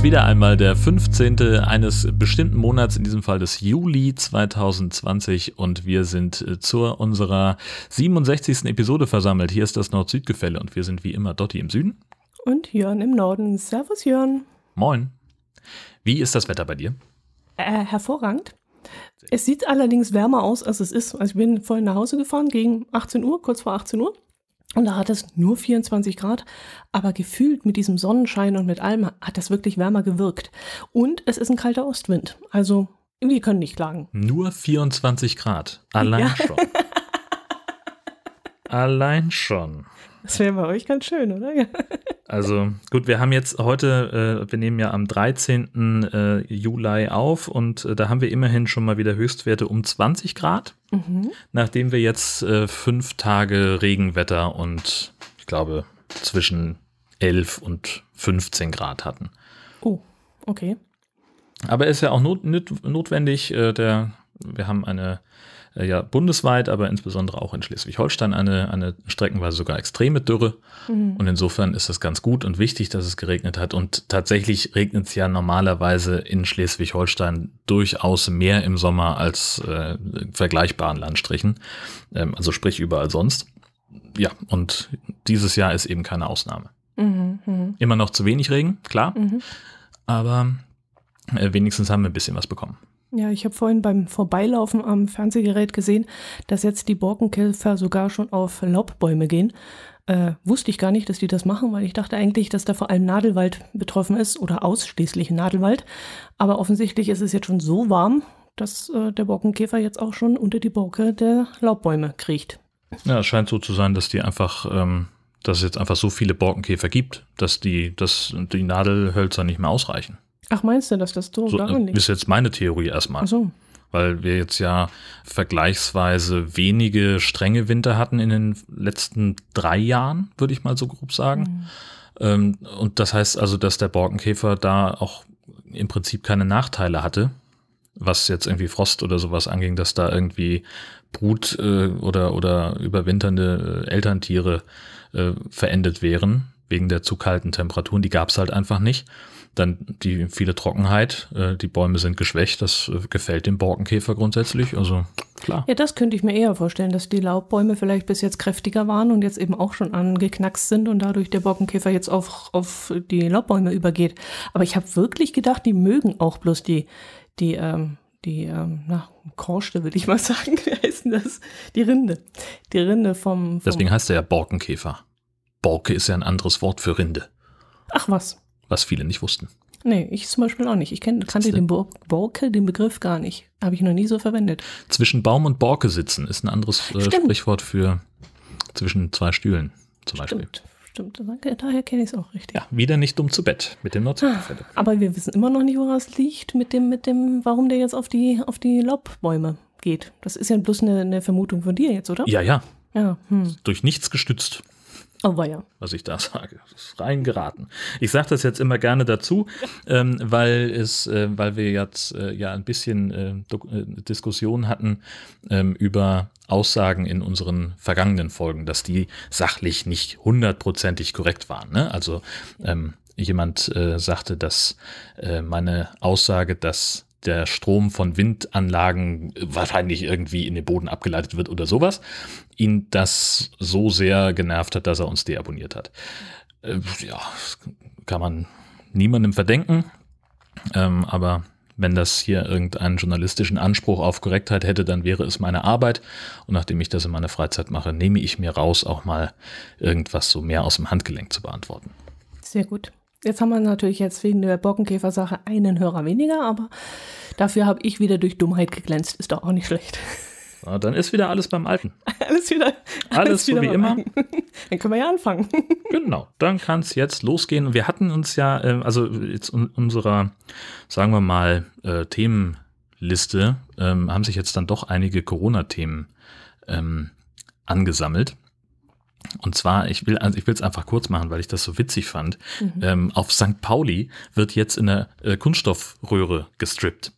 Ist wieder einmal der 15. eines bestimmten Monats, in diesem Fall des Juli 2020 und wir sind äh, zu unserer 67. Episode versammelt. Hier ist das Nord-Süd-Gefälle und wir sind wie immer Dotti im Süden. Und Jörn im Norden. Servus Jörn. Moin. Wie ist das Wetter bei dir? Äh, hervorragend. Es sieht allerdings wärmer aus, als es ist. Also ich bin vorhin nach Hause gefahren gegen 18 Uhr, kurz vor 18 Uhr. Und da hat es nur 24 Grad, aber gefühlt mit diesem Sonnenschein und mit allem hat das wirklich wärmer gewirkt. Und es ist ein kalter Ostwind. Also wir können nicht klagen. Nur 24 Grad. Allein Ja. schon. Allein schon. Das wäre bei euch ganz schön, oder? Also gut, wir haben jetzt heute, äh, wir nehmen ja am 13. Äh, Juli auf und äh, da haben wir immerhin schon mal wieder Höchstwerte um 20 Grad, Mhm. nachdem wir jetzt äh, fünf Tage Regenwetter und ich glaube zwischen 11 und 15 Grad hatten. Oh, okay. Aber ist ja auch not, not, notwendig, äh, der, wir haben eine, äh, ja, bundesweit, aber insbesondere auch in Schleswig-Holstein eine, eine streckenweise sogar extreme Dürre. Mhm. Und insofern ist es ganz gut und wichtig, dass es geregnet hat. Und tatsächlich regnet es ja normalerweise in Schleswig-Holstein durchaus mehr im Sommer als äh, vergleichbaren Landstrichen. Ähm, also sprich überall sonst. Ja, und dieses Jahr ist eben keine Ausnahme. Mhm, mhm, Immer noch zu wenig Regen, klar, mhm. aber äh, wenigstens haben wir ein bisschen was bekommen. Ja, ich habe vorhin beim Vorbeilaufen am Fernsehgerät gesehen, dass jetzt die Borkenkäfer sogar schon auf Laubbäume gehen. Äh, wusste ich gar nicht, dass die das machen, weil ich dachte eigentlich, dass da vor allem Nadelwald betroffen ist oder ausschließlich Nadelwald. Aber offensichtlich ist es jetzt schon so warm, dass äh, der Borkenkäfer jetzt auch schon unter die Borke der Laubbäume kriecht. Ja, es scheint so zu sein, dass die einfach, ähm, dass es jetzt einfach so viele Borkenkäfer gibt, dass die, dass die Nadelhölzer nicht mehr ausreichen. Ach, meinst du, dass das so, So daran äh, liegt? ist jetzt meine Theorie erstmal. Ach so. Weil wir jetzt ja vergleichsweise wenige strenge Winter hatten in den letzten drei Jahren, würde ich mal so grob sagen. Ähm, und das heißt also, dass der Borkenkäfer da auch im Prinzip keine Nachteile hatte, was jetzt irgendwie Frost oder sowas anging, dass da irgendwie Brut äh, oder, oder überwinternde äh, Elterntiere äh, verendet wären, wegen der zu kalten Temperaturen. Die gab es halt einfach nicht. Dann die viele Trockenheit, äh, die Bäume sind geschwächt, das äh, gefällt dem Borkenkäfer grundsätzlich. Also klar. Ja, das könnte ich mir eher vorstellen, dass die Laubbäume vielleicht bis jetzt kräftiger waren und jetzt eben auch schon angeknackst sind und dadurch der Borkenkäfer jetzt auf, auf die Laubbäume übergeht. Aber ich habe wirklich gedacht, die mögen auch bloß die, die, ähm, die, ähm, na, Korschte, würde ich mal sagen. Wie heißt denn das? Die Rinde. Die Rinde vom, vom Deswegen heißt er ja Borkenkäfer. Borke ist ja ein anderes Wort für Rinde, Ach was. Was viele nicht wussten. Nee, ich zum Beispiel auch nicht. Ich kenn, kannte den Bor Borke, den Begriff gar nicht. Habe ich noch nie so verwendet. Zwischen Baum und Borke sitzen ist ein anderes äh. Sprichwort für zwischen zwei Stühlen zum Beispiel. Stimmt. Stimmt. Daher kenne ich es auch richtig. Ja, wieder nicht dumm zu Bett mit dem Nordseefälle. Aber wir wissen immer noch nicht, woran es liegt, mit dem, mit dem, warum der jetzt auf die, auf die Laubbäume geht. Das ist ja bloß eine, eine Vermutung von dir jetzt, oder? Ja, ja, Ja, hm. durch nichts gestützt, Aber ja. was ich da sage. Das ist rein. Ich sage das jetzt immer gerne dazu, ähm, weil es, äh, weil wir jetzt äh, ja ein bisschen äh, äh, Diskussion hatten ähm, über Aussagen in unseren vergangenen Folgen, dass die sachlich nicht hundertprozentig korrekt waren. Ne? Also ähm, jemand äh, sagte, dass äh, meine Aussage, dass der Strom von Windanlagen wahrscheinlich irgendwie in den Boden abgeleitet wird oder sowas, ihn das so sehr genervt hat, dass er uns deabonniert hat. Äh, ja, kann man niemandem verdenken, ähm, aber wenn das hier irgendeinen journalistischen Anspruch auf Korrektheit hätte, dann wäre es meine Arbeit. Und nachdem ich das in meiner Freizeit mache, nehme ich mir raus, auch mal irgendwas so mehr aus dem Handgelenk zu beantworten. Sehr gut. Jetzt haben wir natürlich jetzt wegen der Borkenkäfer-Sache einen Hörer weniger, aber dafür habe ich wieder durch Dummheit geglänzt. Ist doch auch nicht schlecht. Ja, dann ist wieder alles beim Alten. Alles wieder. Alles so wieder wie immer. Alten. Dann können wir ja anfangen. Genau, dann kann es jetzt losgehen. Und wir hatten uns ja, äh, also jetzt in unserer, sagen wir mal, äh, Themenliste, ähm, haben sich jetzt dann doch einige Corona-Themen ähm, angesammelt. Und zwar, ich will also ich will es einfach kurz machen, weil ich das so witzig fand. Ähm, auf St. Pauli wird jetzt in der äh, Kunststoffröhre gestrippt.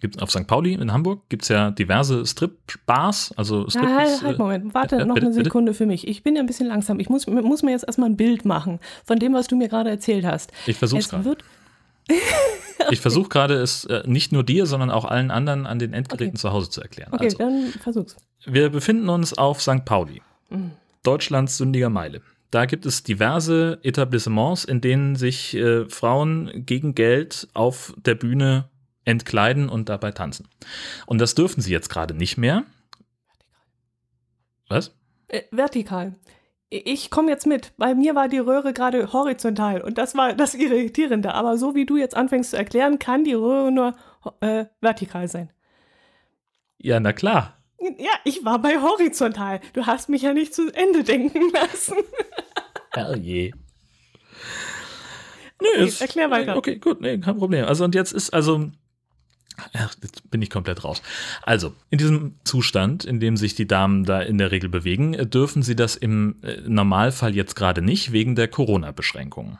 Gibt, auf St. Pauli in Hamburg gibt es ja diverse Strip-Bars. Also Strip Na, halt, ist, halt, äh, Moment, warte äh, noch bitte, eine Sekunde für mich. Ich bin ja ein bisschen langsam. Ich muss, muss mir jetzt erstmal ein Bild machen von dem, was du mir gerade erzählt hast. Ich versuch's Es gerade. wird Ich versuche gerade, es äh, nicht nur dir, sondern auch allen anderen an den Endgeräten Okay. zu Hause zu erklären. Okay, Also, dann versuch's. wir befinden uns auf St. Pauli, Mhm. Deutschlands sündiger Meile. Da gibt es diverse Etablissements, in denen sich äh, Frauen gegen Geld auf der Bühne entkleiden und dabei tanzen. Und das dürfen sie jetzt gerade nicht mehr. Was? Äh, vertikal. Ich komme jetzt mit. Bei mir war die Röhre gerade horizontal und das war das Irritierende. Aber so wie du jetzt anfängst zu erklären, kann die Röhre nur äh, vertikal sein. Ja, na klar. Ja, ich war bei horizontal. Du hast mich ja nicht zu Ende denken lassen. Herrje. Nö, Okay, ist- erklär weiter. Okay, gut, nee, kein Problem. Also und jetzt ist also Ach, jetzt bin ich komplett raus. Also, in diesem Zustand, in dem sich die Damen da in der Regel bewegen, äh, dürfen sie das im äh, Normalfall jetzt gerade nicht, wegen der Corona-Beschränkungen.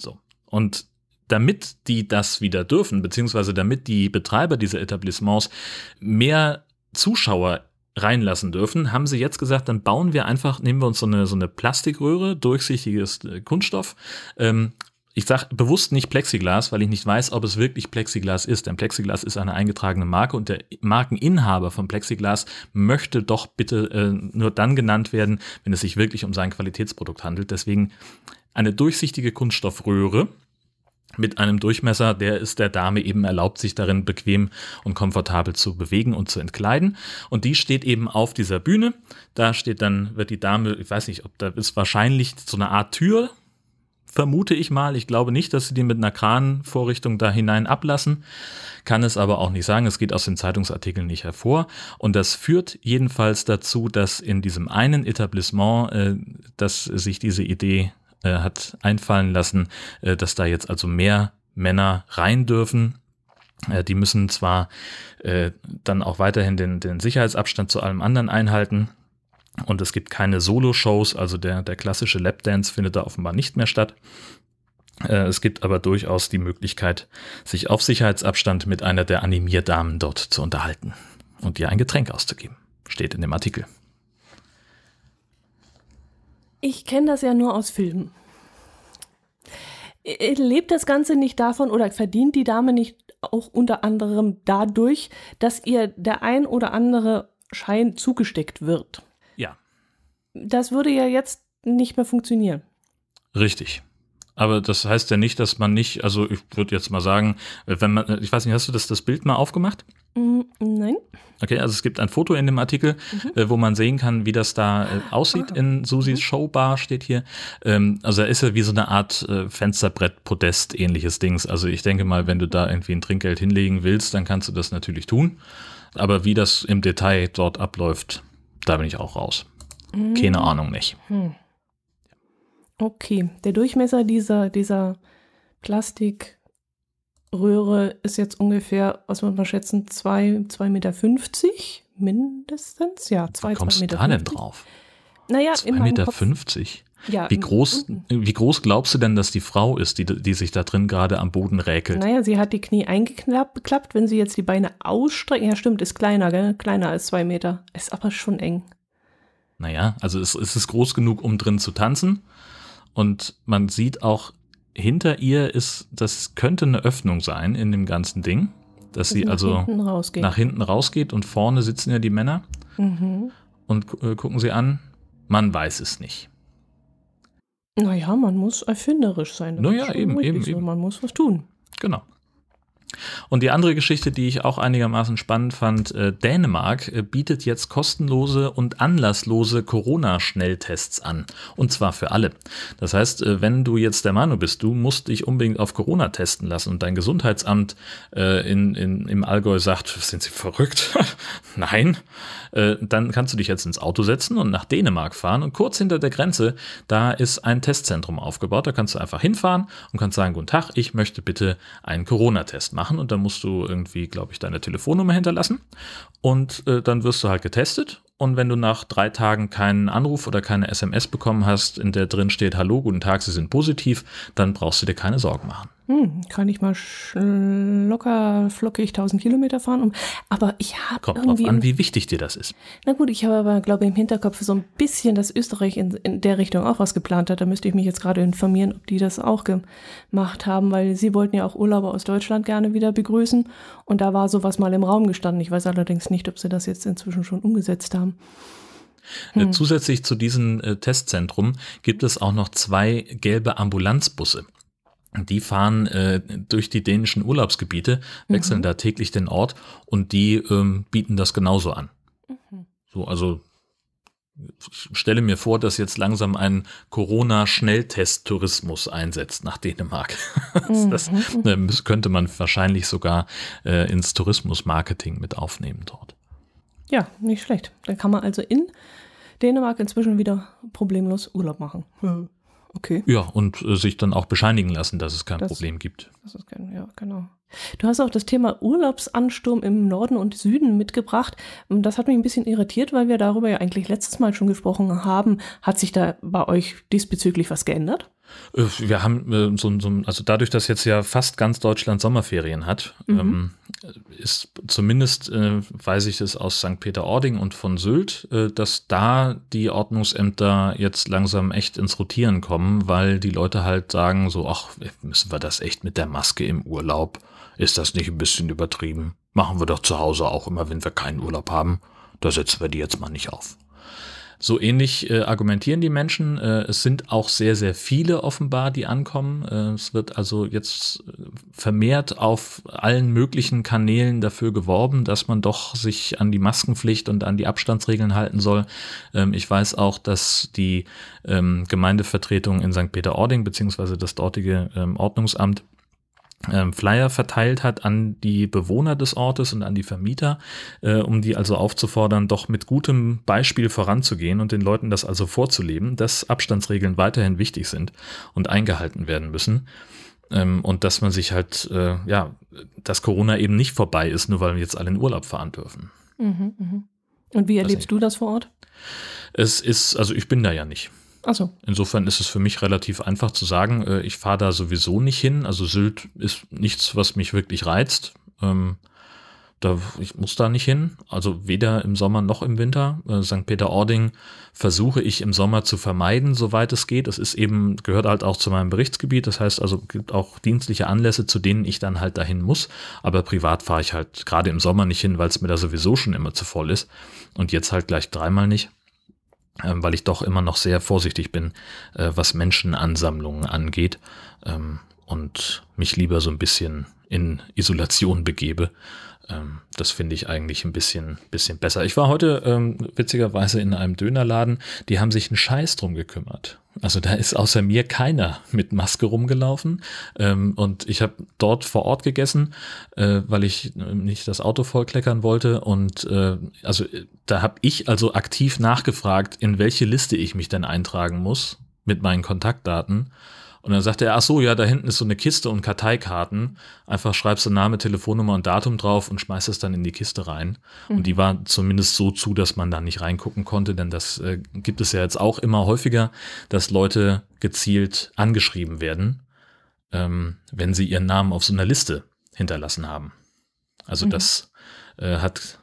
So. Und damit die das wieder dürfen, beziehungsweise damit die Betreiber dieser Etablissements mehr Zuschauer reinlassen dürfen, haben sie jetzt gesagt, dann bauen wir einfach, nehmen wir uns so eine, so eine Plastikröhre, durchsichtiges äh, Kunststoff, ähm, ich sage bewusst nicht Plexiglas, weil ich nicht weiß, ob es wirklich Plexiglas ist. Denn Plexiglas ist eine eingetragene Marke und der Markeninhaber von Plexiglas möchte doch bitte äh, nur dann genannt werden, wenn es sich wirklich um sein Qualitätsprodukt handelt. Deswegen eine durchsichtige Kunststoffröhre mit einem Durchmesser, der es der Dame eben erlaubt, sich darin bequem und komfortabel zu bewegen und zu entkleiden. Und die steht eben auf dieser Bühne. Da steht dann, wird die Dame, ich weiß nicht, ob da ist wahrscheinlich so eine Art Tür, vermute ich mal. Ich glaube nicht, dass sie die mit einer Kranvorrichtung da hinein ablassen. Kann es aber auch nicht sagen. Es geht aus den Zeitungsartikeln nicht hervor. Und das führt jedenfalls dazu, dass in diesem einen Etablissement, äh, dass sich diese Idee äh, hat einfallen lassen, äh, dass da jetzt also mehr Männer rein dürfen. Äh, die müssen zwar äh, dann auch weiterhin den, den Sicherheitsabstand zu allem anderen einhalten. Und es gibt keine Solo-Shows, also der, der klassische Lapdance findet da offenbar nicht mehr statt. Äh, Es gibt aber durchaus die Möglichkeit, sich auf Sicherheitsabstand mit einer der Animierdamen dort zu unterhalten und ihr ein Getränk auszugeben. Steht in dem Artikel. Ich kenne das ja nur aus Filmen. Lebt das Ganze nicht davon oder verdient die Dame nicht auch unter anderem dadurch, dass ihr der ein oder andere Schein zugesteckt wird? Ja, Das würde ja jetzt nicht mehr funktionieren. richtig. Aber das heißt ja nicht, dass man nicht, also ich würde jetzt mal sagen, wenn man, ich weiß nicht, hast du das, das Bild mal aufgemacht? Mm, Nein. Okay, also es gibt ein Foto in dem Artikel, äh, wo man sehen kann, wie das da äh, aussieht Ah. in Susis Showbar, steht hier. Ähm, also er ist ja wie so eine Art äh, Fensterbrett-Podest ähnliches Dings. Also ich denke mal, wenn du da irgendwie ein Trinkgeld hinlegen willst, dann kannst du das natürlich tun. Aber wie das im Detail dort abläuft, da bin ich auch raus. Keine Ahnung nicht. Okay, der Durchmesser dieser, dieser Plastikröhre ist jetzt ungefähr, was man schätzen, 2,50 Meter mindestens? Ja, 2 Wie kommst du Meter. da denn drauf? Naja, in 2,50 meinem Meter. Kopf, 50. ja, Wie groß, wie groß glaubst du denn, dass die Frau ist, die, die sich da drin gerade am Boden räkelt? Naja, sie hat die Knie eingeklappt, geklappt, wenn sie jetzt die Beine ausstreckt. Ja, stimmt, ist kleiner, gell? Kleiner als zwei Meter. Ist aber schon eng. Naja, also es, es ist groß genug, um drin zu tanzen. Und man sieht auch, hinter ihr ist, das könnte eine Öffnung sein in dem ganzen Ding. Dass sie nach also hinten nach hinten rausgeht und vorne sitzen ja die Männer Mhm. und äh, gucken sie an. Man weiß es nicht. Naja, man muss erfinderisch sein. Naja, eben, eben, so. eben. Man muss was tun. Genau. Und die andere Geschichte, die ich auch einigermaßen spannend fand, äh, Dänemark äh, bietet jetzt kostenlose und anlasslose Corona-Schnelltests an. Und zwar für alle. Das heißt, äh, wenn du jetzt der Meinung bist, du musst dich unbedingt auf Corona testen lassen und dein Gesundheitsamt in, in, im Allgäu sagt, sind sie verrückt? Nein. Dann kannst du dich jetzt ins Auto setzen und nach Dänemark fahren. Und kurz hinter der Grenze, da ist ein Testzentrum aufgebaut. Da kannst du einfach hinfahren und kannst sagen, guten Tag, ich möchte bitte einen Corona-Test machen. Und dann musst du irgendwie, glaube ich, deine Telefonnummer hinterlassen. Und äh, dann wirst du halt getestet. Und wenn du nach drei Tagen keinen Anruf oder keine SMS bekommen hast, in der drin steht, hallo, guten Tag, Sie sind positiv, dann brauchst du dir keine Sorgen machen. Hm, kann ich mal locker flockig 1000 Kilometer fahren. Um, aber ich habe Kommt drauf an, wie wichtig dir das ist. Na gut, ich habe aber, glaube ich, im Hinterkopf so ein bisschen, dass Österreich in, in der Richtung auch was geplant hat. Da müsste ich mich jetzt gerade informieren, ob die das auch gemacht haben, weil sie wollten ja auch Urlauber aus Deutschland gerne wieder begrüßen. Und da war sowas mal im Raum gestanden. Ich weiß allerdings nicht, ob sie das jetzt inzwischen schon umgesetzt haben. Äh, hm. Zusätzlich zu diesem äh, Testzentrum gibt es auch noch zwei gelbe Ambulanzbusse. Die fahren äh, durch die dänischen Urlaubsgebiete, wechseln mhm. da täglich den Ort und die ähm, bieten das genauso an. Mhm. So, also ich stelle mir vor, dass jetzt langsam ein Corona-Schnelltest-Tourismus einsetzt nach Dänemark. das mhm. äh, könnte man wahrscheinlich sogar äh, ins Tourismus-Marketing mit aufnehmen dort. Ja, nicht schlecht. Dann kann man also in Dänemark inzwischen wieder problemlos Urlaub machen. Okay. Ja, und äh, sich dann auch bescheinigen lassen, dass es kein das, Problem gibt. Das ist kein, ja, genau. Du hast auch das Thema Urlaubsansturm im Norden und Süden mitgebracht. Das hat mich ein bisschen irritiert, weil wir darüber ja eigentlich letztes Mal schon gesprochen haben. Hat sich da bei euch diesbezüglich was geändert? Äh, wir haben äh, so, so, also dadurch, dass jetzt ja fast ganz Deutschland Sommerferien hat, mhm. ähm, ist zumindest, äh, weiß ich es aus St. Peter-Ording und von Sylt, äh, dass da die Ordnungsämter jetzt langsam echt ins Rotieren kommen, weil die Leute halt sagen so, ach, müssen wir das echt mit der Maske im Urlaub? Ist das nicht ein bisschen übertrieben? Machen wir doch zu Hause auch immer, wenn wir keinen Urlaub haben. Da setzen wir die jetzt mal nicht auf. So ähnlich äh, argumentieren die Menschen. Äh, es sind auch sehr, sehr viele offenbar, die ankommen. Äh, es wird also jetzt äh, vermehrt auf allen möglichen Kanälen dafür geworben, dass man doch sich an die Maskenpflicht und an die Abstandsregeln halten soll. Ähm, ich weiß auch, dass die ähm, Gemeindevertretung in St. Peter-Ording beziehungsweise das dortige ähm, Ordnungsamt Flyer verteilt hat an die Bewohner des Ortes und an die Vermieter, äh, um die also aufzufordern, doch mit gutem Beispiel voranzugehen und den Leuten das also vorzuleben, dass Abstandsregeln weiterhin wichtig sind und eingehalten werden müssen. Ähm, und dass man sich halt, äh, ja, dass Corona eben nicht vorbei ist, nur weil wir jetzt alle in Urlaub fahren dürfen. Mhm, mh. Und wie erlebst du das vor Ort? Es ist, also ich bin da ja nicht. Ach Insofern ist es für mich relativ einfach zu sagen, äh, ich fahre da sowieso nicht hin. Also Sylt ist nichts, was mich wirklich reizt. Ähm, da, ich muss da nicht hin. Also weder im Sommer noch im Winter. Äh, St. Peter-Ording versuche ich im Sommer zu vermeiden, soweit es geht. Es ist eben, gehört halt auch zu meinem Berichtsgebiet. Das heißt also, gibt auch dienstliche Anlässe, zu denen ich dann halt dahin muss. Aber privat fahre ich halt gerade im Sommer nicht hin, weil es mir da sowieso schon immer zu voll ist. Und jetzt halt gleich dreimal nicht. Ähm, weil ich doch immer noch sehr vorsichtig bin, äh, was Menschenansammlungen angeht ähm, und mich lieber so ein bisschen in Isolation begebe. Ähm, das finde ich eigentlich ein bisschen, bisschen besser. Ich war heute ähm, witzigerweise in einem Dönerladen, die haben sich einen Scheiß drum gekümmert. Also da ist außer mir keiner mit Maske rumgelaufen. Ähm, und ich habe dort vor Ort gegessen, äh, weil ich äh, nicht das Auto vollkleckern wollte. Und äh, also da habe ich also aktiv nachgefragt, in welche Liste ich mich denn eintragen muss mit meinen Kontaktdaten. Und dann sagte er, ach so, ja, da hinten ist so eine Kiste und Karteikarten. Einfach schreibst du Name, Telefonnummer und Datum drauf und schmeißt es dann in die Kiste rein. Mhm. Und die war zumindest so zu, dass man da nicht reingucken konnte, denn das äh, gibt es ja jetzt auch immer häufiger, dass Leute gezielt angeschrieben werden, ähm, wenn sie ihren Namen auf so einer Liste hinterlassen haben. Also mhm. das äh, hat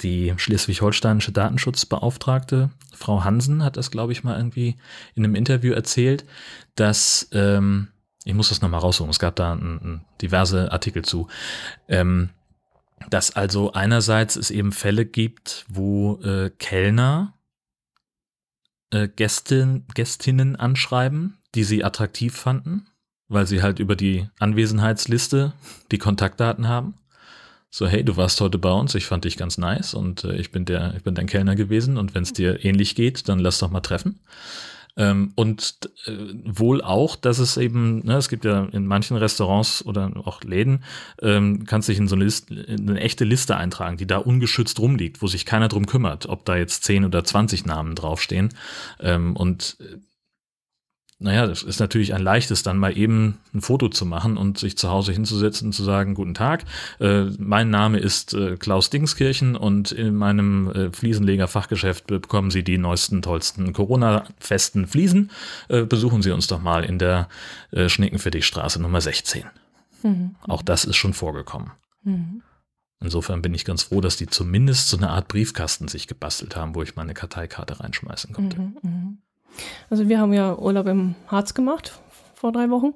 die schleswig-holsteinische Datenschutzbeauftragte, Frau Hansen, hat das, glaube ich, mal irgendwie in einem Interview erzählt, dass, ähm, ich muss das nochmal raussuchen, es gab da ein, ein diverse Artikel zu, ähm, dass also einerseits es eben Fälle gibt, wo äh, Kellner äh, Gästin, Gästinnen anschreiben, die sie attraktiv fanden, weil sie halt über die Anwesenheitsliste die Kontaktdaten haben. So, hey, du warst heute bei uns, ich fand dich ganz nice und äh, ich bin der, ich bin dein Kellner gewesen und wenn es dir ähnlich geht, dann lass doch mal treffen. Ähm, und äh, wohl auch, dass es eben, ne, es gibt ja in manchen Restaurants oder auch Läden, ähm, kannst dich in so eine, Liste, in eine echte Liste eintragen, die da ungeschützt rumliegt, wo sich keiner drum kümmert, ob da jetzt 10 oder 20 Namen draufstehen. Ähm, und äh, naja, das ist natürlich ein leichtes, dann mal eben ein Foto zu machen und sich zu Hause hinzusetzen und zu sagen, guten Tag, äh, mein Name ist äh, Klaus Dingskirchen und in meinem äh, Fliesenleger-Fachgeschäft bekommen Sie die neuesten, tollsten Corona-festen Fliesen. Äh, besuchen Sie uns doch mal in der äh, Schnickenfittichstraße Nummer 16. Mhm. Auch das ist schon vorgekommen. Mhm. Insofern bin ich ganz froh, dass die zumindest so eine Art Briefkasten sich gebastelt haben, wo ich meine Karteikarte reinschmeißen konnte. Mhm, mhm. Also wir haben ja Urlaub im Harz gemacht vor drei Wochen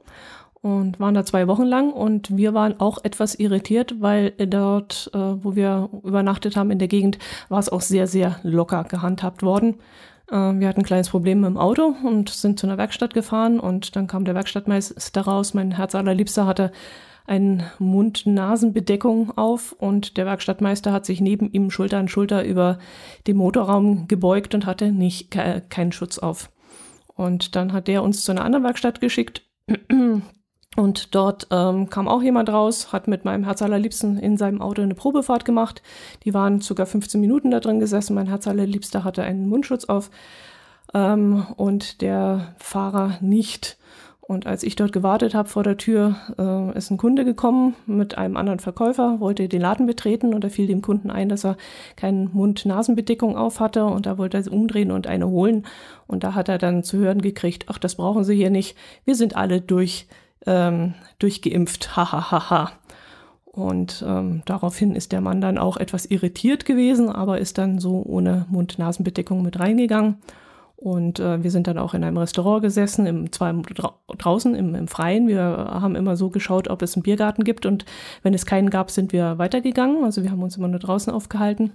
und waren da zwei Wochen lang und wir waren auch etwas irritiert, weil dort, äh, wo wir übernachtet haben in der Gegend, war es auch sehr, sehr locker gehandhabt worden. Äh, wir hatten ein kleines Problem mit dem Auto und sind zu einer Werkstatt gefahren und dann kam der Werkstattmeister raus. Mein Herz allerliebster hatte eine Mund-Nasen-Bedeckung auf und der Werkstattmeister hat sich neben ihm Schulter an Schulter über den Motorraum gebeugt und hatte nicht ke keinen Schutz auf. Und dann hat der uns zu einer anderen Werkstatt geschickt. Und dort ähm, kam auch jemand raus, hat mit meinem Herz allerliebsten in seinem Auto eine Probefahrt gemacht. Die waren sogar 15 Minuten da drin gesessen. Mein Herz allerliebster hatte einen Mundschutz auf ähm, und der Fahrer nicht. Und als ich dort gewartet habe vor der Tür, äh, ist ein Kunde gekommen mit einem anderen Verkäufer, wollte den Laden betreten und da fiel dem Kunden ein, dass er keine Mund-Nasen-Bedeckung auf hatte und da wollte er umdrehen und eine holen. Und da hat er dann zu hören gekriegt, ach, das brauchen Sie hier nicht, wir sind alle durch, ähm, durchgeimpft, hahaha. Ha, ha, ha. Und ähm, daraufhin ist der Mann dann auch etwas irritiert gewesen, aber ist dann so ohne Mund-Nasen-Bedeckung mit reingegangen. Und äh, wir sind dann auch in einem Restaurant gesessen, im, zwar im, draußen im, im Freien. Wir haben immer so geschaut, ob es einen Biergarten gibt. Und wenn es keinen gab, sind wir weitergegangen. Also wir haben uns immer nur draußen aufgehalten.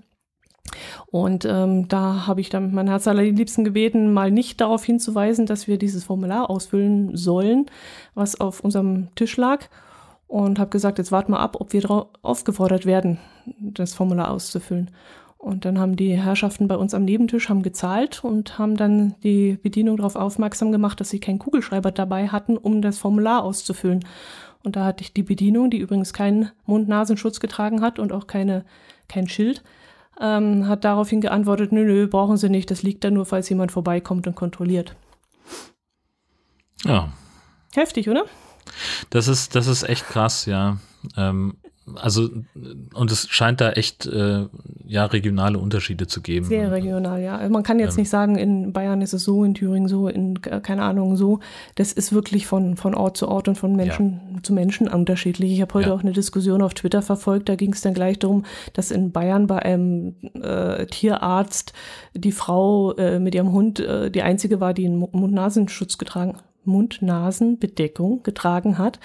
Und ähm, da habe ich dann mein Herz allerliebsten gebeten, mal nicht darauf hinzuweisen, dass wir dieses Formular ausfüllen sollen, was auf unserem Tisch lag. Und habe gesagt, jetzt warten wir ab, ob wir aufgefordert werden, das Formular auszufüllen. Und dann haben die Herrschaften bei uns am Nebentisch haben gezahlt und haben dann die Bedienung darauf aufmerksam gemacht, dass sie keinen Kugelschreiber dabei hatten, um das Formular auszufüllen. Und da hatte ich die Bedienung, die übrigens keinen Mund-Nasenschutz getragen hat und auch keine, kein Schild, ähm, hat daraufhin geantwortet, nö, nö, brauchen Sie nicht, das liegt da nur, falls jemand vorbeikommt und kontrolliert. Ja. Heftig, oder? Das ist, das ist echt krass, ja. Ähm, also, und es scheint da echt äh, ja, regionale Unterschiede zu geben. Sehr regional, ja. Also man kann jetzt ähm, nicht sagen, in Bayern ist es so, in Thüringen so, in keine Ahnung so. Das ist wirklich von, von Ort zu Ort und von Menschen ja. zu Menschen unterschiedlich. Ich habe heute ja. auch eine Diskussion auf Twitter verfolgt, da ging es dann gleich darum, dass in Bayern bei einem äh, Tierarzt die Frau äh, mit ihrem Hund äh, die einzige war, die einen Mund-Nasenschutz getragen Mund-Nasen-Bedeckung getragen hat.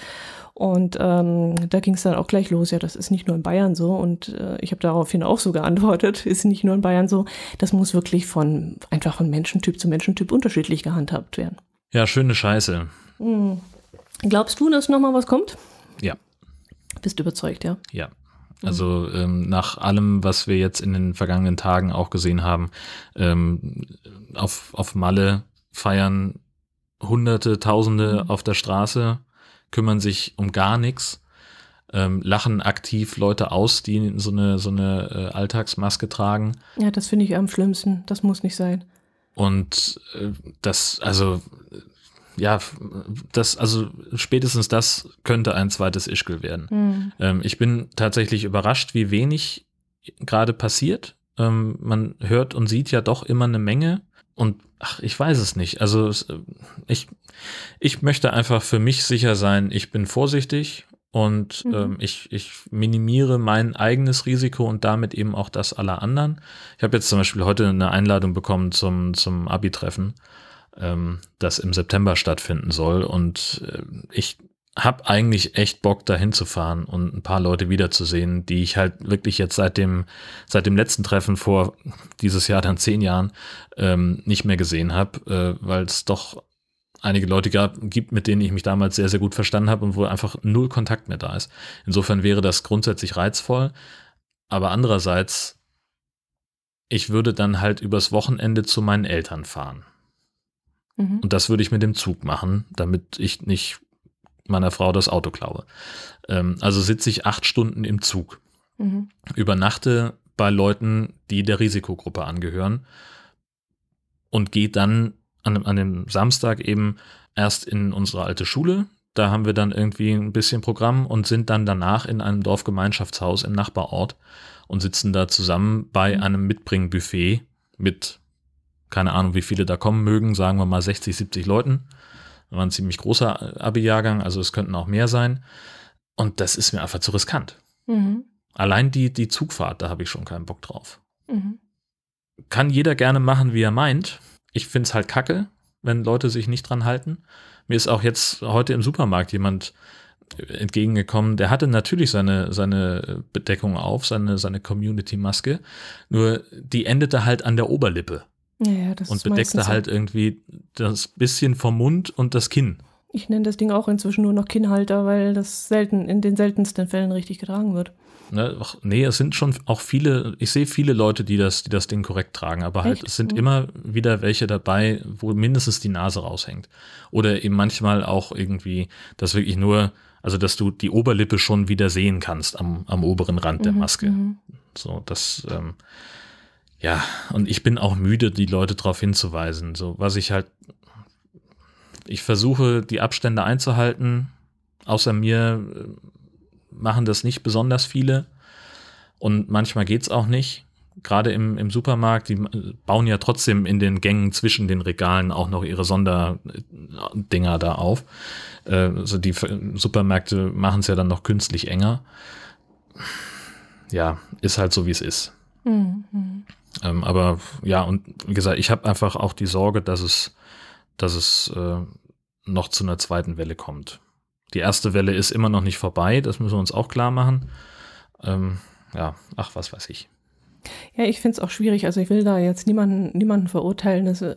Und ähm, da ging es dann auch gleich los, ja, das ist nicht nur in Bayern so. Und äh, ich habe daraufhin auch so geantwortet, ist nicht nur in Bayern so. Das muss wirklich von einfach von Menschentyp zu Menschentyp unterschiedlich gehandhabt werden. Ja, schöne Scheiße. Hm. Glaubst du, dass nochmal was kommt? Ja. Bist überzeugt, ja? Ja. Also ähm, nach allem, was wir jetzt in den vergangenen Tagen auch gesehen haben, ähm, auf, auf Malle feiern Hunderte, Tausende mhm. auf der Straße kümmern sich um gar nichts, ähm, lachen aktiv Leute aus, die so eine, so eine äh, Alltagsmaske tragen. Ja, das finde ich am schlimmsten. Das muss nicht sein. Und äh, das, also, ja, das, also spätestens das könnte ein zweites Ischgl werden. Mhm. Ähm, ich bin tatsächlich überrascht, wie wenig gerade passiert. Ähm, man hört und sieht ja doch immer eine Menge. Und ach, ich weiß es nicht. Also ich, ich möchte einfach für mich sicher sein, ich bin vorsichtig und mhm. ähm, ich, ich minimiere mein eigenes Risiko und damit eben auch das aller anderen. Ich habe jetzt zum Beispiel heute eine Einladung bekommen zum, zum Abi-Treffen, ähm, das im September stattfinden soll. Und äh, ich habe eigentlich echt Bock, dahin zu fahren und ein paar Leute wiederzusehen, die ich halt wirklich jetzt seit dem, seit dem letzten Treffen vor dieses Jahr dann zehn Jahren ähm, nicht mehr gesehen habe, äh, weil es doch einige Leute gab, gibt, mit denen ich mich damals sehr, sehr gut verstanden habe und wo einfach null Kontakt mehr da ist. Insofern wäre das grundsätzlich reizvoll. Aber andererseits, ich würde dann halt übers Wochenende zu meinen Eltern fahren. Mhm. Und das würde ich mit dem Zug machen, damit ich nicht meiner Frau das Auto klaue. Ähm, also sitze ich acht Stunden im Zug, mhm. übernachte bei Leuten, die der Risikogruppe angehören und gehe dann an, an dem Samstag eben erst in unsere alte Schule. Da haben wir dann irgendwie ein bisschen Programm und sind dann danach in einem Dorfgemeinschaftshaus im Nachbarort und sitzen da zusammen bei mhm. einem Mitbringbuffet mit, keine Ahnung, wie viele da kommen mögen, sagen wir mal 60, 70 Leuten war ein ziemlich großer Abi-Jahrgang, also es könnten auch mehr sein. Und das ist mir einfach zu riskant. Mhm. Allein die, die Zugfahrt, da habe ich schon keinen Bock drauf. Mhm. Kann jeder gerne machen, wie er meint. Ich finde es halt kacke, wenn Leute sich nicht dran halten. Mir ist auch jetzt heute im Supermarkt jemand entgegengekommen, der hatte natürlich seine, seine Bedeckung auf, seine, seine Community-Maske, nur die endete halt an der Oberlippe. Ja, das und bedeckte halt irgendwie das bisschen vom Mund und das Kinn. Ich nenne das Ding auch inzwischen nur noch Kinnhalter, weil das selten, in den seltensten Fällen richtig getragen wird. Ne, ach, nee, es sind schon auch viele, ich sehe viele Leute, die das, die das Ding korrekt tragen, aber halt, Echt? es sind mhm. immer wieder welche dabei, wo mindestens die Nase raushängt. Oder eben manchmal auch irgendwie, dass wirklich nur, also dass du die Oberlippe schon wieder sehen kannst am, am oberen Rand mhm, der Maske. Mhm. So, das, ähm, ja, und ich bin auch müde, die Leute darauf hinzuweisen. So, was ich halt, ich versuche, die Abstände einzuhalten. Außer mir äh, machen das nicht besonders viele. Und manchmal geht es auch nicht. Gerade im, im Supermarkt, die bauen ja trotzdem in den Gängen zwischen den Regalen auch noch ihre Sonderdinger da auf. Äh, also die Supermärkte machen es ja dann noch künstlich enger. Ja, ist halt so, wie es ist. Mhm. Ähm, aber ja, und wie gesagt, ich habe einfach auch die Sorge, dass es, dass es äh, noch zu einer zweiten Welle kommt. Die erste Welle ist immer noch nicht vorbei, das müssen wir uns auch klar machen. Ähm, ja, ach, was weiß ich. Ja, ich finde es auch schwierig. Also ich will da jetzt niemanden, niemanden verurteilen. Also,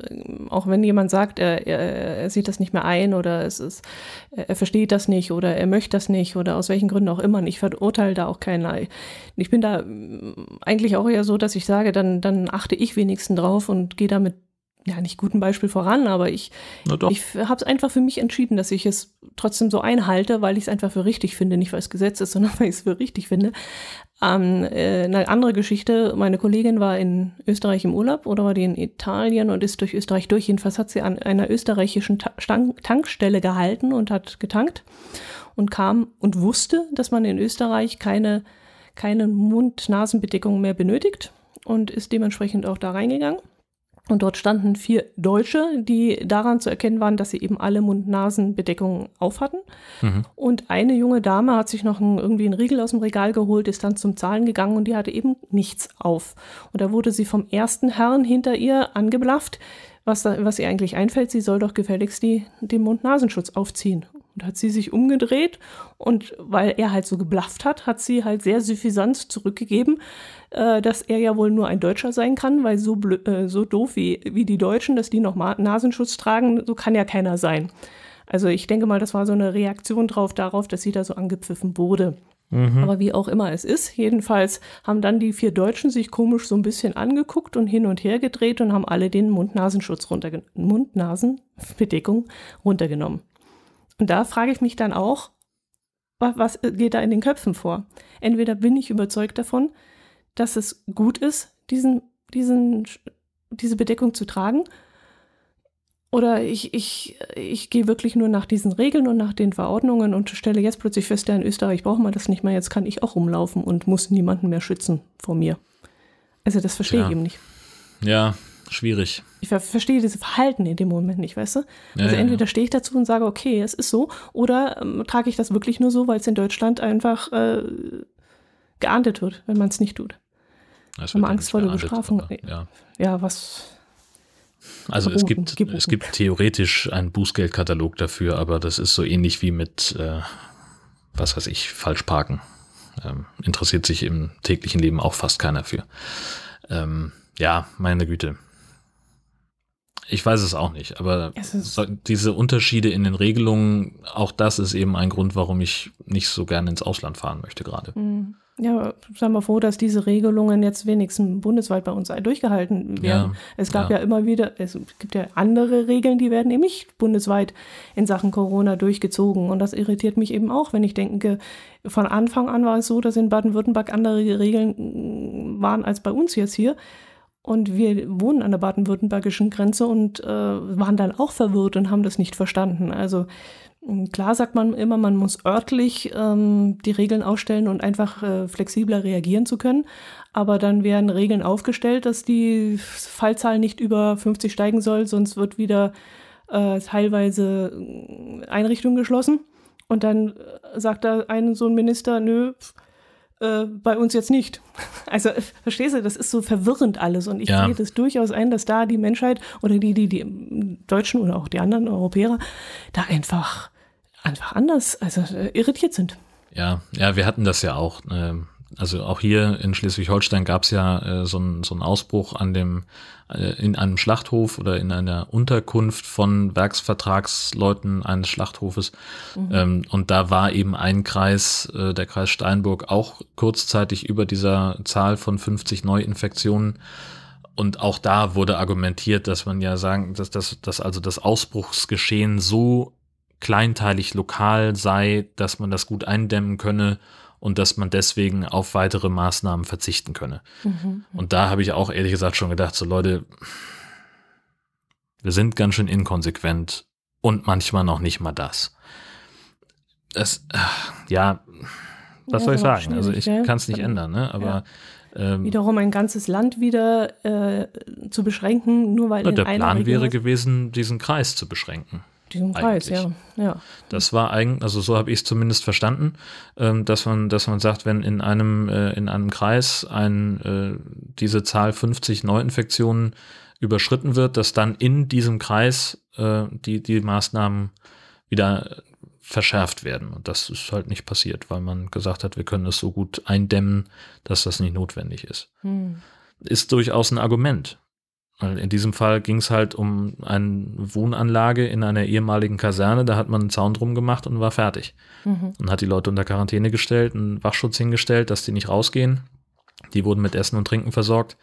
auch wenn jemand sagt, er, er, er, sieht das nicht mehr ein oder es ist, er versteht das nicht oder er möchte das nicht oder aus welchen Gründen auch immer. Ich verurteile da auch keinen. Ich bin da eigentlich auch eher so, dass ich sage, dann, dann achte ich wenigstens drauf und gehe damit ja, nicht gutem Beispiel voran, aber ich, ich habe es einfach für mich entschieden, dass ich es trotzdem so einhalte, weil ich es einfach für richtig finde, nicht weil es Gesetz ist, sondern weil ich es für richtig finde. Ähm, äh, eine andere Geschichte, meine Kollegin war in Österreich im Urlaub oder war die in Italien und ist durch Österreich durch. Jedenfalls hat sie an einer österreichischen Ta Tankstelle gehalten und hat getankt und kam und wusste, dass man in Österreich keine, keine Mund-Nasen-Bedeckung mehr benötigt und ist dementsprechend auch da reingegangen und dort standen vier Deutsche, die daran zu erkennen waren, dass sie eben alle Mund-Nasen-Bedeckungen aufhatten. Mhm. Und eine junge Dame hat sich noch einen, irgendwie einen Riegel aus dem Regal geholt, ist dann zum Zahlen gegangen und die hatte eben nichts auf. Und da wurde sie vom ersten Herrn hinter ihr angeblafft, was, da, was ihr eigentlich einfällt, sie soll doch gefälligst die, den Mund-Nasenschutz aufziehen. Und hat sie sich umgedreht und weil er halt so geblafft hat, hat sie halt sehr suffisant zurückgegeben, äh, dass er ja wohl nur ein Deutscher sein kann, weil so, äh, so doof wie, wie die Deutschen, dass die noch Nasenschutz tragen, so kann ja keiner sein. Also ich denke mal, das war so eine Reaktion drauf, darauf, dass sie da so angepfiffen wurde. Mhm. Aber wie auch immer es ist, jedenfalls haben dann die vier Deutschen sich komisch so ein bisschen angeguckt und hin und her gedreht und haben alle den Mund-Nasenschutz runtergenommen, Mund-Nasen-Bedeckung runtergenommen. Und da frage ich mich dann auch, was geht da in den Köpfen vor? Entweder bin ich überzeugt davon, dass es gut ist, diesen, diesen, diese Bedeckung zu tragen, oder ich, ich, ich gehe wirklich nur nach diesen Regeln und nach den Verordnungen und stelle jetzt plötzlich fest, ja, in Österreich braucht man das nicht mehr, jetzt kann ich auch rumlaufen und muss niemanden mehr schützen vor mir. Also das verstehe ich eben nicht. Ja, schwierig. Ich ver verstehe dieses Verhalten in dem Moment nicht, weißt du? Ja, also entweder ja. stehe ich dazu und sage, okay, es ist so, oder ähm, trage ich das wirklich nur so, weil es in Deutschland einfach äh, geahndet wird, wenn man es nicht tut. Das Wenn man Angst vor der Bestrafung. Aber, ja. ja, was. Also es gibt, geboten. es gibt theoretisch einen Bußgeldkatalog dafür, aber das ist so ähnlich wie mit, äh, was weiß ich, Falschparken. Ähm, interessiert sich im täglichen Leben auch fast keiner für. Ähm, ja, meine Güte. Ich weiß es auch nicht, aber diese Unterschiede in den Regelungen, auch das ist eben ein Grund, warum ich nicht so gerne ins Ausland fahren möchte gerade. Mhm. Ja, seien wir froh, dass diese Regelungen jetzt wenigstens bundesweit bei uns durchgehalten werden. Ja, es gab ja. ja. immer wieder, es gibt ja andere Regeln, die werden eben nicht bundesweit in Sachen Corona durchgezogen. Und das irritiert mich eben auch, wenn ich denke, von Anfang an war es so, dass in Baden-Württemberg andere Regeln waren als bei uns jetzt hier. Und wir wohnen an der baden-württembergischen Grenze und äh, waren dann auch verwirrt und haben das nicht verstanden. Also klar sagt man immer, man muss örtlich ähm, die Regeln ausstellen und einfach äh, flexibler reagieren zu können. Aber dann werden Regeln aufgestellt, dass die Fallzahl nicht über 50 steigen soll, sonst wird wieder äh, teilweise äh, Einrichtungen geschlossen. Und dann äh, sagt da ein so ein Minister, nö, äh, bei uns jetzt nicht. Also verstehst du, das ist so verwirrend alles und ich Ja. sehe das durchaus ein, dass da die Menschheit oder die, die, die Deutschen oder auch die anderen Europäer da einfach, einfach anders, also äh, irritiert sind. Ja, ja, wir hatten das ja auch. ähm, Also auch hier in Schleswig-Holstein gab es ja äh, so einen so einen Ausbruch an dem äh, in einem Schlachthof oder in einer Unterkunft von Werksvertragsleuten eines Schlachthofes. Ähm, und da war eben ein Kreis, äh, der Kreis Steinburg, auch kurzzeitig über dieser Zahl von 50 Neuinfektionen. Und auch da wurde argumentiert, dass man ja sagen, dass, dass, dass also das Ausbruchsgeschehen so kleinteilig lokal sei, dass man das gut eindämmen könne und dass man deswegen auf weitere Maßnahmen verzichten könne. Und da habe ich auch ehrlich gesagt schon gedacht, so Leute, wir sind ganz schön inkonsequent und manchmal noch nicht mal das. Das, ach, ja, was Ja, soll ich aber sagen? Also ich schwierig, ne? kann es nicht ändern, ne? Aber ähm, Wiederum ein ganzes Land wieder äh, zu beschränken, nur weil der Plan wäre gewesen, diesen Kreis zu beschränken. Diesen Kreis, ja. ja. Das war eigentlich, also so habe ich es zumindest verstanden, ähm, dass man, dass man sagt, wenn in einem äh, in einem Kreis ein äh, diese Zahl 50 Neuinfektionen überschritten wird, dass dann in diesem Kreis äh, die die Maßnahmen wieder verschärft werden. Und das ist halt nicht passiert, weil man gesagt hat, wir können es so gut eindämmen, dass das nicht notwendig ist. Hm. Ist durchaus ein Argument. Weil in diesem Fall ging es halt um eine Wohnanlage in einer ehemaligen Kaserne, da hat man einen Zaun drum gemacht und war fertig. Mhm. Und hat die Leute unter Quarantäne gestellt, einen Wachschutz hingestellt, dass die nicht rausgehen. Die wurden mit Essen und Trinken versorgt.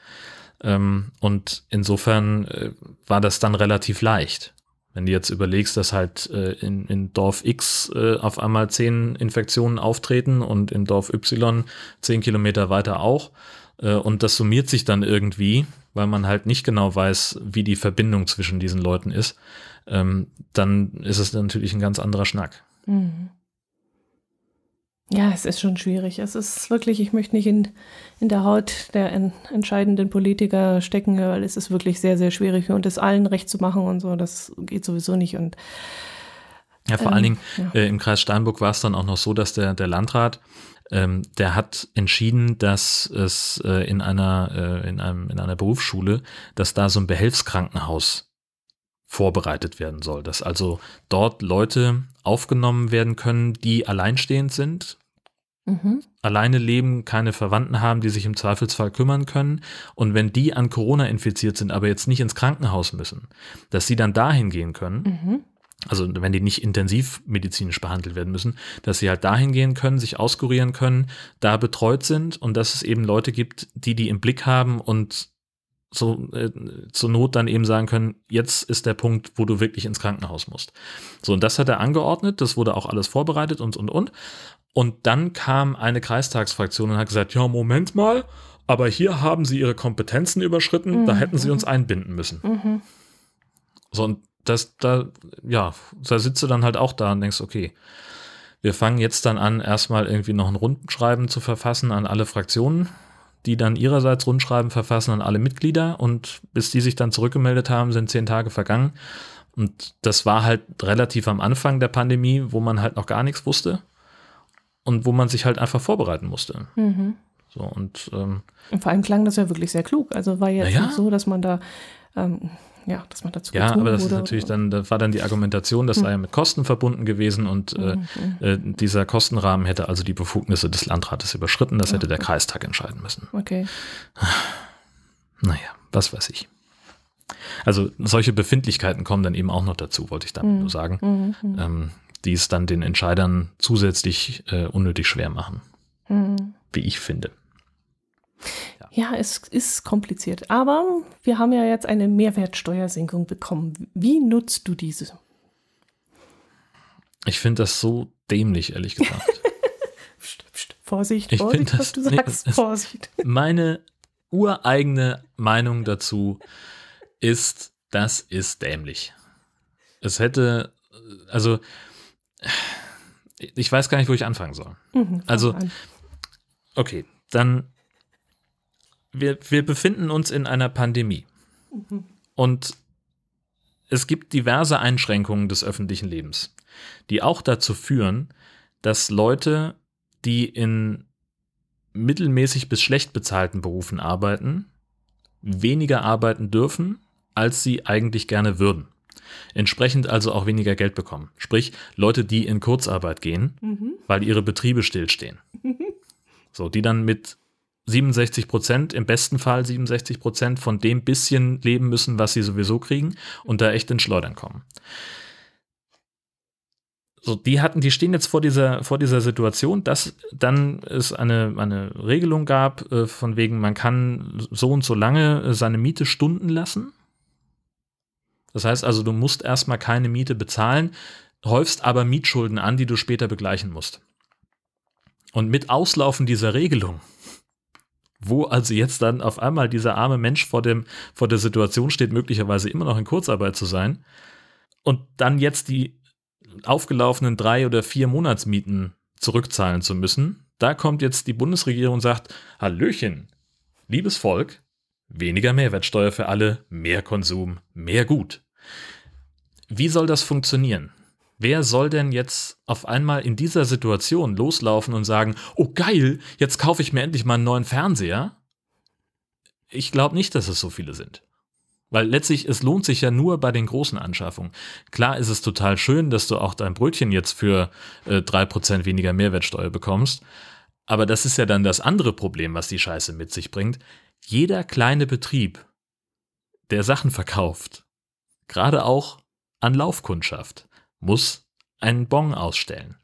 Ähm, und insofern äh, war das dann relativ leicht. Wenn du jetzt überlegst, dass halt äh, in, in Dorf X äh, auf einmal zehn Infektionen auftreten und in Dorf Y zehn Kilometer weiter auch. Äh, und das summiert sich dann irgendwie, weil man halt nicht genau weiß, wie die Verbindung zwischen diesen Leuten ist. Ähm, dann ist es natürlich ein ganz anderer Schnack. Mhm. Ja, es ist schon schwierig. Es ist wirklich, ich möchte nicht in, in der Haut der en entscheidenden Politiker stecken, weil es ist wirklich sehr, sehr schwierig und es allen recht zu machen und so, das geht sowieso nicht. Und Ja, vor Ähm, allen Dingen ja. äh, im Kreis Steinburg war es dann auch noch so, dass der, der Landrat, ähm, der hat entschieden, dass es äh, in einer äh, in einem in einer Berufsschule, dass da so ein Behelfskrankenhaus vorbereitet werden soll, dass also dort Leute aufgenommen werden können, die alleinstehend sind, mhm. alleine leben, keine Verwandten haben, die sich im Zweifelsfall kümmern können. Und wenn die an Corona infiziert sind, aber jetzt nicht ins Krankenhaus müssen, dass sie dann dahin gehen können, Mhm. Also wenn die nicht intensiv medizinisch behandelt werden müssen, dass sie halt dahin gehen können, sich auskurieren können, da betreut sind und dass es eben Leute gibt, die die im Blick haben und so äh, zur Not dann eben sagen können, jetzt ist der Punkt, wo du wirklich ins Krankenhaus musst. So, und das hat er angeordnet, das wurde auch alles vorbereitet und, und, und. Und dann kam eine Kreistagsfraktion und hat gesagt, ja, Moment mal, aber hier haben sie ihre Kompetenzen überschritten, da Mhm, hätten sie uns einbinden müssen. Mhm. So, und das, da, ja, da sitzt du dann halt auch da und denkst, okay, wir fangen jetzt dann an, erstmal irgendwie noch ein Rundschreiben zu verfassen an alle Fraktionen, die dann ihrerseits Rundschreiben verfassen an alle Mitglieder und bis die sich dann zurückgemeldet haben, sind zehn Tage vergangen. Und das war halt relativ am Anfang der Pandemie, wo man halt noch gar nichts wusste und wo man sich halt einfach vorbereiten musste. Mhm. So, und ähm, Und vor allem klang das ja wirklich sehr klug. Also war jetzt ja. nicht so, dass man da, ähm, ja, dass man dazu Ja, aber das ist wurde. natürlich dann, da war dann die Argumentation, das sei ja mit Kosten verbunden gewesen und äh, äh, dieser Kostenrahmen hätte also die Befugnisse des Landrates überschritten, das hätte der Kreistag entscheiden müssen. Okay. Naja, was weiß ich. Also solche Befindlichkeiten kommen dann eben auch noch dazu, wollte ich damit nur sagen, Mhm. ähm, die es dann den Entscheidern zusätzlich äh, unnötig schwer machen, Mhm. wie ich finde. Ja, es ist kompliziert. Aber wir haben ja jetzt eine Mehrwertsteuersenkung bekommen. Wie nutzt du diese? Ich finde das so dämlich, ehrlich gesagt. Psst, psst, Vorsicht, Ich Vorsicht, was das- du nee, sagst. das- Vorsicht. Meine ureigene Meinung dazu ist, das ist dämlich. Es hätte, also, ich weiß gar nicht, wo ich anfangen soll. Mhm, Also- an. Okay, dann, wir, wir befinden uns in einer Pandemie. Und es gibt diverse Einschränkungen des öffentlichen Lebens. die auch dazu führen, dass Leute, die in mittelmäßig bis schlecht bezahlten Berufen arbeiten, weniger arbeiten dürfen, als sie eigentlich gerne würden. Entsprechend also auch weniger Geld bekommen. Sprich, Leute, die in Kurzarbeit gehen, mhm. weil ihre Betriebe stillstehen. Mhm. So, die dann mit 67 Prozent, im besten Fall 67 Prozent von dem bisschen leben müssen, was sie sowieso kriegen und da echt in Schleudern kommen. So, die hatten, die stehen jetzt vor dieser, vor dieser Situation, dass dann es eine, eine Regelung gab, äh, von wegen, man kann so und so lange äh, seine Miete stunden lassen. Das heißt also, du musst erstmal keine Miete bezahlen, häufst aber Mietschulden an, die du später begleichen musst. Und mit Auslaufen dieser Regelung, wo also jetzt dann auf einmal dieser arme Mensch vor, dem, vor der Situation steht, möglicherweise immer noch in Kurzarbeit zu sein, und dann jetzt die aufgelaufenen drei oder vier Monatsmieten zurückzahlen zu müssen, da kommt jetzt die Bundesregierung und sagt, Hallöchen, liebes Volk, weniger Mehrwertsteuer für alle, mehr Konsum, mehr Gut. Wie soll das funktionieren? Wer soll denn jetzt auf einmal in dieser Situation loslaufen und sagen, oh geil, jetzt kaufe ich mir endlich mal einen neuen Fernseher? Ich glaube nicht, dass es so viele sind. Weil letztlich, es lohnt sich ja nur bei den großen Anschaffungen. Klar ist es total schön, dass du auch dein Brötchen jetzt für äh, 3% weniger Mehrwertsteuer bekommst. Aber das ist ja dann das andere Problem, was die Scheiße mit sich bringt. Jeder kleine Betrieb, der Sachen verkauft, gerade auch an Laufkundschaft, muss einen Bon ausstellen.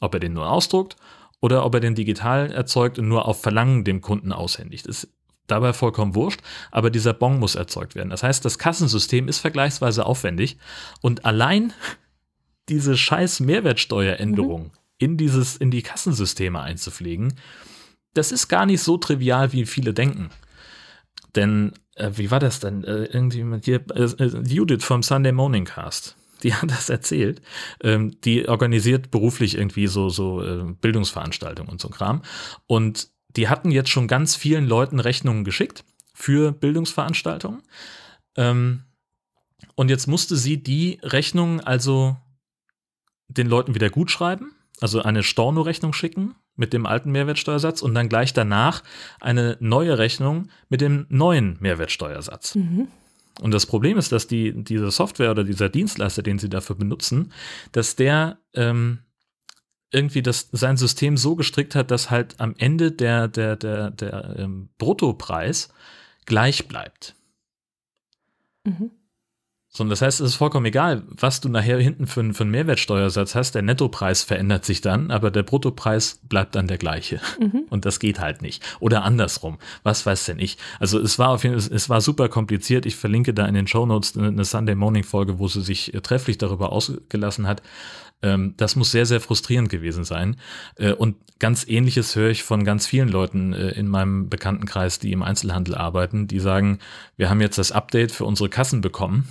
Ob er den nur ausdruckt oder ob er den digital erzeugt und nur auf Verlangen dem Kunden aushändigt, ist dabei vollkommen wurscht, aber dieser Bon muss erzeugt werden. Das heißt, das Kassensystem ist vergleichsweise aufwendig und allein diese scheiß Mehrwertsteueränderung mhm. in dieses, in die Kassensysteme einzupflegen, das ist gar nicht so trivial, wie viele denken. Denn, äh, wie war das denn? Äh, irgendwie hier, äh, äh, Judith vom Sunday Morning Cast, die hat das erzählt. Ähm, die organisiert beruflich irgendwie so, so äh, Bildungsveranstaltungen und so Kram. Und die hatten jetzt schon ganz vielen Leuten Rechnungen geschickt für Bildungsveranstaltungen. Ähm, und jetzt musste sie die Rechnungen also den Leuten wieder gut schreiben, also eine Storno-Rechnung schicken mit dem alten Mehrwertsteuersatz und dann gleich danach eine neue Rechnung mit dem neuen Mehrwertsteuersatz. Mhm. Und das Problem ist, dass die, diese Software oder dieser Dienstleister, den sie dafür benutzen, dass der ähm, irgendwie das, sein System so gestrickt hat, dass halt am Ende der, der, der, der ähm, Bruttopreis gleich bleibt. Mhm. Sondern das heißt, es ist vollkommen egal, was du nachher hinten für, für einen Mehrwertsteuersatz hast. Der Nettopreis verändert sich dann, aber der Bruttopreis bleibt dann der gleiche. Mhm. Und das geht halt nicht. Oder andersrum. Was weiß denn ich? Also es war auf jeden Fall, es war super kompliziert. Ich verlinke da in den Show Notes eine Sunday Morning Folge, wo sie sich äh, trefflich darüber ausgelassen hat. Ähm, das muss sehr, sehr frustrierend gewesen sein. Äh, und ganz ähnliches höre ich von ganz vielen Leuten äh, in meinem Bekanntenkreis, die im Einzelhandel arbeiten, die sagen, wir haben jetzt das Update für unsere Kassen bekommen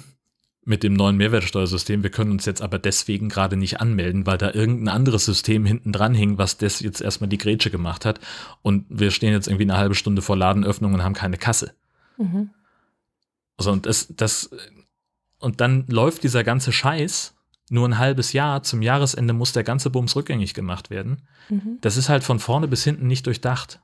mit dem neuen Mehrwertsteuersystem. Wir können uns jetzt aber deswegen gerade nicht anmelden, weil da irgendein anderes System hinten dran hing, was das jetzt erstmal die Grätsche gemacht hat. Und wir stehen jetzt irgendwie eine halbe Stunde vor Ladenöffnung und haben keine Kasse. Mhm. Also und das, das, und dann läuft dieser ganze Scheiß nur ein halbes Jahr. Zum Jahresende muss der ganze Bums rückgängig gemacht werden. Mhm. Das ist halt von vorne bis hinten nicht durchdacht.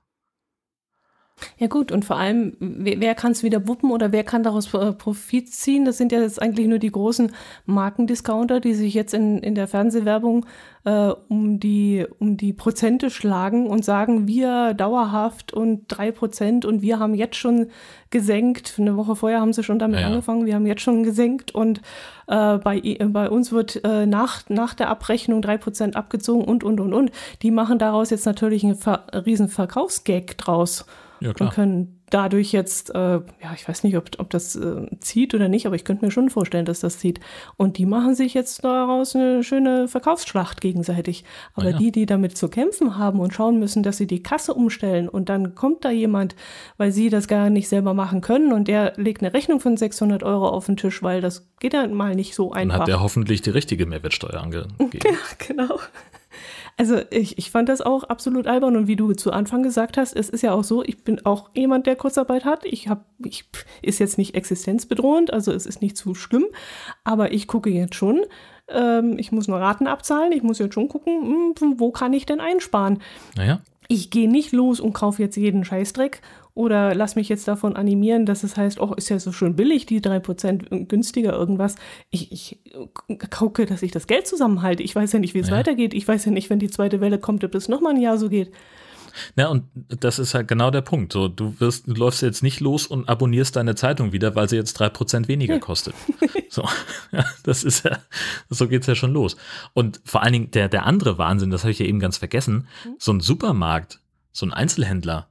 Ja gut, und vor allem, wer, wer kann es wieder wuppen oder wer kann daraus äh, Profit ziehen? Das sind ja jetzt eigentlich nur die großen Markendiscounter, die sich jetzt in, in der Fernsehwerbung äh, um, die, um die Prozente schlagen und sagen, wir dauerhaft und drei Prozent und wir haben jetzt schon gesenkt. Eine Woche vorher haben sie schon damit ja. angefangen, wir haben jetzt schon gesenkt und äh, bei, bei uns wird äh, nach, nach der Abrechnung drei Prozent abgezogen und, und, und, und. Die machen daraus jetzt natürlich einen Ver riesen Verkaufsgag draus ja, und können dadurch jetzt, äh, ja, ich weiß nicht, ob, ob das äh, zieht oder nicht, aber ich könnte mir schon vorstellen, dass das zieht. Und die machen sich jetzt daraus eine schöne Verkaufsschlacht gegenseitig. Aber ah, ja. die, die damit zu kämpfen haben und schauen müssen, dass sie die Kasse umstellen und dann kommt da jemand, weil sie das gar nicht selber machen können und der legt eine Rechnung von 600 Euro auf den Tisch, weil das geht dann mal nicht so einfach. Dann hat der hoffentlich die richtige Mehrwertsteuer angegeben. Ja, genau. Also ich, ich fand das auch absolut albern und wie du zu Anfang gesagt hast, es ist ja auch so, ich bin auch jemand, der Kurzarbeit hat. Ich habe, ich ist jetzt nicht existenzbedrohend, also es ist nicht zu schlimm, aber ich gucke jetzt schon, ähm, ich muss nur Raten abzahlen, ich muss jetzt schon gucken, hm, wo kann ich denn einsparen. Naja. Ich gehe nicht los und kaufe jetzt jeden Scheißdreck oder lass mich jetzt davon animieren, dass es heißt, oh, ist ja so schön billig, die 3% günstiger irgendwas. Ich, ich gucke, dass ich das Geld zusammenhalte. Ich weiß ja nicht, wie es ja. weitergeht. Ich weiß ja nicht, wenn die zweite Welle kommt, ob es nochmal ein Jahr so geht. Ja, und das ist halt genau der Punkt. So, du wirst, du läufst jetzt nicht los und abonnierst deine Zeitung wieder, weil sie jetzt drei Prozent weniger kostet. so, ja, das ist ja, so geht's ja schon los. Und vor allen Dingen der, der andere Wahnsinn, das habe ich ja eben ganz vergessen, mhm. so ein Supermarkt, so ein Einzelhändler,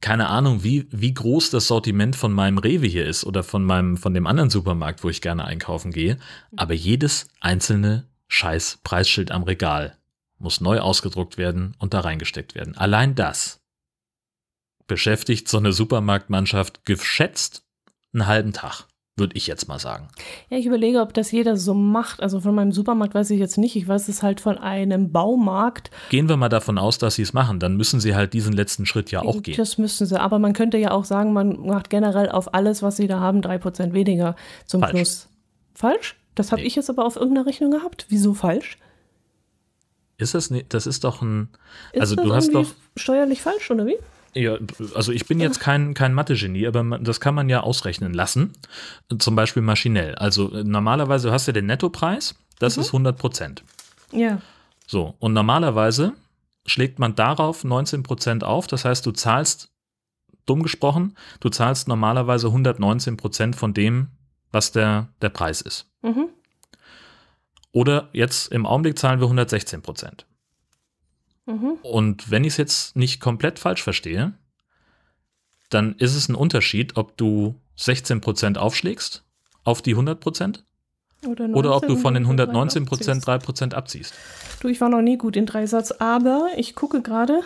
keine Ahnung, wie, wie groß das Sortiment von meinem Rewe hier ist oder von meinem, von dem anderen Supermarkt, wo ich gerne einkaufen gehe. Aber jedes einzelne scheiß Preisschild am Regal muss neu ausgedruckt werden und da reingesteckt werden. Allein das beschäftigt so eine Supermarktmannschaft geschätzt einen halben Tag, würde ich jetzt mal sagen. Ja, ich überlege, ob das jeder so macht. Also von meinem Supermarkt weiß ich jetzt nicht. Ich weiß es halt von einem Baumarkt. Gehen wir mal davon aus, dass sie es machen. Dann müssen sie halt diesen letzten Schritt ja auch gehen. Das müssen sie. Aber man könnte ja auch sagen, man macht generell auf alles, was sie da haben, drei Prozent weniger zum falsch. Schluss. Falsch? Das habe nee. ich jetzt aber auf irgendeiner Rechnung gehabt. Wieso falsch? Ist das nicht, das ist doch ein, ist also du hast doch. Steuerlich falsch, oder wie? Ja, also ich bin jetzt kein, kein Mathe-Genie, aber das kann man ja ausrechnen lassen. Zum Beispiel maschinell. Also normalerweise hast du den Nettopreis, das mhm. ist 100 Prozent. Ja. So, und normalerweise schlägt man darauf 19 Prozent auf. Das heißt, du zahlst, dumm gesprochen, du zahlst normalerweise 119 Prozent von dem, was der, der Preis ist. Mhm. Oder jetzt im Augenblick zahlen wir 116 Prozent. Mhm. Und wenn ich es jetzt nicht komplett falsch verstehe, dann ist es ein Unterschied, ob du 16 Prozent aufschlägst auf die 100 Prozent oder, oder, ob du von den 119 Prozent 3 Prozent abziehst. Du, ich war noch nie gut in Dreisatz, aber ich gucke gerade,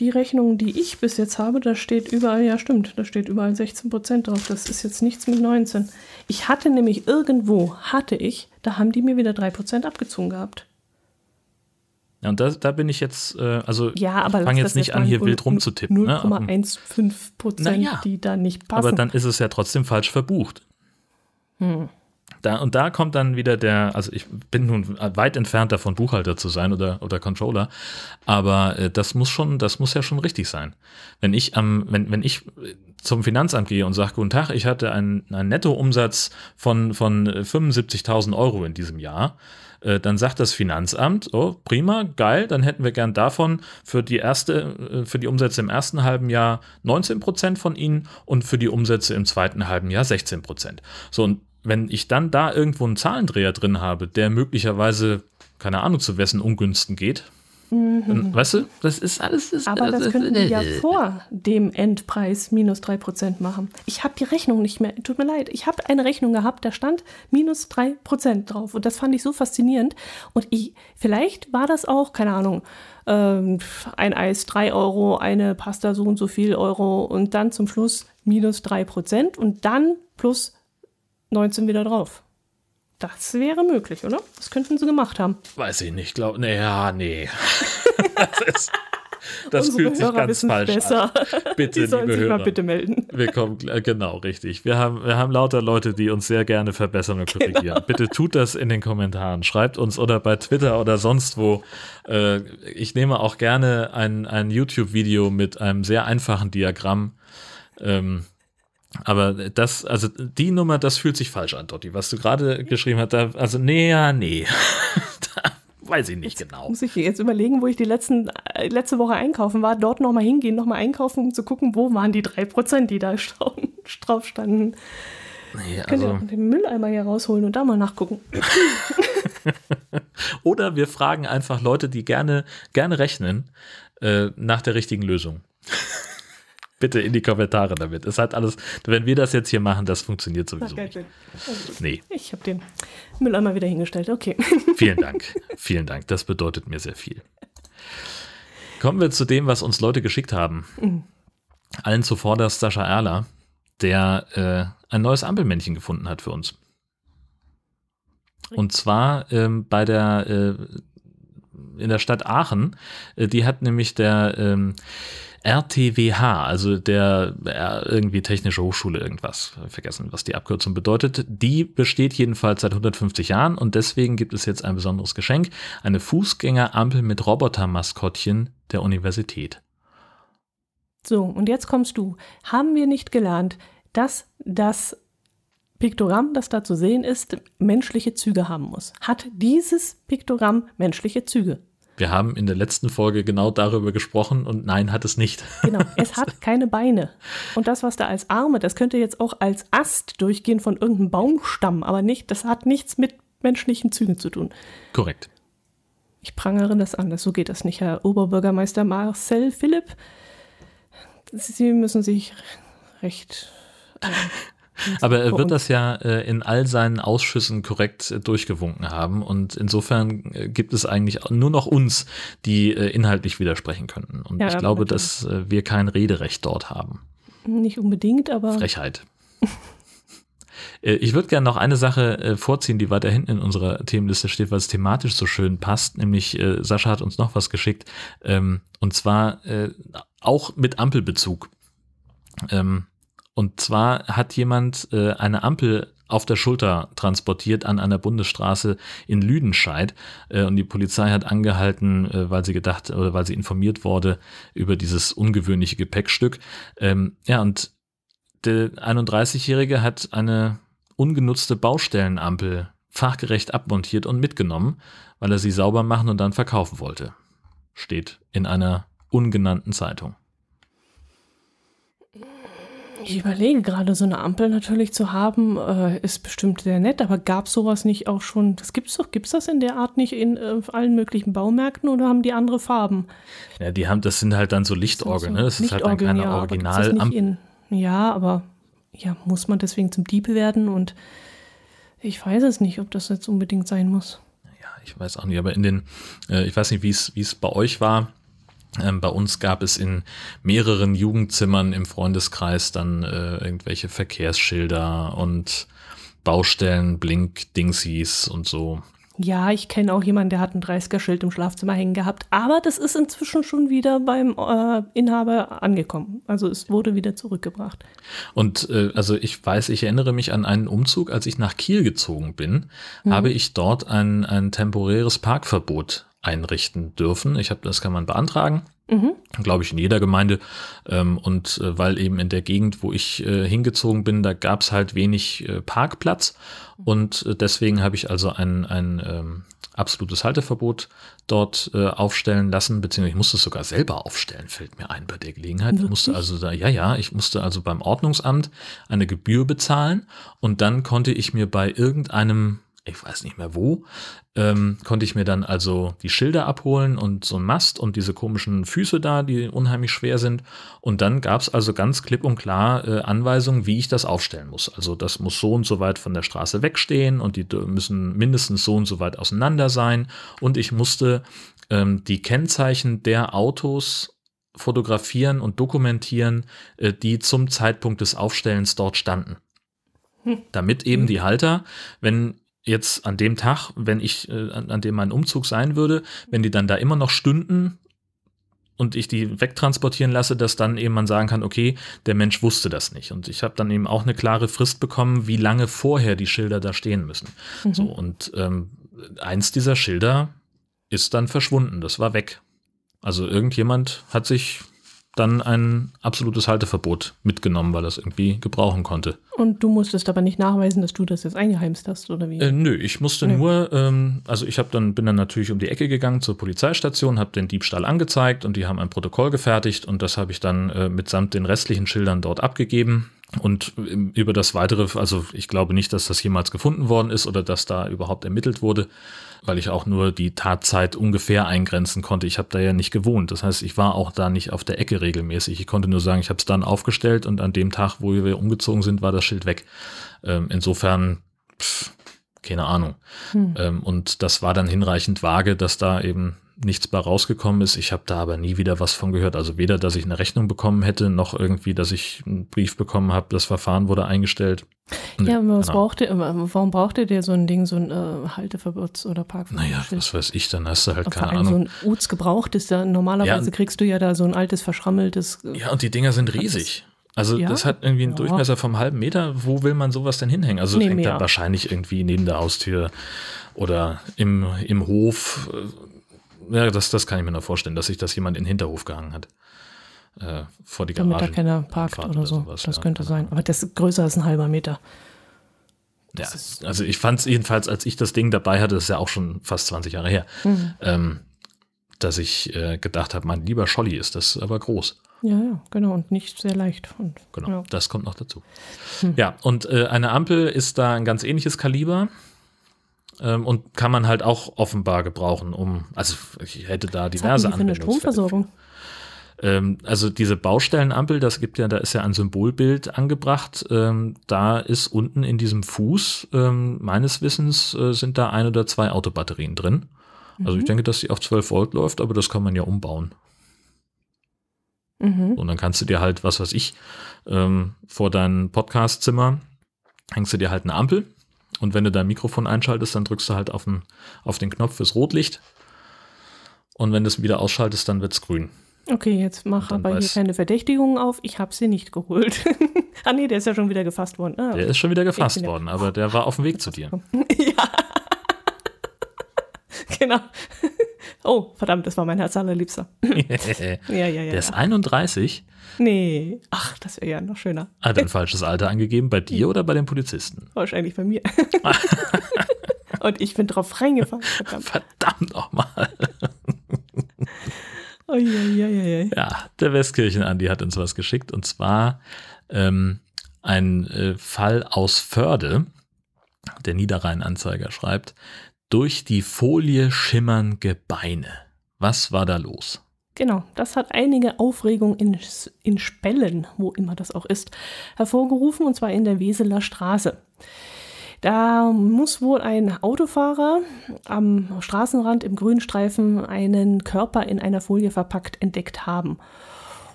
die Rechnungen, die ich bis jetzt habe, da steht überall, ja stimmt, da steht überall 16 Prozent drauf. Das ist jetzt nichts mit 19. Ich hatte nämlich irgendwo, hatte ich, da haben die mir wieder 3 Prozent abgezogen gehabt. Ja, und da, da bin ich jetzt, äh, also ja, aber ich fange jetzt nicht an, hier wild rumzutippen. 0,15 ne? Prozent, ja, die da nicht passen. Aber dann ist es ja trotzdem falsch verbucht. Hm. Da, und da kommt dann wieder der, also ich bin nun weit entfernt davon, Buchhalter zu sein oder, oder Controller, aber äh, das muss schon, das muss ja schon richtig sein. Wenn ich am, wenn, wenn ich zum Finanzamt gehe und sage, guten Tag, ich hatte einen, einen Nettoumsatz von, von 75.000 Euro in diesem Jahr, äh, dann sagt das Finanzamt, oh, prima, geil, dann hätten wir gern davon für die erste, äh, für die Umsätze im ersten halben Jahr 19 Prozent von Ihnen und für die Umsätze im zweiten halben Jahr 16 Prozent. So, und wenn ich dann da irgendwo einen Zahlendreher drin habe, der möglicherweise, keine Ahnung, zu wessen Ungünsten geht, mhm. weißt du, das ist alles. Das, Aber das, das könnten die ja vor dem Endpreis minus 3% machen. Ich habe die Rechnung nicht mehr, tut mir leid. Ich habe eine Rechnung gehabt, da stand minus 3% drauf. Und das fand ich so faszinierend. Und ich, vielleicht war das auch, keine Ahnung, ähm, ein Eis 3 Euro, eine Pasta so und so viel Euro und dann zum Schluss minus 3% und dann plus 19 wieder drauf. Das wäre möglich, oder? Das könnten sie gemacht haben. Weiß ich nicht, glaube nee, ja, nee. das ist, das fühlt sich Hörer ganz falsch besser. an. Bitte, die sollen liebe sich Hörer. mal bitte melden. Wir kommen, äh, genau, richtig. Wir haben, wir haben lauter Leute, die uns sehr gerne verbessern und korrigieren. Genau. Bitte tut das in den Kommentaren. Schreibt uns oder bei Twitter oder sonst wo. Äh, ich nehme auch gerne ein, ein YouTube-Video mit einem sehr einfachen Diagramm. Ähm, aber das, also die Nummer, das fühlt sich falsch an, Dotti. Was du gerade geschrieben hast, da, also nee, ja, nee. da weiß ich nicht jetzt genau. Muss ich jetzt überlegen, wo ich die letzten, äh, letzte Woche einkaufen war, dort nochmal hingehen, nochmal einkaufen, um zu gucken, wo waren die drei Prozent, die da drauf standen. Nee, also, Könnt ihr also den Mülleimer hier rausholen und da mal nachgucken. Oder wir fragen einfach Leute, die gerne, gerne rechnen, äh, nach der richtigen Lösung bitte in die Kommentare damit. Es hat alles, wenn wir das jetzt hier machen, das funktioniert sowieso nicht. Nee. Ich habe den Mülleimer wieder hingestellt, okay. Vielen Dank, vielen Dank. Das bedeutet mir sehr viel. Kommen wir zu dem, was uns Leute geschickt haben. Mhm. Allen zuvorderst Sascha Erler, der äh, ein neues Ampelmännchen gefunden hat für uns. Und zwar ähm, bei der äh, in der Stadt Aachen. Äh, die hat nämlich der ähm, RTWH, also der irgendwie Technische Hochschule irgendwas, vergessen, was die Abkürzung bedeutet. Die besteht jedenfalls seit 150 Jahren und deswegen gibt es jetzt ein besonderes Geschenk, eine Fußgängerampel mit Robotermaskottchen der Universität. So, und jetzt kommst du. Haben wir nicht gelernt, dass das Piktogramm, das da zu sehen ist, menschliche Züge haben muss? Hat dieses Piktogramm menschliche Züge? Wir haben in der letzten Folge genau darüber gesprochen und nein, hat es nicht. Genau, es hat keine Beine. Und das, was da als Arme, das könnte jetzt auch als Ast durchgehen von irgendeinem Baumstamm, aber nicht, das hat nichts mit menschlichen Zügen zu tun. Korrekt. Ich prangere das an, so geht das nicht, Herr Oberbürgermeister Marcel Philipp. Sie müssen sich recht. Äh, aber er wird das ja äh, in all seinen Ausschüssen korrekt äh, durchgewunken haben und insofern äh, gibt es eigentlich nur noch uns, die äh, inhaltlich widersprechen könnten. Und ja, ich glaube, natürlich. dass äh, wir kein Rederecht dort haben. Nicht unbedingt, aber. Frechheit. Äh, ich würde gerne noch eine Sache vorziehen, die weiter hinten in unserer Themenliste steht, weil es thematisch so schön passt. Nämlich Sascha hat uns noch was geschickt. Ähm, und zwar auch mit Ampelbezug. Ähm, und zwar hat jemand äh, eine Ampel auf der Schulter transportiert an einer Bundesstraße in Lüdenscheid. Äh, und die Polizei hat angehalten, äh, weil sie gedacht oder weil sie informiert wurde über dieses ungewöhnliche Gepäckstück. Ähm, ja, und der 31-Jährige hat eine ungenutzte Baustellenampel fachgerecht abmontiert und mitgenommen, weil er sie sauber machen und dann verkaufen wollte. Steht in einer ungenannten Zeitung. Ich überlege gerade, so eine Ampel natürlich zu haben, äh, ist bestimmt sehr nett, aber gab es sowas nicht auch schon? Das gibt's doch, gibt's das in der Art nicht in äh, allen möglichen Baumärkten oder haben die andere Farben? Ja, die haben, das sind halt dann so Lichtorgeln, so ne? Das ist halt dann keine ja, Original. ja, aber ja, muss man deswegen zum Diebe werden und ich weiß es nicht, ob das jetzt unbedingt sein muss. Ja, ich weiß auch nicht, aber in den, äh, ich weiß nicht, wie es bei euch war bei uns gab es in mehreren Jugendzimmern im Freundeskreis dann äh, irgendwelche Verkehrsschilder und Baustellen, Blink-Dingsies und so. Ja, ich kenne auch jemanden, der hat ein 30er-Schild im Schlafzimmer hängen gehabt, aber das ist inzwischen schon wieder beim äh, Inhaber angekommen. Also es wurde wieder zurückgebracht. Und äh, also ich weiß, ich erinnere mich an einen Umzug, als ich nach Kiel gezogen bin, mhm. habe ich dort ein, ein temporäres Parkverbot einrichten dürfen. Ich habe, das kann man beantragen. Mhm. Glaube ich, in jeder Gemeinde. Ähm, und äh, weil eben in der Gegend, wo ich äh, hingezogen bin, da gab es halt wenig äh, Parkplatz. Und deswegen habe ich also ein, ein ähm, absolutes Halteverbot dort aufstellen lassen, beziehungsweise ich musste es sogar selber aufstellen, fällt mir ein bei der Gelegenheit. Ich musste also da, ja, ja, ich musste also beim Ordnungsamt eine Gebühr bezahlen und dann konnte ich mir bei irgendeinem ich weiß nicht mehr wo, ähm, konnte ich mir dann also die Schilder abholen und so ein Mast und diese komischen Füße da, die unheimlich schwer sind. Und dann gab es also ganz klipp und klar äh, Anweisungen, wie ich das aufstellen muss. Also das muss so und so weit von der Straße wegstehen und die müssen mindestens so und so weit auseinander sein. Und ich musste ähm, die Kennzeichen der Autos fotografieren und dokumentieren, äh, die zum Zeitpunkt des Aufstellens dort standen hm. damit eben hm. die Halter, wenn jetzt an dem Tag, wenn ich, äh, an, an, dem mein Umzug sein würde, wenn die dann da immer noch stünden und ich die wegtransportieren lasse, dass dann eben man sagen kann, okay, der Mensch wusste das nicht. Und ich habe dann eben auch eine klare Frist bekommen, wie lange vorher die Schilder da stehen müssen. Mhm. So, und ähm, eins dieser Schilder ist dann verschwunden, das war weg. Also irgendjemand hat sich dann ein absolutes Halteverbot mitgenommen, weil er es irgendwie gebrauchen konnte. Und du musstest aber nicht nachweisen, dass du das jetzt eingeheimst hast, oder wie? Äh, nö, ich musste nö. nur, ähm, also ich habe dann bin dann natürlich um die Ecke gegangen zur Polizeistation, habe den Diebstahl angezeigt und die haben ein Protokoll gefertigt und das habe ich dann äh, mitsamt den restlichen Schildern dort abgegeben. Und über das weitere, also ich glaube nicht, dass das jemals gefunden worden ist oder dass da überhaupt ermittelt wurde weil ich auch nur die Tatzeit ungefähr eingrenzen konnte. Ich habe da ja nicht gewohnt. Das heißt, ich war auch da nicht auf der Ecke regelmäßig. Ich konnte nur sagen, ich habe es dann aufgestellt und an dem Tag, wo wir umgezogen sind, war das Schild weg. Ähm, insofern, pff, keine Ahnung. Hm. Ähm, und das war dann hinreichend vage, dass da eben nichts bei rausgekommen ist. Ich habe da aber nie wieder was von gehört. Also weder, dass ich eine Rechnung bekommen hätte, noch irgendwie, dass ich einen Brief bekommen habe, das Verfahren wurde eingestellt. Ja, aber was genau. braucht ihr, warum braucht ihr so ein Ding, so ein äh, Halteverbots- oder Parkverbot? Naja, was weiß ich, dann hast du halt keine Ahnung. So ein Uts gebraucht ist da, normalerweise ja, kriegst du ja da so ein altes, verschrammeltes. Äh, ja, und die Dinger sind riesig. Also ja? das hat irgendwie einen ja. Durchmesser vom halben Meter. Wo will man sowas denn hinhängen? Also nee, hängt da wahrscheinlich irgendwie neben der Haustür oder im, im Hof. Ja, das, das kann ich mir noch vorstellen, dass sich das jemand in den Hinterhof gehangen hat. Äh, vor die Damit Garage. Damit da keiner parkt oder, oder so. Sowas, das ja, könnte sein. Aber das ist größer als ein halber Meter. Ja, also ich fand es jedenfalls, als ich das Ding dabei hatte, das ist ja auch schon fast 20 Jahre her, mhm. ähm, dass ich äh, gedacht habe, mein lieber Scholli ist das aber groß. Ja, ja, genau, und nicht sehr leicht. Und, genau, ja. das kommt noch dazu. Hm. Ja, und äh, eine Ampel ist da ein ganz ähnliches Kaliber ähm, und kann man halt auch offenbar gebrauchen, um, also ich hätte da diverse Was für eine Stromversorgung? Ähm, also diese Baustellenampel, das gibt ja, da ist ja ein Symbolbild angebracht. Ähm, da ist unten in diesem Fuß, ähm, meines Wissens, äh, sind da ein oder zwei Autobatterien drin. Also mhm. ich denke, dass sie auf 12 Volt läuft, aber das kann man ja umbauen. Mhm. Und dann kannst du dir halt, was weiß ich, ähm, vor dein Podcastzimmer hängst du dir halt eine Ampel und wenn du dein Mikrofon einschaltest, dann drückst du halt auf den, auf den Knopf fürs Rotlicht. Und wenn du es wieder ausschaltest, dann wird es grün. Okay, jetzt mach aber hier keine Verdächtigungen auf. Ich habe sie nicht geholt. ah nee, der ist ja schon wieder gefasst worden. Ah, der ist schon wieder gefasst worden, aber der war auf dem Weg zu dir. ja. genau. Oh, verdammt, das war mein Herz allerliebster. ja, ja, ja. Der ist 31. Nee, ach, das wäre ja noch schöner. Hat er ein falsches Alter angegeben, bei dir oder bei den Polizisten? Wahrscheinlich bei mir. Und ich bin drauf reingefallen. Verdammt, verdammt nochmal. Oh, ja, ja, ja, ja, der Westkirchen-Andi hat uns was geschickt und zwar ähm, ein äh, Fall aus Förde. Der Niederrhein-Anzeiger schreibt, durch die Folie schimmern Gebeine. Was war da los? Genau, das hat einige Aufregung in, in Spellen, wo immer das auch ist, hervorgerufen, und zwar in der Weseler Straße. Da muss wohl ein Autofahrer am Straßenrand im Grünstreifen einen Körper in einer Folie verpackt entdeckt haben.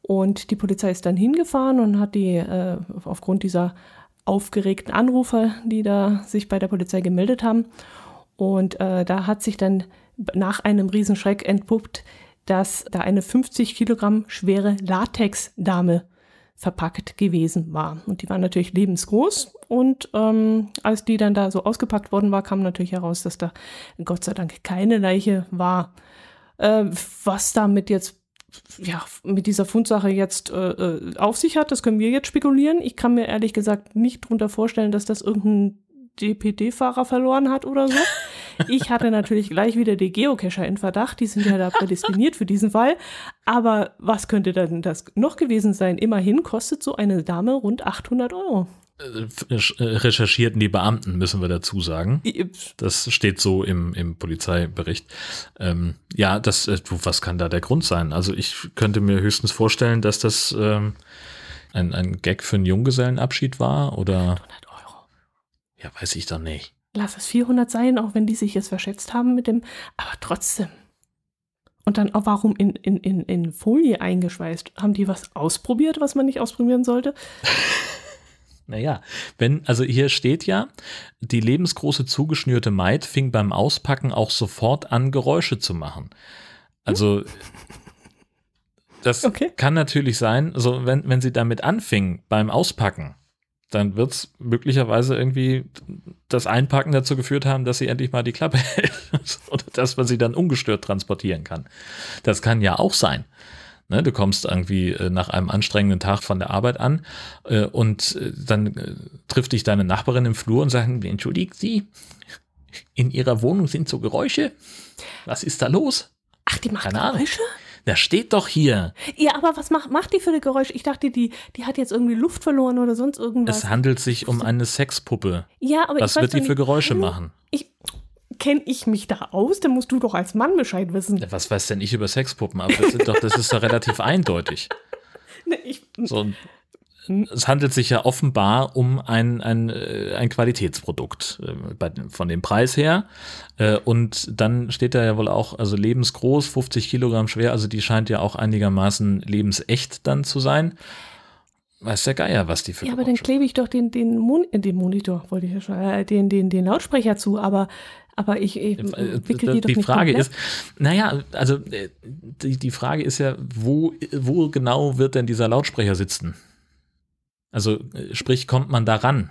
Und die Polizei ist dann hingefahren und hat die äh, aufgrund dieser aufgeregten Anrufer, die da sich bei der Polizei gemeldet haben, und äh, da hat sich dann nach einem Riesenschreck entpuppt, dass da eine 50 Kilogramm schwere Latexdame verpackt gewesen war. Und die war natürlich lebensgroß. Und ähm, als die dann da so ausgepackt worden war, kam natürlich heraus, dass da Gott sei Dank keine Leiche war. Äh, was damit jetzt ja, mit dieser Fundsache jetzt äh, äh auf sich hat, das können wir jetzt spekulieren. Ich kann mir ehrlich gesagt nicht darunter vorstellen, dass das irgendein DPD-Fahrer verloren hat oder so. Ich hatte natürlich gleich wieder die Geocacher in Verdacht, die sind ja da prädestiniert für diesen Fall. Aber was könnte denn das noch gewesen sein? Immerhin kostet so eine Dame rund 800 Euro. Äh, äh, recherchierten die Beamten, müssen wir dazu sagen. Das steht so im, im Polizeibericht. Ähm, ja, das, äh, was kann da der Grund sein? Also ich könnte mir höchstens vorstellen, dass das ähm, ein, ein Gag für einen Junggesellenabschied war oder. 800 ja, weiß ich doch nicht. Lass es 400 sein, auch wenn die sich jetzt verschätzt haben mit dem, aber trotzdem. Und dann auch warum in, in, in, in Folie eingeschweißt? Haben die was ausprobiert, was man nicht ausprobieren sollte? Naja, wenn, also hier steht ja, die lebensgroße zugeschnürte Maid fing beim Auspacken auch sofort an, Geräusche zu machen. Also, das okay. kann natürlich sein, also wenn, wenn sie damit anfing beim Auspacken, dann wird es möglicherweise irgendwie das Einpacken dazu geführt haben, dass sie endlich mal die Klappe hält oder dass man sie dann ungestört transportieren kann. Das kann ja auch sein. Ne, du kommst irgendwie äh, nach einem anstrengenden Tag von der Arbeit an äh, und äh, dann äh, trifft dich deine Nachbarin im Flur und sagt, entschuldigt Sie, in Ihrer Wohnung sind so Geräusche. Was ist da los? Ach, die macht Keine Geräusche? Ahnung. Das steht doch hier. Ja, aber was macht, macht die für eine Geräusche? Ich dachte, die, die hat jetzt irgendwie Luft verloren oder sonst irgendwas. Es handelt sich um eine Sexpuppe. Ja, aber was wird die für Geräusche machen? Ich, kenne ich mich da aus? Dann musst du doch als Mann Bescheid wissen. Was weiß denn ich über Sexpuppen? Aber das, doch, das ist doch relativ eindeutig. Ne, ich, so, hm? Es handelt sich ja offenbar um ein, ein, äh, ein Qualitätsprodukt äh, von dem Preis her. Äh, und dann steht da ja wohl auch, also lebensgroß, 50 Kilogramm schwer, also die scheint ja auch einigermaßen lebensecht dann zu sein. Weiß der Geier, was die für Ja, aber dann klebe ich doch den, den, Mon den Monitor, wollte ich ja schon, äh, den, den, den Lautsprecher zu, aber aber ich, ich wickel die doch Die Frage komplett. ist, naja, also die, die Frage ist ja, wo, wo genau wird denn dieser Lautsprecher sitzen? Also sprich, kommt man da ran?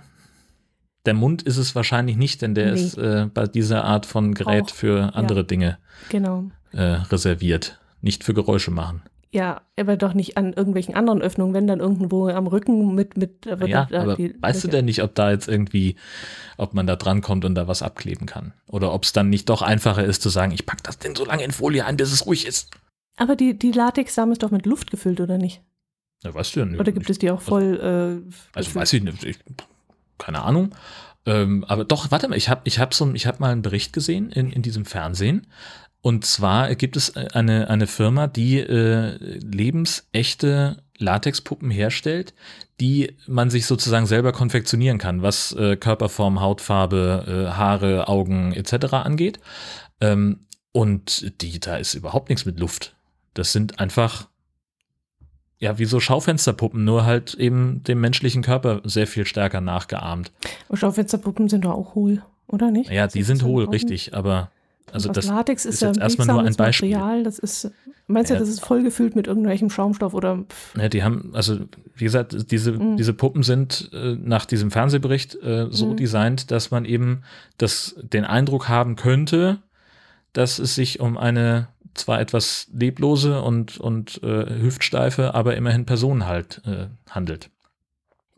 Der Mund ist es wahrscheinlich nicht, denn der nee. ist äh, bei dieser Art von Gerät Auch, für andere ja, Dinge genau. äh, reserviert. Nicht für Geräusche machen. Ja, aber doch nicht an irgendwelchen anderen Öffnungen, wenn dann irgendwo am Rücken mit. mit ja, da, aber die, weißt du denn nicht, ob da jetzt irgendwie, ob man da drankommt und da was abkleben kann? Oder ob es dann nicht doch einfacher ist zu sagen, ich packe das Ding so lange in Folie ein, bis es ruhig ist. Aber die, die Latexdame ist doch mit Luft gefüllt, oder nicht? Du ja nicht. Oder gibt es die auch voll. Also, äh, also weiß ich nicht, ich, keine Ahnung. Ähm, aber doch, warte mal, ich habe ich hab so, hab mal einen Bericht gesehen in, in diesem Fernsehen. Und zwar gibt es eine, eine Firma, die äh, lebensechte Latexpuppen herstellt, die man sich sozusagen selber konfektionieren kann, was äh, Körperform, Hautfarbe, äh, Haare, Augen etc. angeht. Ähm, und die, da ist überhaupt nichts mit Luft. Das sind einfach ja, wie so Schaufensterpuppen, nur halt eben dem menschlichen Körper sehr viel stärker nachgeahmt. Aber Schaufensterpuppen sind doch auch hohl, oder nicht? Ja, die sind hohl, richtig, aber also das Latex ist, ist jetzt erstmal nur ein Beispiel. Material, das ist, meinst du, ja, das ist vollgefüllt mit irgendwelchem Schaumstoff oder? Ja, die haben, also wie gesagt, diese, mhm. diese Puppen sind äh, nach diesem Fernsehbericht äh, so mhm. designt, dass man eben das, den Eindruck haben könnte, dass es sich um eine zwar etwas leblose und, und äh, hüftsteife, aber immerhin Person halt äh, handelt.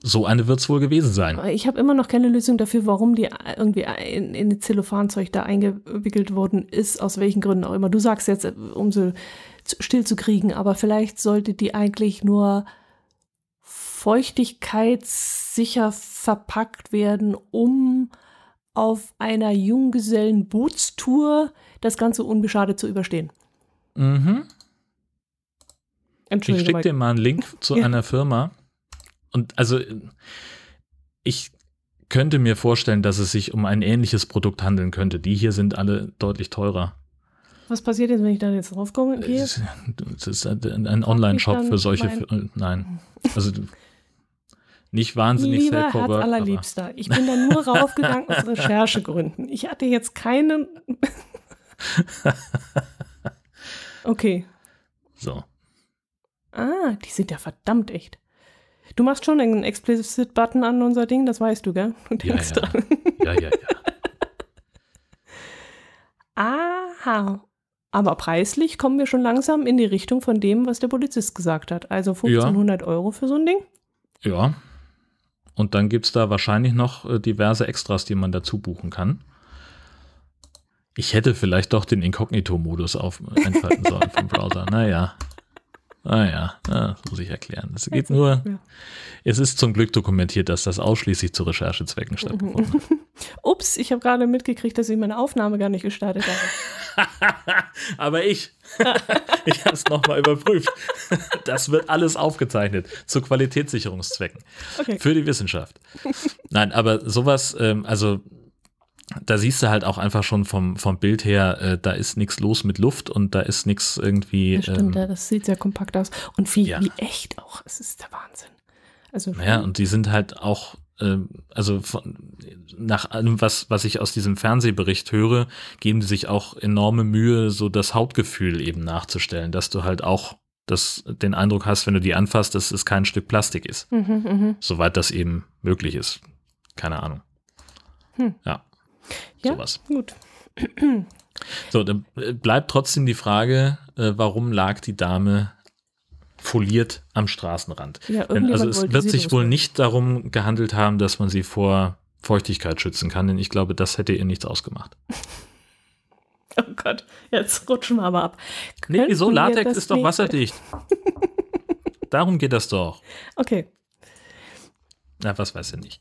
So eine wird es wohl gewesen sein. Ich habe immer noch keine Lösung dafür, warum die irgendwie in, in Zellophanzeug da eingewickelt worden ist, aus welchen Gründen auch immer. Du sagst jetzt, um sie still zu kriegen, aber vielleicht sollte die eigentlich nur feuchtigkeitssicher verpackt werden, um auf einer Junggesellenbootstour das Ganze unbeschadet zu überstehen. Mhm. Ich schicke dir mal einen Link zu ja. einer Firma, und also ich könnte mir vorstellen, dass es sich um ein ähnliches Produkt handeln könnte. Die hier sind alle deutlich teurer. Was passiert jetzt, wenn ich da jetzt draufkomme? Das ist ein Online-Shop für solche. Mein nein. Also nicht wahnsinnig Lieber Herz allerliebster, ich bin da nur raufgegangen aus Recherchegründen. Ich hatte jetzt keinen. okay. So. Ah, die sind ja verdammt echt. Du machst schon einen Explicit-Button an unser Ding, das weißt du, gell? Du denkst ja, ja. dran. Ja, ja, ja. Aha. Aber preislich kommen wir schon langsam in die Richtung von dem, was der Polizist gesagt hat. Also 1500 ja. Euro für so ein Ding. Ja. Und dann gibt es da wahrscheinlich noch äh, diverse Extras, die man dazu buchen kann. Ich hätte vielleicht doch den Inkognito-Modus einschalten sollen vom Browser. Naja. Ah ja, das muss ich erklären. Es geht nur, ja. es ist zum Glück dokumentiert, dass das ausschließlich zu Recherchezwecken stattgefunden hat. Ups, ich habe gerade mitgekriegt, dass ich meine Aufnahme gar nicht gestartet habe. Aber ich, ich habe es nochmal überprüft. Das wird alles aufgezeichnet zu Qualitätssicherungszwecken okay. für die Wissenschaft. Nein, aber sowas, ähm, also da siehst du halt auch einfach schon vom, vom Bild her, äh, da ist nichts los mit Luft und da ist nichts irgendwie. Das stimmt, ähm, das sieht sehr kompakt aus. Und wie, ja. wie echt auch. Es ist der Wahnsinn. Also naja, und die sind halt auch, äh, also von, nach allem, was, was ich aus diesem Fernsehbericht höre, geben die sich auch enorme Mühe, so das Hautgefühl eben nachzustellen, dass du halt auch das, den Eindruck hast, wenn du die anfasst, dass es kein Stück Plastik ist. Mhm, mh. Soweit das eben möglich ist. Keine Ahnung. Hm. Ja. Ja, sowas. gut. So, dann bleibt trotzdem die Frage, äh, warum lag die Dame foliert am Straßenrand? Ja, also es wird sich wohl nicht darum gehandelt haben, dass man sie vor Feuchtigkeit schützen kann, denn ich glaube, das hätte ihr nichts ausgemacht. Oh Gott, jetzt rutschen wir aber ab. Könnten nee, wieso? Latex ist doch wasserdicht. Darum geht das doch. Okay. Na, was weiß ich nicht.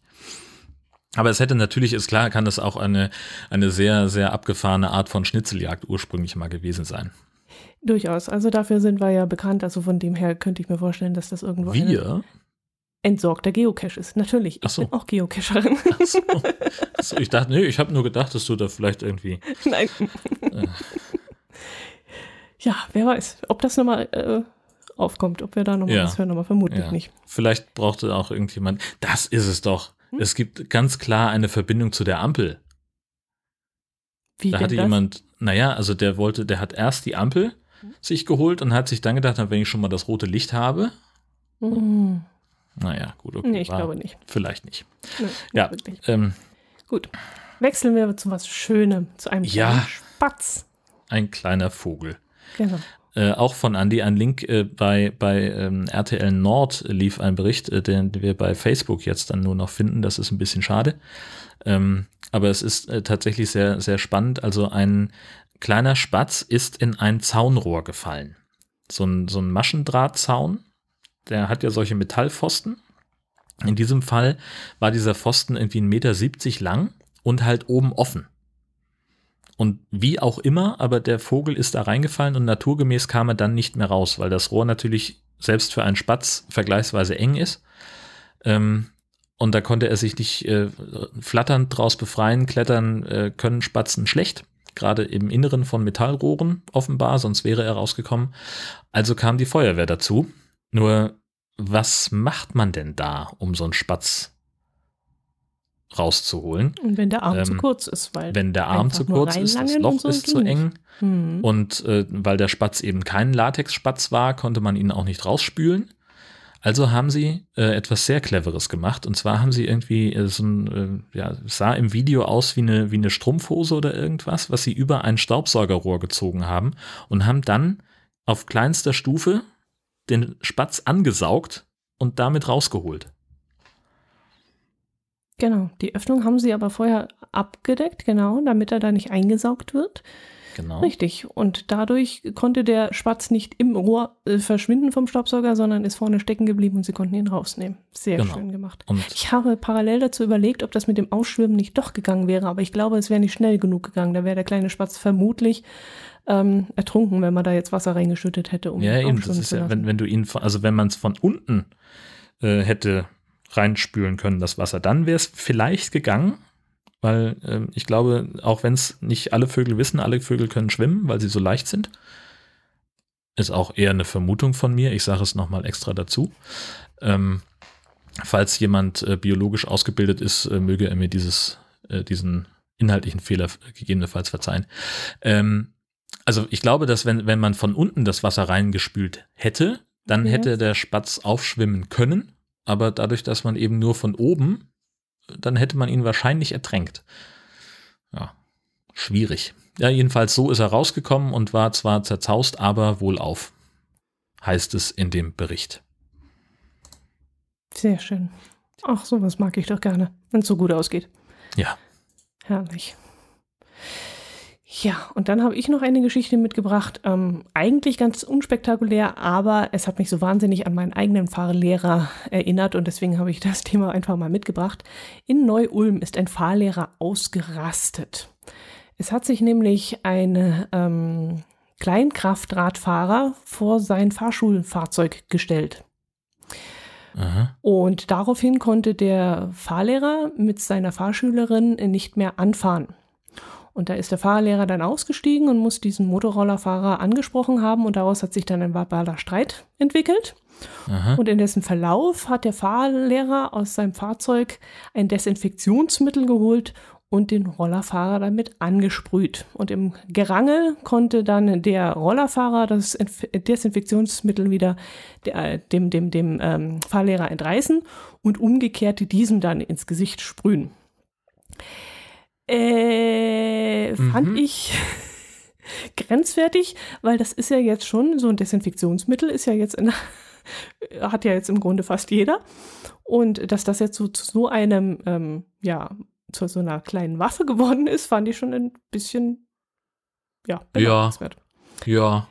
Aber es hätte natürlich, ist klar, kann das auch eine, eine sehr, sehr abgefahrene Art von Schnitzeljagd ursprünglich mal gewesen sein. Durchaus. Also dafür sind wir ja bekannt. Also von dem her könnte ich mir vorstellen, dass das irgendwo. Wir? entsorgter Geocache ist. Natürlich, ich Ach so. bin auch Geocacherin. Ach so. Ach so, ich dachte, nee, ich habe nur gedacht, dass du da vielleicht irgendwie. Nein. ja, wer weiß, ob das nochmal äh, aufkommt, ob wir da nochmal Ja. was hören, aber vermutlich Ja. nicht. Vielleicht brauchte auch irgendjemand. Das ist es doch. Hm? Es gibt ganz klar eine Verbindung zu der Ampel. Wie Da hatte das? jemand, naja, also der wollte, der hat erst die Ampel sich geholt und hat sich dann gedacht, wenn ich schon mal das rote Licht habe, Hm. naja, gut, okay. Nee, ich war glaube nicht. Vielleicht nicht. Nee, Ja, nicht ähm, Gut. Wechseln wir zu was Schönem, zu einem Ja. Spatz. ein kleiner Vogel. Genau. Äh, auch von Andy ein Link äh, bei, bei ähm, RTL Nord lief ein Bericht, äh, den wir bei Facebook jetzt dann nur noch finden. Das ist ein bisschen schade. Ähm, aber es ist äh, tatsächlich sehr, sehr spannend. Also ein kleiner Spatz ist in ein Zaunrohr gefallen. So ein, so ein Maschendrahtzaun. Der hat ja solche Metallpfosten. In diesem Fall war dieser Pfosten irgendwie 1,70 Meter lang und halt oben offen. Und wie auch immer, aber der Vogel ist da reingefallen und naturgemäß kam er dann nicht mehr raus, weil das Rohr natürlich selbst für einen Spatz vergleichsweise eng ist. Ähm, und da konnte er sich nicht äh, flatternd draus befreien. Klettern äh, können Spatzen schlecht, gerade im Inneren von Metallrohren offenbar, sonst wäre er rausgekommen. Also kam die Feuerwehr dazu. Nur, was macht man denn da, um so einen Spatz rauszuholen? Und wenn der Arm zu Ähm, kurz ist, weil. Wenn der Arm zu kurz ist, das Loch so ist zu eng Hm. und äh, weil der Spatz eben kein Latexspatz war, konnte man ihn auch nicht rausspülen. Also haben sie äh, etwas sehr Cleveres gemacht. Und zwar haben sie irgendwie äh, so ein, äh, ja, es sah im Video aus wie eine, wie eine Strumpfhose oder irgendwas, was sie über ein Staubsaugerrohr gezogen haben und haben dann auf kleinster Stufe den Spatz angesaugt und damit rausgeholt. Genau. Die Öffnung haben sie aber vorher abgedeckt, genau, damit er da nicht eingesaugt wird. Genau. Richtig. Und dadurch konnte der Spatz nicht im Rohr äh, verschwinden vom Staubsauger, sondern ist vorne stecken geblieben und sie konnten ihn rausnehmen. Sehr Genau. schön gemacht. Und Ich habe parallel dazu überlegt, ob das mit dem Ausschwimmen nicht doch gegangen wäre, aber ich glaube, es wäre nicht schnell genug gegangen. Da wäre der kleine Spatz vermutlich ähm, ertrunken, wenn man da jetzt Wasser reingeschüttet hätte, um Ja, ihn eben, das ist ja, wenn, wenn du ihn, also wenn man es von unten äh, hätte reinspülen können, das Wasser, dann wäre es vielleicht gegangen, weil ähm, ich glaube, auch wenn es nicht alle Vögel wissen, alle Vögel können schwimmen, weil sie so leicht sind. Ist auch eher eine Vermutung von mir, ich sage es nochmal extra dazu. Ähm, falls jemand äh, biologisch ausgebildet ist, äh, möge er mir dieses, äh, diesen inhaltlichen Fehler gegebenenfalls verzeihen. Ähm, also ich glaube, dass wenn, wenn man von unten das Wasser reingespült hätte, dann Ja. hätte der Spatz aufschwimmen können. Aber dadurch, dass man eben nur von oben, dann hätte man ihn wahrscheinlich ertränkt. Ja, schwierig. Ja, jedenfalls so ist er rausgekommen und war zwar zerzaust, aber wohlauf. Heißt es in dem Bericht. Sehr schön. Ach, sowas mag ich doch gerne, wenn es so gut ausgeht. Ja. Herrlich. Ja, und dann habe ich noch eine Geschichte mitgebracht. Ähm, eigentlich ganz unspektakulär, aber es hat mich so wahnsinnig an meinen eigenen Fahrlehrer erinnert und deswegen habe ich das Thema einfach mal mitgebracht. In Neu-Ulm ist ein Fahrlehrer ausgerastet. Es hat sich nämlich ein ähm, Kleinkraftradfahrer vor sein Fahrschulfahrzeug gestellt. Aha. Und daraufhin konnte der Fahrlehrer mit seiner Fahrschülerin nicht mehr anfahren. Und da ist der Fahrlehrer dann ausgestiegen und muss diesen Motorrollerfahrer angesprochen haben und daraus hat sich dann ein verbaler Streit entwickelt. Aha. Und in dessen Verlauf hat der Fahrlehrer aus seinem Fahrzeug ein Desinfektionsmittel geholt und den Rollerfahrer damit angesprüht. Und im Gerangel konnte dann der Rollerfahrer das Inf Desinfektionsmittel wieder der, dem, dem, dem ähm, Fahrlehrer entreißen und umgekehrt diesem dann ins Gesicht sprühen. Äh, fand Mhm. ich grenzwertig, weil das ist ja jetzt schon, so ein Desinfektionsmittel ist ja jetzt in, hat ja jetzt im Grunde fast jeder. Und dass das jetzt so zu so einem, ähm, ja, zu so einer kleinen Waffe geworden ist, fand ich schon ein bisschen, ja, bemerkenswert. Ja.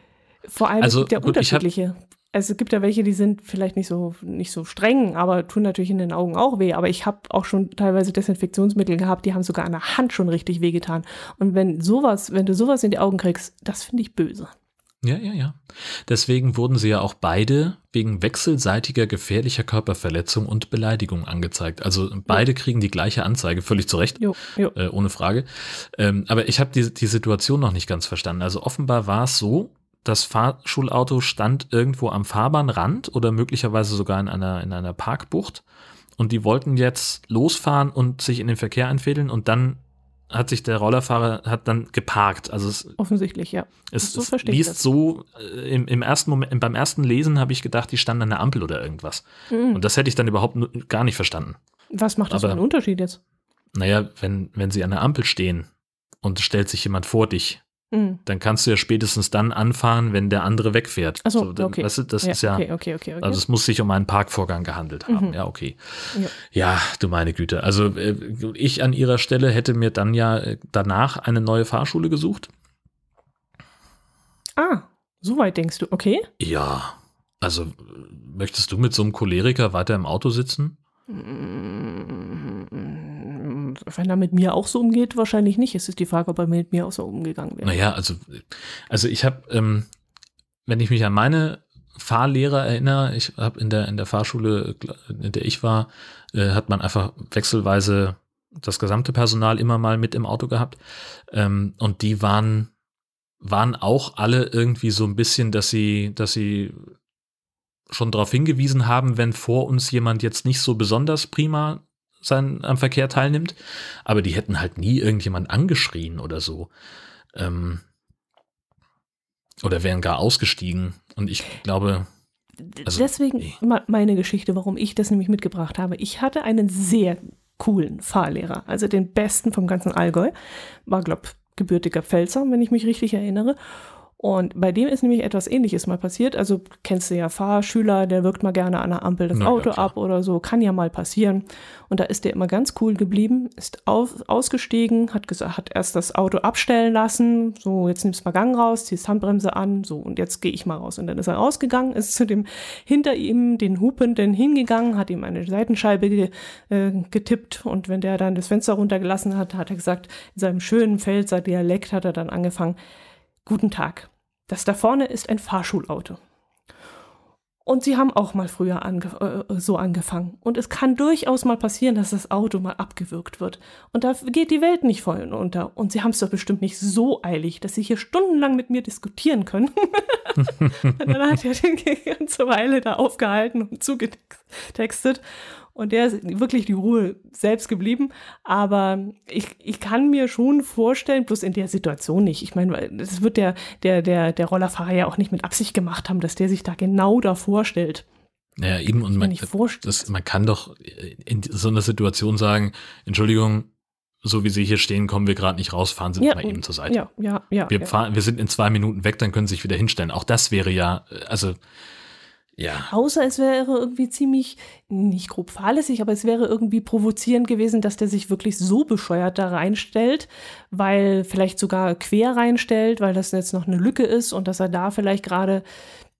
Vor allem Also, es gibt ja gut, unterschiedliche. Also es gibt ja welche, die sind vielleicht nicht so nicht so streng, aber tun natürlich in den Augen auch weh. Aber ich habe auch schon teilweise Desinfektionsmittel gehabt, die haben sogar an der Hand schon richtig wehgetan. Und wenn sowas, wenn du sowas in die Augen kriegst, das finde ich böse. Ja, ja, ja. Deswegen wurden sie ja auch beide wegen wechselseitiger gefährlicher Körperverletzung und Beleidigung angezeigt. Also beide kriegen die gleiche Anzeige, völlig zu Recht, Jo, jo. äh, ohne Frage. Ähm, aber ich habe die, die Situation noch nicht ganz verstanden. Also offenbar war es so, das Fahrschulauto stand irgendwo am Fahrbahnrand oder möglicherweise sogar in einer, in einer Parkbucht und die wollten jetzt losfahren und sich in den Verkehr einfädeln und dann hat sich der Rollerfahrer hat dann geparkt. Also es, Offensichtlich, ja. es, So es liest das. so äh, im, im ersten Moment, beim ersten Lesen habe ich gedacht, die standen an der Ampel oder irgendwas. Mhm. Und das hätte ich dann überhaupt gar nicht verstanden. Was macht das für aber- einen Unterschied jetzt? Naja, wenn, wenn sie an der Ampel stehen und es stellt sich jemand vor dich, Mhm. dann kannst du ja spätestens dann anfahren, wenn der andere wegfährt. Achso, So, dann- okay. Weißt du, das ist ja, Okay, okay, okay. okay. also es muss sich um einen Parkvorgang gehandelt haben. Mhm. Ja, okay. Ja. Ja, du meine Güte. Also äh, ich an ihrer Stelle hätte mir dann ja äh, danach eine neue Fahrschule gesucht. ah, so weit denkst du. Okay. Ja, also möchtest du mit so einem Choleriker weiter im Auto sitzen? Mm, Wenn er mit mir auch so umgeht, wahrscheinlich nicht. Es ist die Frage, ob er mit mir auch so umgegangen wäre. Naja, also, also ich habe, ähm, wenn ich mich an meine Fahrlehrer erinnere, ich habe in der, in der Fahrschule, in der ich war, äh, hat man einfach wechselweise das gesamte Personal immer mal mit im Auto gehabt. Ähm, und die waren, waren auch alle irgendwie so ein bisschen, dass sie, dass sie schon darauf hingewiesen haben, wenn vor uns jemand jetzt nicht so besonders prima sein, am Verkehr teilnimmt. Aber die hätten halt nie irgendjemand angeschrien oder so. Ähm, oder wären gar ausgestiegen. Und ich glaube, also, Deswegen nee. meine Geschichte, warum ich das nämlich mitgebracht habe. Ich hatte einen sehr coolen Fahrlehrer, also den besten vom ganzen Allgäu. War, glaub, gebürtiger Pfälzer, wenn ich mich richtig erinnere. Und bei dem ist nämlich etwas ähnliches mal passiert. Also kennst du ja Fahrschüler, der wirkt mal gerne an der Ampel das Na ja, Auto klar. ab oder so, kann ja mal passieren. Und da ist der immer ganz cool geblieben, ist auf, ausgestiegen, hat gesagt, hat erst das Auto abstellen lassen, so jetzt nimmst mal Gang raus, ziehst Handbremse an, so und jetzt gehe ich mal raus. Und dann ist er rausgegangen, ist zu dem hinter ihm den Hupenden hingegangen, hat ihm eine Seitenscheibe ge, äh, getippt und wenn der dann das Fenster runtergelassen hat, hat er gesagt, in seinem schönen Pfälzer Dialekt hat er dann angefangen, Guten Tag. Das da vorne ist ein Fahrschulauto. Und sie haben auch mal früher ange äh, so angefangen. Und es kann durchaus mal passieren, dass das Auto mal abgewürgt wird. Und da geht die Welt nicht voll unter. Und sie haben es doch bestimmt nicht so eilig, dass sie hier stundenlang mit mir diskutieren können. und dann hat er die ganze Weile da aufgehalten und zugetextet. Und der ist wirklich die Ruhe selbst geblieben. Aber ich, ich kann mir schon vorstellen, bloß in der Situation nicht. Ich meine, das wird der, der, der, der Rollerfahrer ja auch nicht mit Absicht gemacht haben, dass der sich da genau davor stellt. naja, eben, und man, das, man kann doch in so einer Situation sagen, Entschuldigung, so wie Sie hier stehen, kommen wir gerade nicht raus, fahren Sie mal eben zur Seite. Ja, ja, ja. Wir, ja. fahren, wir sind in zwei Minuten weg, dann können Sie sich wieder hinstellen. Auch das wäre ja, äh, also, ja. Außer es wäre irgendwie ziemlich, nicht grob fahrlässig, aber es wäre irgendwie provozierend gewesen, dass der sich wirklich so bescheuert da reinstellt, weil vielleicht sogar quer reinstellt, weil das jetzt noch eine Lücke ist und dass er da vielleicht gerade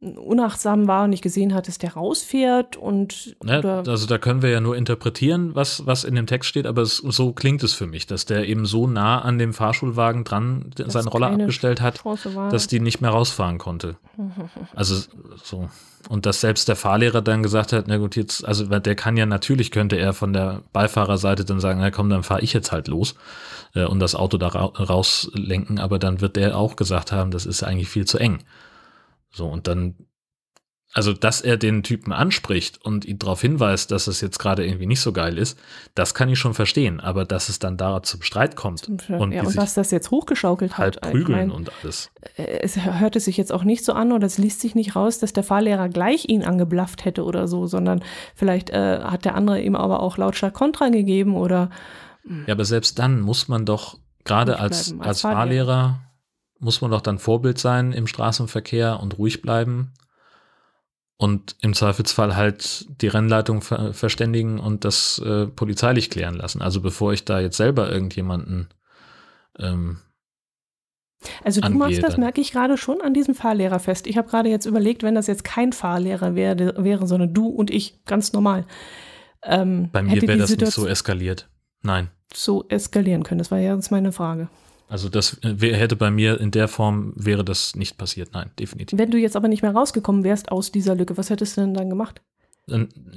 unachtsam war und nicht gesehen hat, dass der rausfährt und Ne, also da können wir ja nur interpretieren, was, was in dem Text steht, aber es, so klingt es für mich, dass der eben so nah an dem Fahrschulwagen dran dass seinen Roller abgestellt hat, dass die nicht mehr rausfahren konnte. Also so. Und dass selbst der Fahrlehrer dann gesagt hat, na gut, jetzt, also der kann ja natürlich, könnte er von der Beifahrerseite dann sagen, na komm, dann fahre ich jetzt halt los äh, und das Auto da ra rauslenken, aber dann wird der auch gesagt haben, das ist eigentlich viel zu eng. So, und dann, also dass er den Typen anspricht und ihn darauf hinweist, dass es jetzt gerade irgendwie nicht so geil ist, das kann ich schon verstehen, aber dass es dann da zum Streit kommt und, und ja, und sich was das jetzt hochgeschaukelt halb hat. ich prügeln und alles. äh, es hörte sich jetzt auch nicht so an oder es liest sich nicht raus, dass der Fahrlehrer gleich ihn angeblafft hätte oder so, sondern vielleicht äh, hat der andere ihm aber auch lautstark Kontra gegeben oder Ja, aber selbst dann muss man doch, gerade als, als, als Fahrlehrer, Fahrlehrer. Muss man doch dann Vorbild sein im Straßenverkehr und ruhig bleiben. Und im Zweifelsfall halt die Rennleitung ver verständigen und das äh, polizeilich klären lassen. Also bevor ich da jetzt selber irgendjemanden ähm, Also du angehe machst das, merke ich gerade schon an diesem Fahrlehrer fest. Ich habe gerade jetzt überlegt, wenn das jetzt kein Fahrlehrer wäre, wäre, sondern du und ich, ganz normal. Ähm, bei mir hätte wäre das nicht so Situation eskaliert. Nein. so eskalieren können. Das war ja jetzt meine Frage. Also das wär, hätte bei mir in der Form wäre das nicht passiert. Nein, definitiv. Wenn du jetzt aber nicht mehr rausgekommen wärst aus dieser Lücke, was hättest du denn dann gemacht?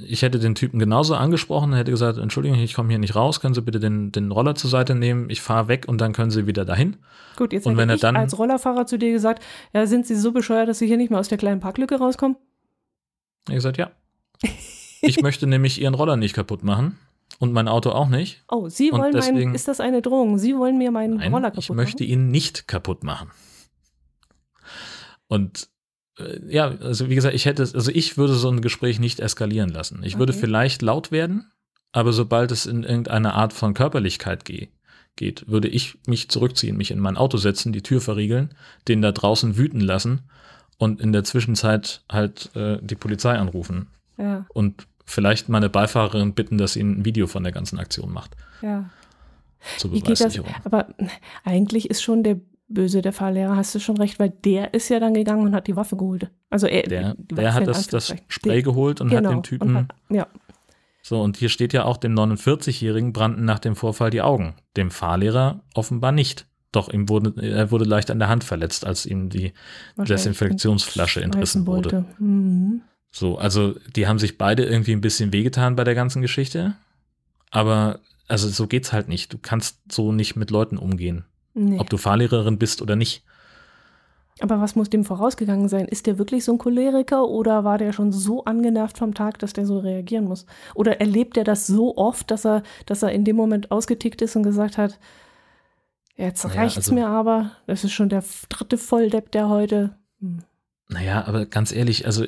Ich hätte den Typen genauso angesprochen, hätte gesagt, Entschuldigung, ich komme hier nicht raus, können Sie bitte den, den Roller zur Seite nehmen, ich fahre weg und dann können Sie wieder dahin. Gut, jetzt Und hätte wenn er ich dann- als Rollerfahrer zu dir gesagt, ja, sind Sie so bescheuert, dass Sie hier nicht mehr aus der kleinen Parklücke rauskommen? Er hat gesagt, ja. Ich möchte nämlich Ihren Roller nicht kaputt machen und mein Auto auch nicht. Oh, Sie wollen deswegen- meinen, ist das eine Drohung? Sie wollen mir meinen Nein, Roller kaputt ich möchte ihn nicht kaputt machen. Und äh, ja, also wie gesagt, ich hätte, also ich würde so ein Gespräch nicht eskalieren lassen. Ich würde Okay. vielleicht laut werden, aber sobald es in irgendeine Art von Körperlichkeit ge geht, würde ich mich zurückziehen, mich in mein Auto setzen, die Tür verriegeln, den da draußen wüten lassen und in der Zwischenzeit halt äh, die Polizei anrufen machen? Ja, und vielleicht meine Beifahrerin bitten, dass sie ein Video von der ganzen Aktion macht ja. zur Wie geht das? Beweissicherung. Aber eigentlich ist schon der Böse der Fahrlehrer, hast du schon recht, weil der ist ja dann gegangen und hat die Waffe geholt. Also er, Der, der hat das, das. Spray geholt und genau, hat den Typen. Und hat, ja, so, und hier steht ja auch, dem 49-Jährigen brannten nach dem Vorfall die Augen. Dem Fahrlehrer offenbar nicht. Doch ihm wurde, er wurde leicht an der Hand verletzt, als ihm die Desinfektionsflasche entrissen wurde. Mhm. So, also die haben sich beide irgendwie ein bisschen wehgetan bei der ganzen Geschichte. Aber also so geht's halt nicht. Du kannst so nicht mit Leuten umgehen, Nee. ob du Fahrlehrerin bist oder nicht. Aber was muss dem vorausgegangen sein? Ist der wirklich so ein Choleriker oder war der schon so angenervt vom Tag, dass der so reagieren muss? Oder erlebt er das so oft, dass er, dass er in dem Moment ausgetickt ist und gesagt hat, jetzt Naja, reicht's also- mir aber, das ist schon der dritte Volldepp der heute. Hm. Naja, aber ganz ehrlich, also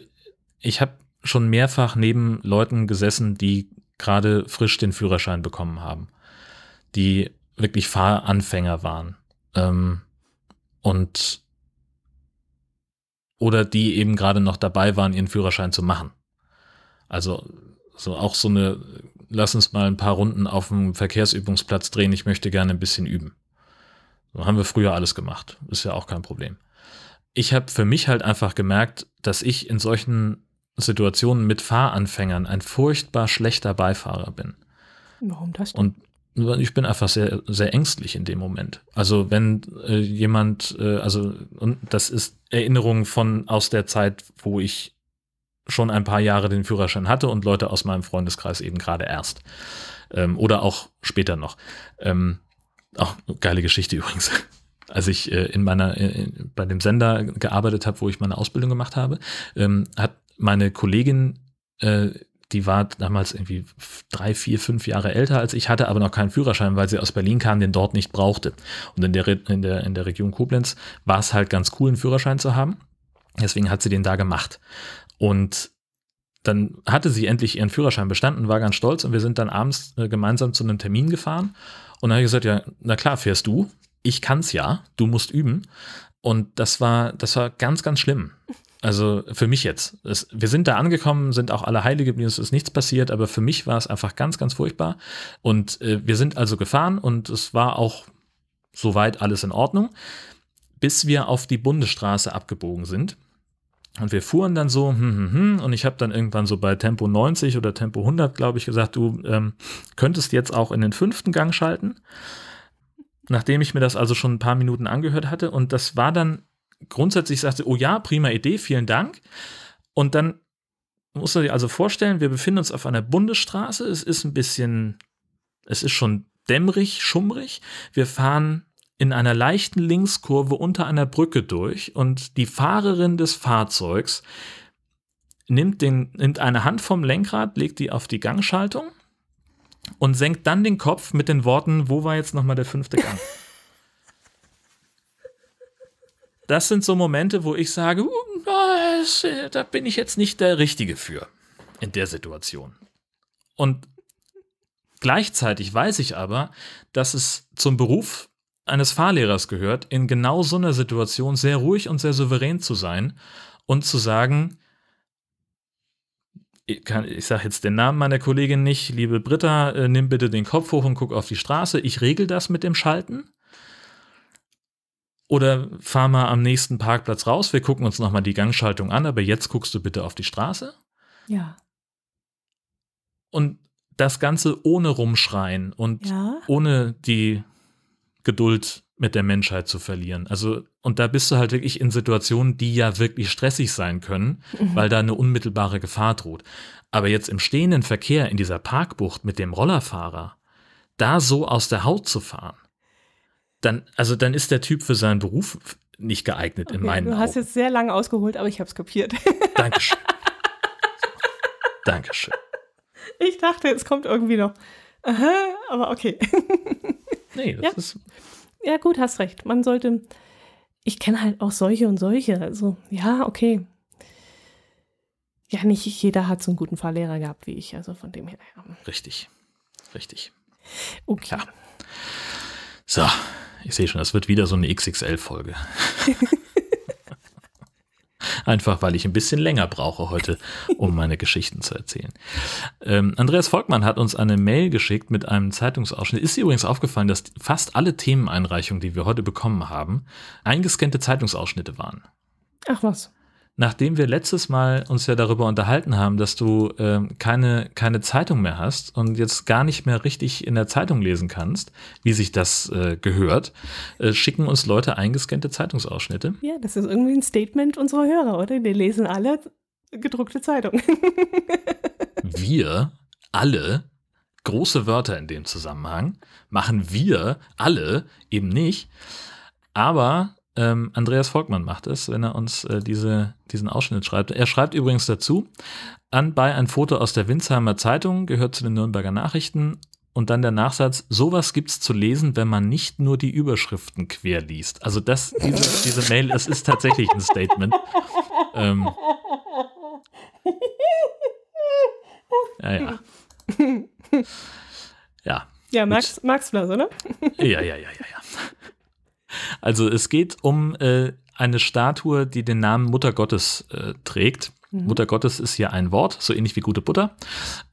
ich habe schon mehrfach neben Leuten gesessen, die gerade frisch den Führerschein bekommen haben, die wirklich Fahranfänger waren. Ähm, und oder die eben gerade noch dabei waren, ihren Führerschein zu machen. Also so auch so eine, lass uns mal ein paar Runden auf dem Verkehrsübungsplatz drehen, ich möchte gerne ein bisschen üben. So haben wir früher alles gemacht. Ist ja auch kein Problem ich habe für mich halt einfach gemerkt, dass ich in solchen Situationen mit Fahranfängern ein furchtbar schlechter Beifahrer bin. Warum das denn? Und ich bin einfach sehr, sehr ängstlich in dem Moment. Also wenn äh, jemand, äh, also und das ist Erinnerung von aus der Zeit, wo ich schon ein paar Jahre den Führerschein hatte und Leute aus meinem Freundeskreis eben gerade erst. Ähm, oder auch später noch. Ähm, auch geile Geschichte übrigens als ich äh, in meiner äh, bei dem Sender gearbeitet habe, wo ich meine Ausbildung gemacht habe, ähm, hat meine Kollegin, äh, die war damals irgendwie drei, vier, fünf Jahre älter als ich, hatte aber noch keinen Führerschein, weil sie aus Berlin kam, den dort nicht brauchte. Und in der, Re- in der, in der Region Koblenz war es halt ganz cool, einen Führerschein zu haben. Deswegen hat sie den da gemacht. Und dann hatte sie endlich ihren Führerschein bestanden, war ganz stolz und wir sind dann abends äh, gemeinsam zu einem Termin gefahren. Und dann habe ich gesagt, ja, na klar, fährst du. Ich kann's ja, du musst üben. Und das war, das war ganz, ganz schlimm. Also für mich jetzt. Es, wir sind da angekommen, sind auch alle heilig geblieben, es ist nichts passiert, aber für mich war es einfach ganz, ganz furchtbar. Und äh, wir sind also gefahren und es war auch soweit alles in Ordnung, bis wir auf die Bundesstraße abgebogen sind. Und wir fuhren dann so, hm, hm, hm, und ich habe dann irgendwann so bei Tempo 90 oder Tempo 100, glaube ich, gesagt, du ähm, könntest jetzt auch in den fünften Gang schalten. Nachdem ich mir das also schon ein paar Minuten angehört hatte und das war dann grundsätzlich, ich sagte, oh ja, prima Idee, vielen Dank. Und dann musst du dir also vorstellen, wir befinden uns auf einer Bundesstraße, es ist ein bisschen, es ist schon dämmerig, schummrig. Wir fahren in einer leichten Linkskurve unter einer Brücke durch und die Fahrerin des Fahrzeugs nimmt, den, nimmt eine Hand vom Lenkrad, legt die auf die Gangschaltung und senkt dann den Kopf mit den Worten, wo war jetzt nochmal der fünfte Gang? Das sind so Momente, wo ich sage, uh, äh, da bin ich jetzt nicht der Richtige für in der Situation. Und gleichzeitig weiß ich aber, dass es zum Beruf eines Fahrlehrers gehört, in genau so einer Situation sehr ruhig und sehr souverän zu sein und zu sagen, ich, ich sage jetzt den Namen meiner Kollegin nicht, liebe Britta, äh, nimm bitte den Kopf hoch und guck auf die Straße. Ich regel das mit dem Schalten. Oder fahr mal am nächsten Parkplatz raus. Wir gucken uns nochmal die Gangschaltung an, aber jetzt guckst du bitte auf die Straße. Ja. Und das Ganze ohne rumschreien und Ja. ohne die Geduld mit der Menschheit zu verlieren. Also, und da bist du halt wirklich in Situationen, die ja wirklich stressig sein können, mhm. weil da eine unmittelbare Gefahr droht. Aber jetzt im stehenden Verkehr in dieser Parkbucht mit dem Rollerfahrer, da so aus der Haut zu fahren, dann, also dann ist der Typ für seinen Beruf nicht geeignet okay, in meinen Augen. Du hast jetzt sehr lange ausgeholt, aber ich habe es kapiert. Dankeschön. Dankeschön. Ich dachte, es kommt irgendwie noch. Aha, aber okay. Nee, das ja. ist. Ja, gut, hast recht. Man sollte. Ich kenne halt auch solche und solche. Also, ja, okay. Ja, nicht jeder hat so einen guten Fahrlehrer gehabt wie ich. Also von dem her. Ja. Richtig. Richtig. Okay. Ja. So, ich sehe schon, das wird wieder so eine XXL-Folge. Einfach weil ich ein bisschen länger brauche heute, um meine Geschichten zu erzählen. Ähm, Andreas Volkmann hat uns eine Mail geschickt mit einem Zeitungsausschnitt. Ist dir übrigens aufgefallen, dass fast alle Themeneinreichungen, die wir heute bekommen haben, eingescannte Zeitungsausschnitte waren? Ach was nachdem wir letztes Mal uns ja darüber unterhalten haben, dass du äh, keine, keine Zeitung mehr hast und jetzt gar nicht mehr richtig in der Zeitung lesen kannst, wie sich das äh, gehört, äh, schicken uns Leute eingescannte Zeitungsausschnitte. Ja, das ist irgendwie ein Statement unserer Hörer, oder? Die lesen alle gedruckte Zeitung. wir alle, große Wörter in dem Zusammenhang, machen wir alle eben nicht. Aber ähm, Andreas Volkmann macht es, wenn er uns äh, diese, diesen Ausschnitt schreibt. Er schreibt übrigens dazu, anbei ein Foto aus der Winsheimer Zeitung, gehört zu den Nürnberger Nachrichten. Und dann der Nachsatz, sowas gibt's zu lesen, wenn man nicht nur die Überschriften quer liest. Also das, diese, diese Mail, es ist tatsächlich ein Statement. Ähm, ja, ja. Ja. Ja, Max, Max Blass, oder? Ja, ja, ja, ja, ja. Also es geht um äh, eine Statue, die den Namen Mutter Gottes äh, trägt. Mhm. Mutter Gottes ist hier ein Wort, so ähnlich wie gute Butter.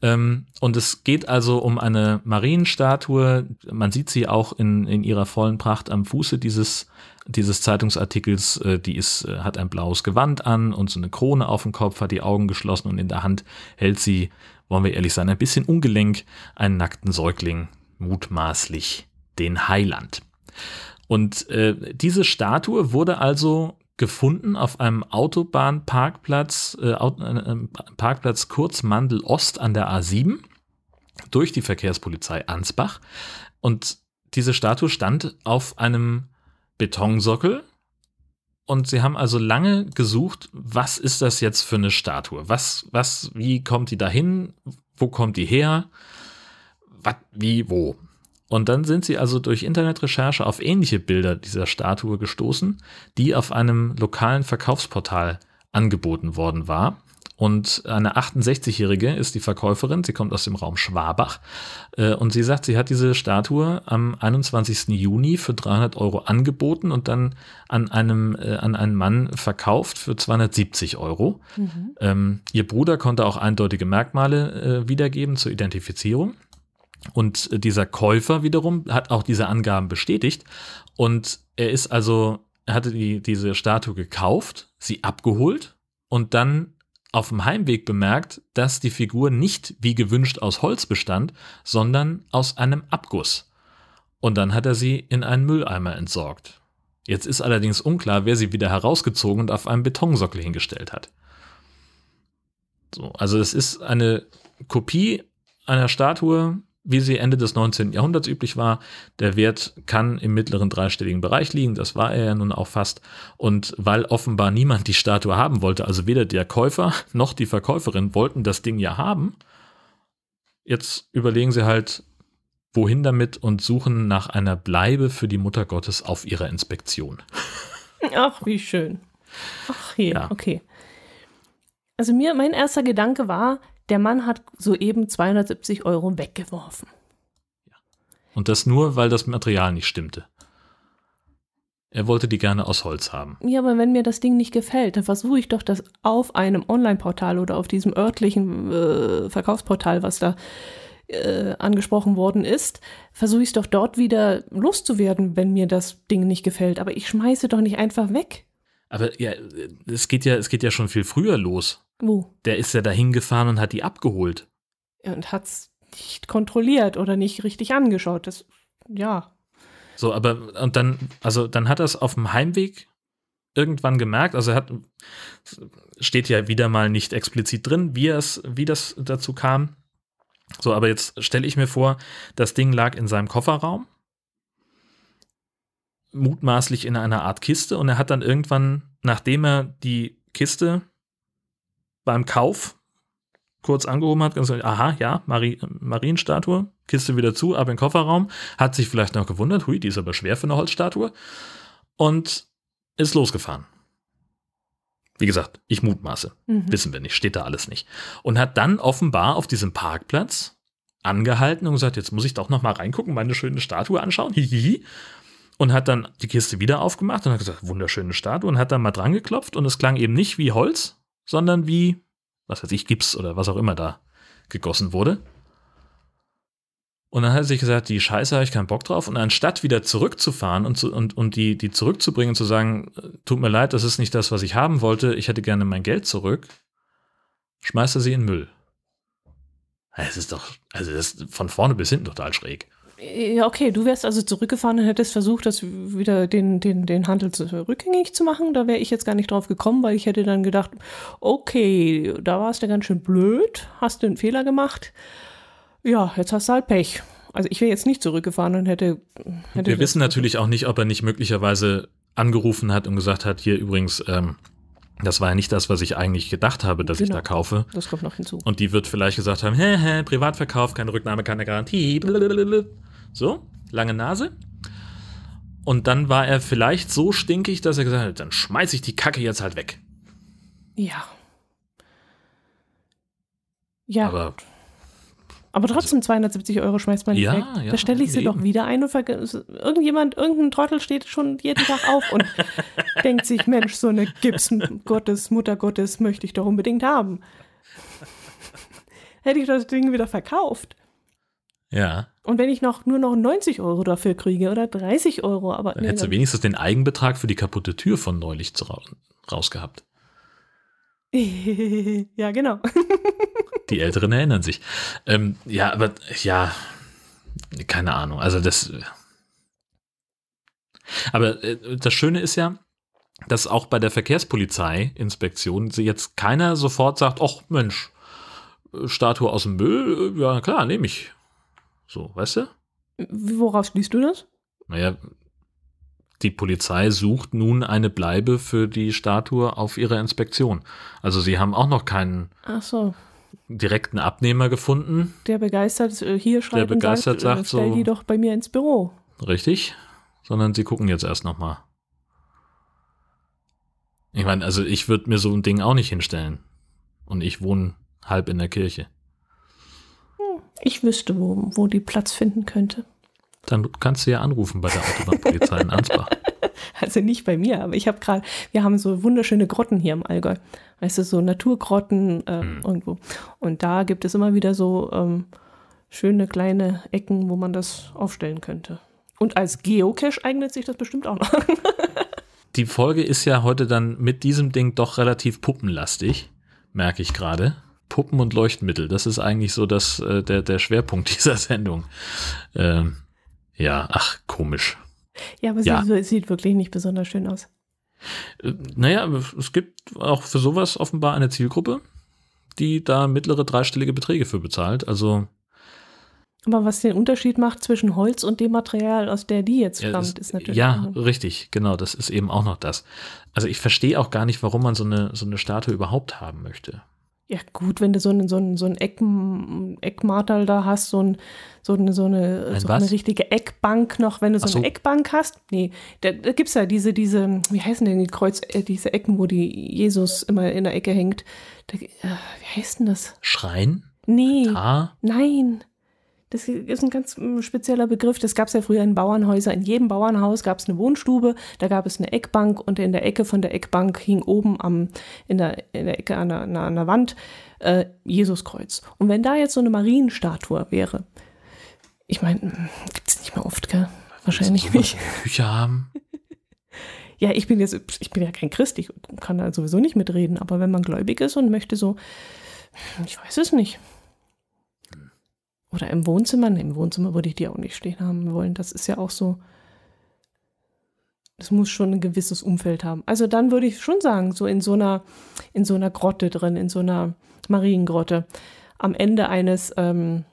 Ähm, und es geht also um eine Marienstatue. Man sieht sie auch in, in ihrer vollen Pracht am Fuße dieses, dieses Zeitungsartikels. Äh, die ist, äh, hat ein blaues Gewand an und so eine Krone auf dem Kopf, hat die Augen geschlossen und in der Hand hält sie, wollen wir ehrlich sein, ein bisschen ungelenk einen nackten Säugling, mutmaßlich den Heiland. Und äh, diese Statue wurde also gefunden auf einem Autobahnparkplatz, äh, äh, Parkplatz Kurzmandel Ost an der A7 durch die Verkehrspolizei Ansbach. Und diese Statue stand auf einem Betonsockel. Und sie haben also lange gesucht, was ist das jetzt für eine Statue? Was, was, wie kommt die dahin? Wo kommt die her? Was, wie, wo? Und dann sind sie also durch Internetrecherche auf ähnliche Bilder dieser Statue gestoßen, die auf einem lokalen Verkaufsportal angeboten worden war. Und eine 68-Jährige ist die Verkäuferin, sie kommt aus dem Raum Schwabach äh, und sie sagt, sie hat diese Statue am 21. Juni für 300 Euro angeboten und dann an, einem, äh, an einen Mann verkauft für 270 Euro. Mhm. Ähm, ihr Bruder konnte auch eindeutige Merkmale äh, wiedergeben zur Identifizierung. Und dieser Käufer wiederum hat auch diese Angaben bestätigt. Und er ist also, er hatte die, diese Statue gekauft, sie abgeholt und dann auf dem Heimweg bemerkt, dass die Figur nicht wie gewünscht aus Holz bestand, sondern aus einem Abguss. Und dann hat er sie in einen Mülleimer entsorgt. Jetzt ist allerdings unklar, wer sie wieder herausgezogen und auf einem Betonsockel hingestellt hat. So, also es ist eine Kopie einer Statue, wie sie Ende des 19. Jahrhunderts üblich war. Der Wert kann im mittleren dreistelligen Bereich liegen, das war er ja nun auch fast. Und weil offenbar niemand die Statue haben wollte, also weder der Käufer noch die Verkäuferin wollten das Ding ja haben, jetzt überlegen sie halt, wohin damit und suchen nach einer Bleibe für die Mutter Gottes auf ihrer Inspektion. Ach, wie schön. Ach, hier, ja. okay. Also mir, mein erster Gedanke war, der Mann hat soeben 270 Euro weggeworfen. Und das nur, weil das Material nicht stimmte. Er wollte die gerne aus Holz haben. Ja, aber wenn mir das Ding nicht gefällt, dann versuche ich doch das auf einem Online-Portal oder auf diesem örtlichen äh, Verkaufsportal, was da äh, angesprochen worden ist, versuche ich es doch dort wieder loszuwerden, wenn mir das Ding nicht gefällt. Aber ich schmeiße doch nicht einfach weg. Aber ja, es geht ja, es geht ja schon viel früher los. Wo? Der ist ja dahin gefahren und hat die abgeholt. Ja, und hat's nicht kontrolliert oder nicht richtig angeschaut. Das, ja. So, aber und dann, also dann hat er es auf dem Heimweg irgendwann gemerkt, also er hat, steht ja wieder mal nicht explizit drin, wie es, wie das dazu kam. So, aber jetzt stelle ich mir vor, das Ding lag in seinem Kofferraum, mutmaßlich in einer Art Kiste, und er hat dann irgendwann, nachdem er die Kiste beim Kauf kurz angehoben hat, gesagt, aha, ja, Mari Marienstatue, Kiste wieder zu, ab in den Kofferraum, hat sich vielleicht noch gewundert, hui, die ist aber schwer für eine Holzstatue und ist losgefahren. Wie gesagt, ich mutmaße. Mhm. Wissen wir nicht, steht da alles nicht. Und hat dann offenbar auf diesem Parkplatz angehalten und gesagt, jetzt muss ich doch noch mal reingucken, meine schöne Statue anschauen. Hihihi. Und hat dann die Kiste wieder aufgemacht und hat gesagt, wunderschöne Statue und hat dann mal dran geklopft und es klang eben nicht wie Holz, sondern wie, was weiß ich, Gips oder was auch immer da gegossen wurde. Und dann hat er sich gesagt, die Scheiße habe ich keinen Bock drauf. Und anstatt wieder zurückzufahren und, zu, und, und die, die zurückzubringen und zu sagen, tut mir leid, das ist nicht das, was ich haben wollte, ich hätte gerne mein Geld zurück, schmeißt er sie in Müll. Es ist doch, also das ist von vorne bis hinten total schräg. Ja, okay, du wärst also zurückgefahren und hättest versucht, das wieder den, den, den Handel rückgängig zu machen. Da wäre ich jetzt gar nicht drauf gekommen, weil ich hätte dann gedacht, okay, da warst du ganz schön blöd, hast du einen Fehler gemacht. Ja, jetzt hast du halt Pech. Also ich wäre jetzt nicht zurückgefahren und hätte. hätte Wir wissen natürlich auch nicht, ob er nicht möglicherweise angerufen hat und gesagt hat, hier übrigens, ähm, das war ja nicht das, was ich eigentlich gedacht habe, dass genau, ich da kaufe. Das kommt noch hinzu. Und die wird vielleicht gesagt haben, hä, hä, Privatverkauf, keine Rücknahme, keine Garantie. Blablabla. So, lange Nase. Und dann war er vielleicht so stinkig, dass er gesagt hat, dann schmeiß ich die Kacke jetzt halt weg. Ja. Ja. Aber aber trotzdem 270 Euro schmeißt man nicht ja, weg. Ja, da stelle ich sie eben. doch wieder ein und irgendjemand, irgendein Trottel steht schon jeden Tag auf und denkt sich, Mensch, so eine Gips Gottes, Mutter Gottes möchte ich doch unbedingt haben. Hätte ich das Ding wieder verkauft. Ja. Und wenn ich noch nur noch 90 Euro dafür kriege oder 30 Euro, aber. Dann nee, hättest du wenigstens den Eigenbetrag für die kaputte Tür von neulich rausgehabt. ja, genau. Die Älteren erinnern sich. Ähm, ja, aber ja, keine Ahnung. Also das. Aber äh, das Schöne ist ja, dass auch bei der Verkehrspolizei-Inspektion jetzt keiner sofort sagt, ach Mensch, Statue aus dem Müll, ja klar, nehme ich. So, weißt du? Woraus liest du das? Naja, die Polizei sucht nun eine Bleibe für die Statue auf ihrer Inspektion. Also sie haben auch noch keinen so. direkten Abnehmer gefunden. Der begeistert äh, hier schreibt Der begeistert und sagt, sagt äh, stell so, die doch bei mir ins Büro. Richtig, sondern sie gucken jetzt erst noch mal. Ich meine, also ich würde mir so ein Ding auch nicht hinstellen. Und ich wohne halb in der Kirche. Ich wüsste, wo, wo die Platz finden könnte. Dann kannst du ja anrufen bei der Autobahnpolizei in Ansbach. Also nicht bei mir, aber ich habe gerade, wir haben so wunderschöne Grotten hier im Allgäu. Weißt du, so Naturgrotten äh, hm. irgendwo. Und da gibt es immer wieder so ähm, schöne kleine Ecken, wo man das aufstellen könnte. Und als Geocache eignet sich das bestimmt auch noch. Die Folge ist ja heute dann mit diesem Ding doch relativ puppenlastig, merke ich gerade. Puppen und Leuchtmittel, das ist eigentlich so das, äh, der, der Schwerpunkt dieser Sendung. Ähm, ja, ach, komisch. Ja, aber ja. sie sieht wirklich nicht besonders schön aus. Äh, naja, es gibt auch für sowas offenbar eine Zielgruppe, die da mittlere dreistellige Beträge für bezahlt. Also. Aber was den Unterschied macht zwischen Holz und dem Material, aus der die jetzt stammt, ist, ist natürlich. Ja, richtig, genau, das ist eben auch noch das. Also ich verstehe auch gar nicht, warum man so eine, so eine Statue überhaupt haben möchte. Ja, gut, wenn du so einen so einen, so einen Eck, Eckmartel da hast, so, ein, so, eine, so, eine, so eine richtige Eckbank noch, wenn du so, so. eine Eckbank hast. Nee, da, da gibt es ja diese, diese, wie heißen denn die Kreuz, äh, diese Ecken, wo die Jesus immer in der Ecke hängt. Da, äh, wie heißt denn das? Schrein? Nee. Altar? Nein. Das ist ein ganz mm, spezieller Begriff. Das gab es ja früher in Bauernhäusern. In jedem Bauernhaus gab es eine Wohnstube, da gab es eine Eckbank und in der Ecke von der Eckbank hing oben am, in, der, in der Ecke an der, an der Wand äh, Jesuskreuz. Und wenn da jetzt so eine Marienstatue wäre, ich meine, mm, gibt es nicht mehr oft, gell? Wahrscheinlich nicht. Küche haben. ja, ich bin jetzt, ich bin ja kein Christ, ich kann da sowieso nicht mitreden, aber wenn man gläubig ist und möchte so, ich weiß es nicht. Oder im Wohnzimmer. Nee, Im Wohnzimmer würde ich die auch nicht stehen haben wollen. Das ist ja auch so. Das muss schon ein gewisses Umfeld haben. Also dann würde ich schon sagen, so in so einer, in so einer Grotte drin, in so einer Mariengrotte, am Ende eines, ähm,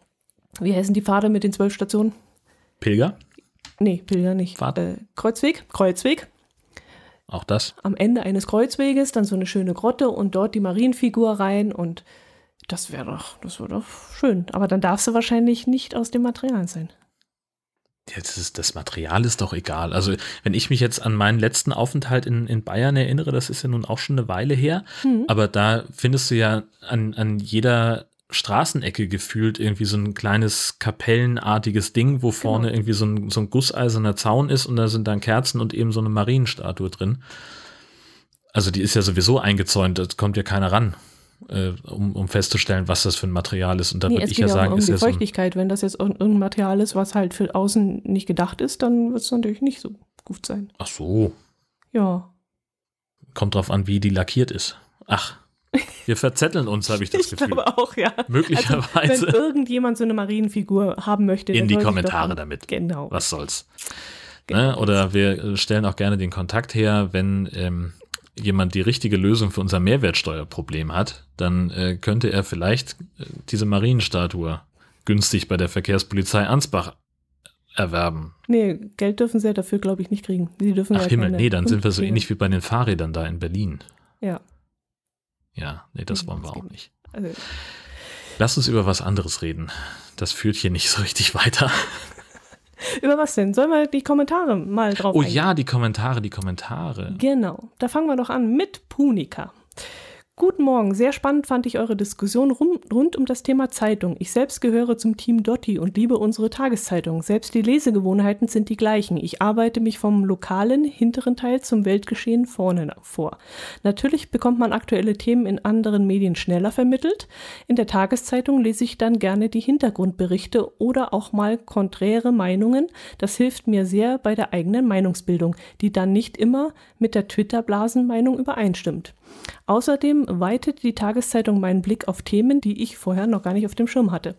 wie heißen die Pfade mit den zwölf Stationen? Pilger? Nee, Pilger nicht. Pfad? Äh, Kreuzweg, Kreuzweg. Auch das? Am Ende eines Kreuzweges dann so eine schöne Grotte und dort die Marienfigur rein und das wäre doch, das wäre doch schön. Aber dann darfst du wahrscheinlich nicht aus dem Material sein. Ja, das, ist, das Material ist doch egal. Also, wenn ich mich jetzt an meinen letzten Aufenthalt in, in Bayern erinnere, das ist ja nun auch schon eine Weile her, Mhm. aber da findest du ja an, an jeder Straßenecke gefühlt irgendwie so ein kleines kapellenartiges Ding, wo vorne Genau. irgendwie so ein, so ein gusseiserner Zaun ist und da sind dann Kerzen und eben so eine Marienstatue drin. Also die ist ja sowieso eingezäunt, da kommt ja keiner ran, äh, um, um festzustellen, was das für ein Material ist. Und da Nee, würde ich ja sagen, um ist ja so Feuchtigkeit. Wenn das jetzt ir- irgendein Material ist, was halt für außen nicht gedacht ist, dann wird es natürlich nicht so gut sein. ach so, Ja. kommt drauf an, wie die lackiert ist. Ach, wir verzetteln uns, habe ich das Ich Gefühl. glaube auch, ja. Möglicherweise. Wenn irgendjemand so eine Marienfigur haben möchte, In die Kommentare damit. Genau. Was soll's. Genau. Ne? Oder wir äh, stellen auch gerne den Kontakt her, wenn ähm, jemand die richtige Lösung für unser Mehrwertsteuerproblem hat, dann äh, könnte er vielleicht äh, diese Marienstatue günstig bei der Verkehrspolizei Ansbach erwerben. Nee, Geld dürfen sie ja dafür, glaube ich, nicht kriegen. Sie dürfen Ach ja Himmel, nee, dann sind wir so ähnlich wie bei den Fahrrädern da in Berlin. Ja. Ja, nee, das Nee, wollen wir das auch nicht. Also, Lass uns über was anderes reden. Das führt hier nicht so richtig weiter. Über was denn? Sollen wir die Kommentare mal drauf Oh eingehen? ja, die Kommentare, die Kommentare. Genau, da fangen wir doch an mit Punika. Guten Morgen, sehr spannend fand ich eure Diskussion rund um das Thema Zeitung. Ich selbst gehöre zum Team Dotti und liebe unsere Tageszeitung. Selbst die Lesegewohnheiten sind die gleichen. Ich arbeite mich vom lokalen, hinteren Teil zum Weltgeschehen vorne vor. Natürlich bekommt man aktuelle Themen in anderen Medien schneller vermittelt. In der Tageszeitung lese ich dann gerne die Hintergrundberichte oder auch mal konträre Meinungen. Das hilft mir sehr bei der eigenen Meinungsbildung, die dann nicht immer mit der Twitter-Blasenmeinung übereinstimmt. Außerdem weitet die Tageszeitung meinen Blick auf Themen, die ich vorher noch gar nicht auf dem Schirm hatte.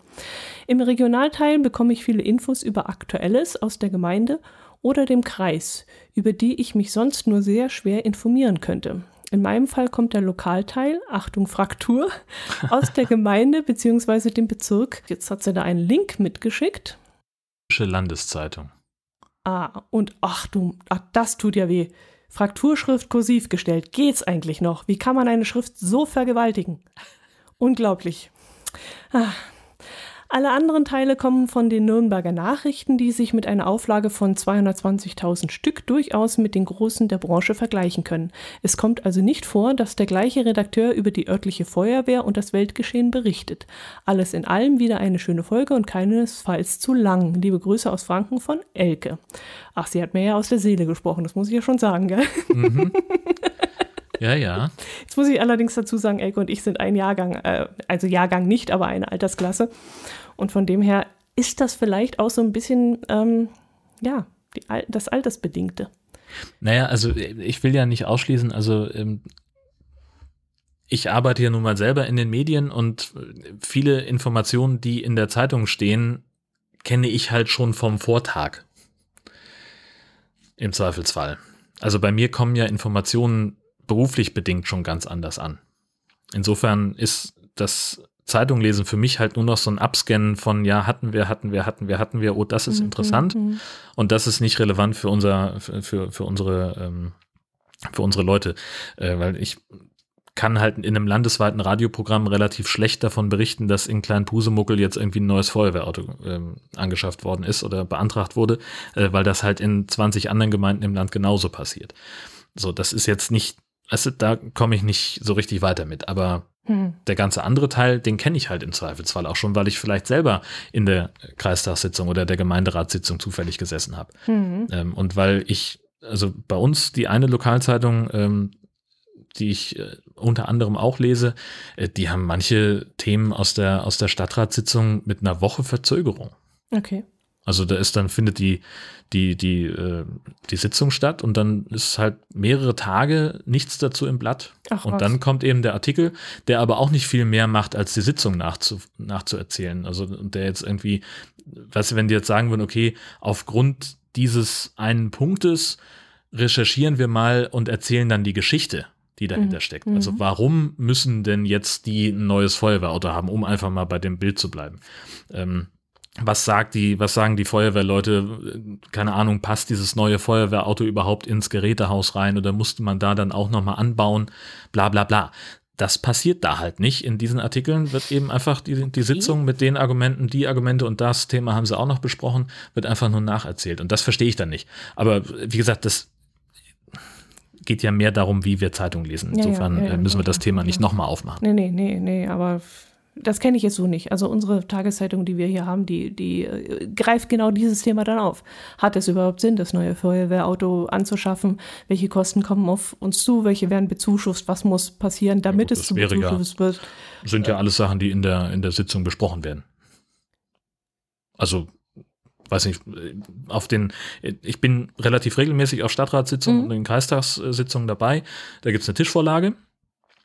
Im Regionalteil bekomme ich viele Infos über Aktuelles aus der Gemeinde oder dem Kreis, über die ich mich sonst nur sehr schwer informieren könnte. In meinem Fall kommt der Lokalteil, Achtung Fraktur, aus der Gemeinde bzw. dem Bezirk. Jetzt hat sie da einen Link mitgeschickt. Landeszeitung. Ah, und ach du, ach, das tut ja weh. Frakturschrift kursiv gestellt. Geht's eigentlich noch? Wie kann man eine Schrift so vergewaltigen? Unglaublich. Ah. Alle anderen Teile kommen von den Nürnberger Nachrichten, die sich mit einer Auflage von 220.000 Stück durchaus mit den großen der Branche vergleichen können. Es kommt also nicht vor, dass der gleiche Redakteur über die örtliche Feuerwehr und das Weltgeschehen berichtet. Alles in allem wieder eine schöne Folge und keinesfalls zu lang. Liebe Grüße aus Franken von Elke. Ach, sie hat mir ja aus der Seele gesprochen, das muss ich ja schon sagen, gell? Ja, ja. Jetzt muss ich allerdings dazu sagen, Elke und ich sind ein Jahrgang, äh, also Jahrgang nicht, aber eine Altersklasse. Und von dem her ist das vielleicht auch so ein bisschen, ähm, ja, die, das Altersbedingte. Naja, also ich will ja nicht ausschließen, also ähm, ich arbeite ja nun mal selber in den Medien und viele Informationen, die in der Zeitung stehen, kenne ich halt schon vom Vortag. Im Zweifelsfall. Also bei mir kommen ja Informationen beruflich bedingt schon ganz anders an. Insofern ist das Zeitunglesen für mich halt nur noch so ein Abscannen von, ja, hatten wir, hatten wir, hatten wir, hatten wir, oh, das ist interessant. Mhm. Und das ist nicht relevant für unser, für, für, unsere, ähm, für unsere Leute, äh, weil ich kann halt in einem landesweiten Radioprogramm relativ schlecht davon berichten, dass in Klein-Pusemuckel jetzt irgendwie ein neues Feuerwehrauto ähm, angeschafft worden ist oder beantragt wurde, äh, weil das halt in 20 anderen Gemeinden im Land genauso passiert. So, das ist jetzt nicht, also da komme ich nicht so richtig weiter mit, aber Hm. der ganze andere Teil, den kenne ich halt im Zweifelsfall auch schon, weil ich vielleicht selber in der Kreistagssitzung oder der Gemeinderatssitzung zufällig gesessen habe. Mhm. Ähm, und weil ich, also bei uns die eine Lokalzeitung, ähm, die ich äh, unter anderem auch lese, äh, die haben manche Themen aus der, aus der Stadtratssitzung mit einer Woche Verzögerung. Okay. Also da ist dann, findet die, die, die, äh, die Sitzung statt und dann ist halt mehrere Tage nichts dazu im Blatt. Ach, und was. dann kommt eben der Artikel, der aber auch nicht viel mehr macht, als die Sitzung nachzu, nachzuerzählen. Also und der jetzt irgendwie, weißt du, wenn die jetzt sagen würden, okay, aufgrund dieses einen Punktes recherchieren wir mal und erzählen dann die Geschichte, die dahinter mhm. steckt. Also mhm. warum müssen denn jetzt die ein neues Feuerwehrauto haben, um einfach mal bei dem Bild zu bleiben? Ähm, was sagt die, was sagen die Feuerwehrleute? Keine Ahnung, passt dieses neue Feuerwehrauto überhaupt ins Gerätehaus rein oder musste man da dann auch nochmal anbauen? Bla bla bla. Das passiert da halt nicht. In diesen Artikeln wird eben einfach die, die Sitzung mit den Argumenten, die Argumente und das Thema haben sie auch noch besprochen, wird einfach nur nacherzählt. Und das verstehe ich dann nicht. Aber wie gesagt, das geht ja mehr darum, wie wir Zeitung lesen. Insofern ja, ja, ja, müssen wir das Thema nicht nochmal aufmachen. Nee, nee, nee, nee, aber das kenne ich jetzt so nicht. Also unsere Tageszeitung, die wir hier haben, die, die äh, greift genau dieses Thema dann auf. Hat es überhaupt Sinn, das neue Feuerwehrauto anzuschaffen? Welche Kosten kommen auf uns zu? Welche werden bezuschusst? Was muss passieren, damit ja, gut, es zu bezuschusst wird? Sind ja alles Sachen, die in der, in der Sitzung besprochen werden. Also weiß nicht, auf den, ich bin relativ regelmäßig auf Stadtratssitzungen mhm. und in Kreistagssitzungen dabei. Da gibt es eine Tischvorlage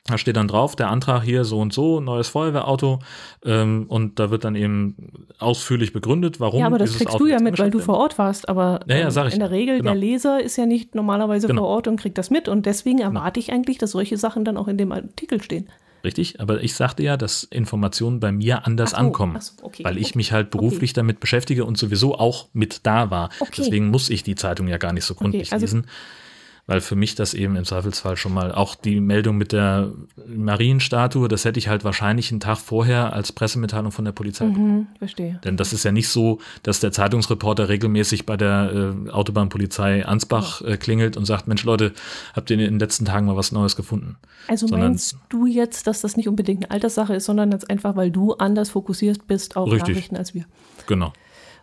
da steht dann drauf, der Antrag hier so und so, neues Feuerwehrauto. Ähm, und da wird dann eben ausführlich begründet, warum. Ja, aber das kriegst Auto du ja mit, weil du vor Ort warst. Aber ja, ja, ähm, in der Regel, genau. der Leser ist ja nicht normalerweise genau. vor Ort und kriegt das mit. Und deswegen genau. erwarte ich eigentlich, dass solche Sachen dann auch in dem Artikel stehen. Richtig, aber ich sagte ja, dass Informationen bei mir anders so, ankommen, so, okay, weil ich mich halt beruflich okay. damit beschäftige und sowieso auch mit da war. Deswegen muss ich die Zeitung ja gar nicht so gründlich also lesen weil für mich das eben im Zweifelsfall schon mal auch die Meldung mit der Marienstatue, das hätte ich halt wahrscheinlich einen Tag vorher als Pressemitteilung von der Polizei. Mhm, verstehe. Denn das ist ja nicht so, dass der Zeitungsreporter regelmäßig bei der äh, Autobahnpolizei Ansbach äh, klingelt und sagt, Mensch Leute, habt ihr in den letzten Tagen mal was Neues gefunden? Also sondern, meinst du jetzt, dass das nicht unbedingt eine Alterssache ist, sondern jetzt einfach, weil du anders fokussiert bist auf richtig. Nachrichten als wir? Genau.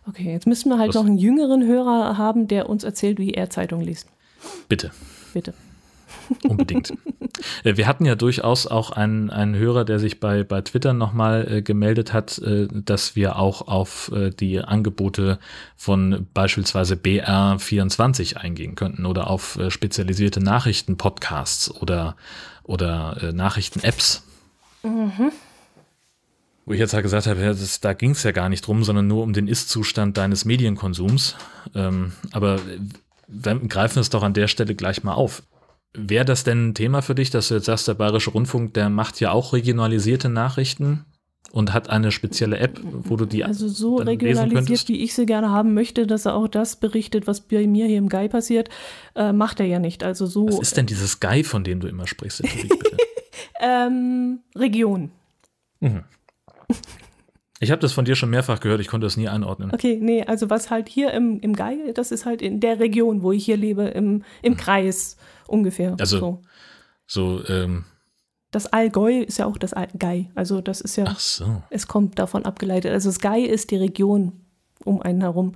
Okay, jetzt müssen wir halt das noch einen jüngeren Hörer haben, der uns erzählt, wie er Zeitung liest. Bitte. Bitte. Unbedingt. Äh, wir hatten ja durchaus auch einen, einen Hörer, der sich bei, bei Twitter nochmal äh, gemeldet hat, äh, dass wir auch auf äh, die Angebote von beispielsweise BR24 eingehen könnten oder auf äh, spezialisierte Nachrichten-Podcasts oder, oder äh, Nachrichten-Apps. Mhm. Wo ich jetzt halt gesagt habe, ja, das, da ging es ja gar nicht drum, sondern nur um den Ist-Zustand deines Medienkonsums. Ähm, aber dann greifen wir es doch an der Stelle gleich mal auf. Wäre das denn ein Thema für dich, dass du jetzt sagst, der Bayerische Rundfunk, der macht ja auch regionalisierte Nachrichten und hat eine spezielle App, wo du die Also so regionalisiert, wie ich sie gerne haben möchte, dass er auch das berichtet, was bei mir hier im Guy passiert, äh, macht er ja nicht. Also so. Was ist denn dieses Guy, von dem du immer sprichst? ähm, Region. Mhm. Ich habe das von dir schon mehrfach gehört, ich konnte das nie einordnen. Okay, nee, also was halt hier im, im Gai, das ist halt in der Region, wo ich hier lebe, im, im mhm. Kreis ungefähr. Also so, so ähm, das Allgäu ist ja auch das Allgäu. Also das ist ja, Ach so. es kommt davon abgeleitet. Also das Gai ist die Region um einen herum.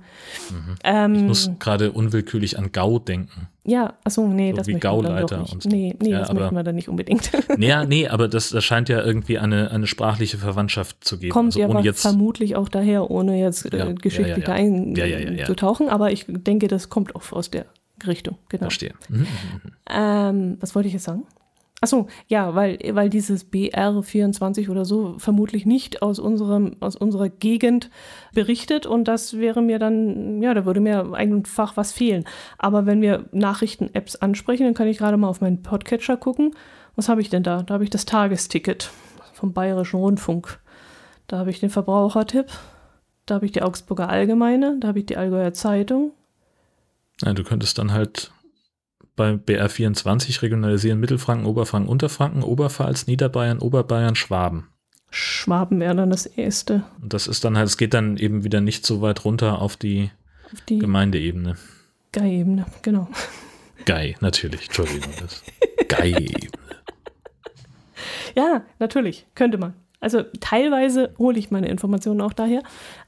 Mhm. Ähm, ich muss gerade unwillkürlich an Gau denken. Ja, achso, nee, so das wie Gauleiter und so. Nee, nee, ja, das aber, möchten wir da nicht unbedingt. Nee, nee, aber das, das scheint ja irgendwie eine, eine sprachliche Verwandtschaft zu geben. Kommt also ja aber jetzt, vermutlich auch daher, ohne jetzt äh, geschichtlich ja, einzutauchen, aber ich denke, das kommt auch aus der Richtung, genau. Verstehe. Mhm. Ähm, was wollte ich jetzt sagen? Achso, ja, weil, weil dieses BR24 oder so vermutlich nicht aus, unserem, aus unserer Gegend berichtet und das wäre mir dann, ja, da würde mir einfach was fehlen. Aber wenn wir Nachrichten-Apps ansprechen, dann kann ich gerade mal auf meinen Podcatcher gucken. Was habe ich denn da? Da habe ich das Tagesticket vom Bayerischen Rundfunk. Da habe ich den Verbrauchertipp. Da habe ich die Augsburger Allgemeine. Da habe ich die Allgäuer Zeitung. Ja, du könntest dann halt bei BR24 regionalisieren Mittelfranken, Oberfranken, Unterfranken, Oberpfalz, Niederbayern, Oberbayern, Schwaben. Schwaben wäre dann das erste. Und das ist dann halt, es geht dann eben wieder nicht so weit runter auf die, auf die Gemeindeebene. Gei-Ebene, genau. Gei, natürlich, Entschuldigung. Gei-Ebene. Ja, natürlich, könnte man. Also teilweise hole ich meine Informationen auch daher,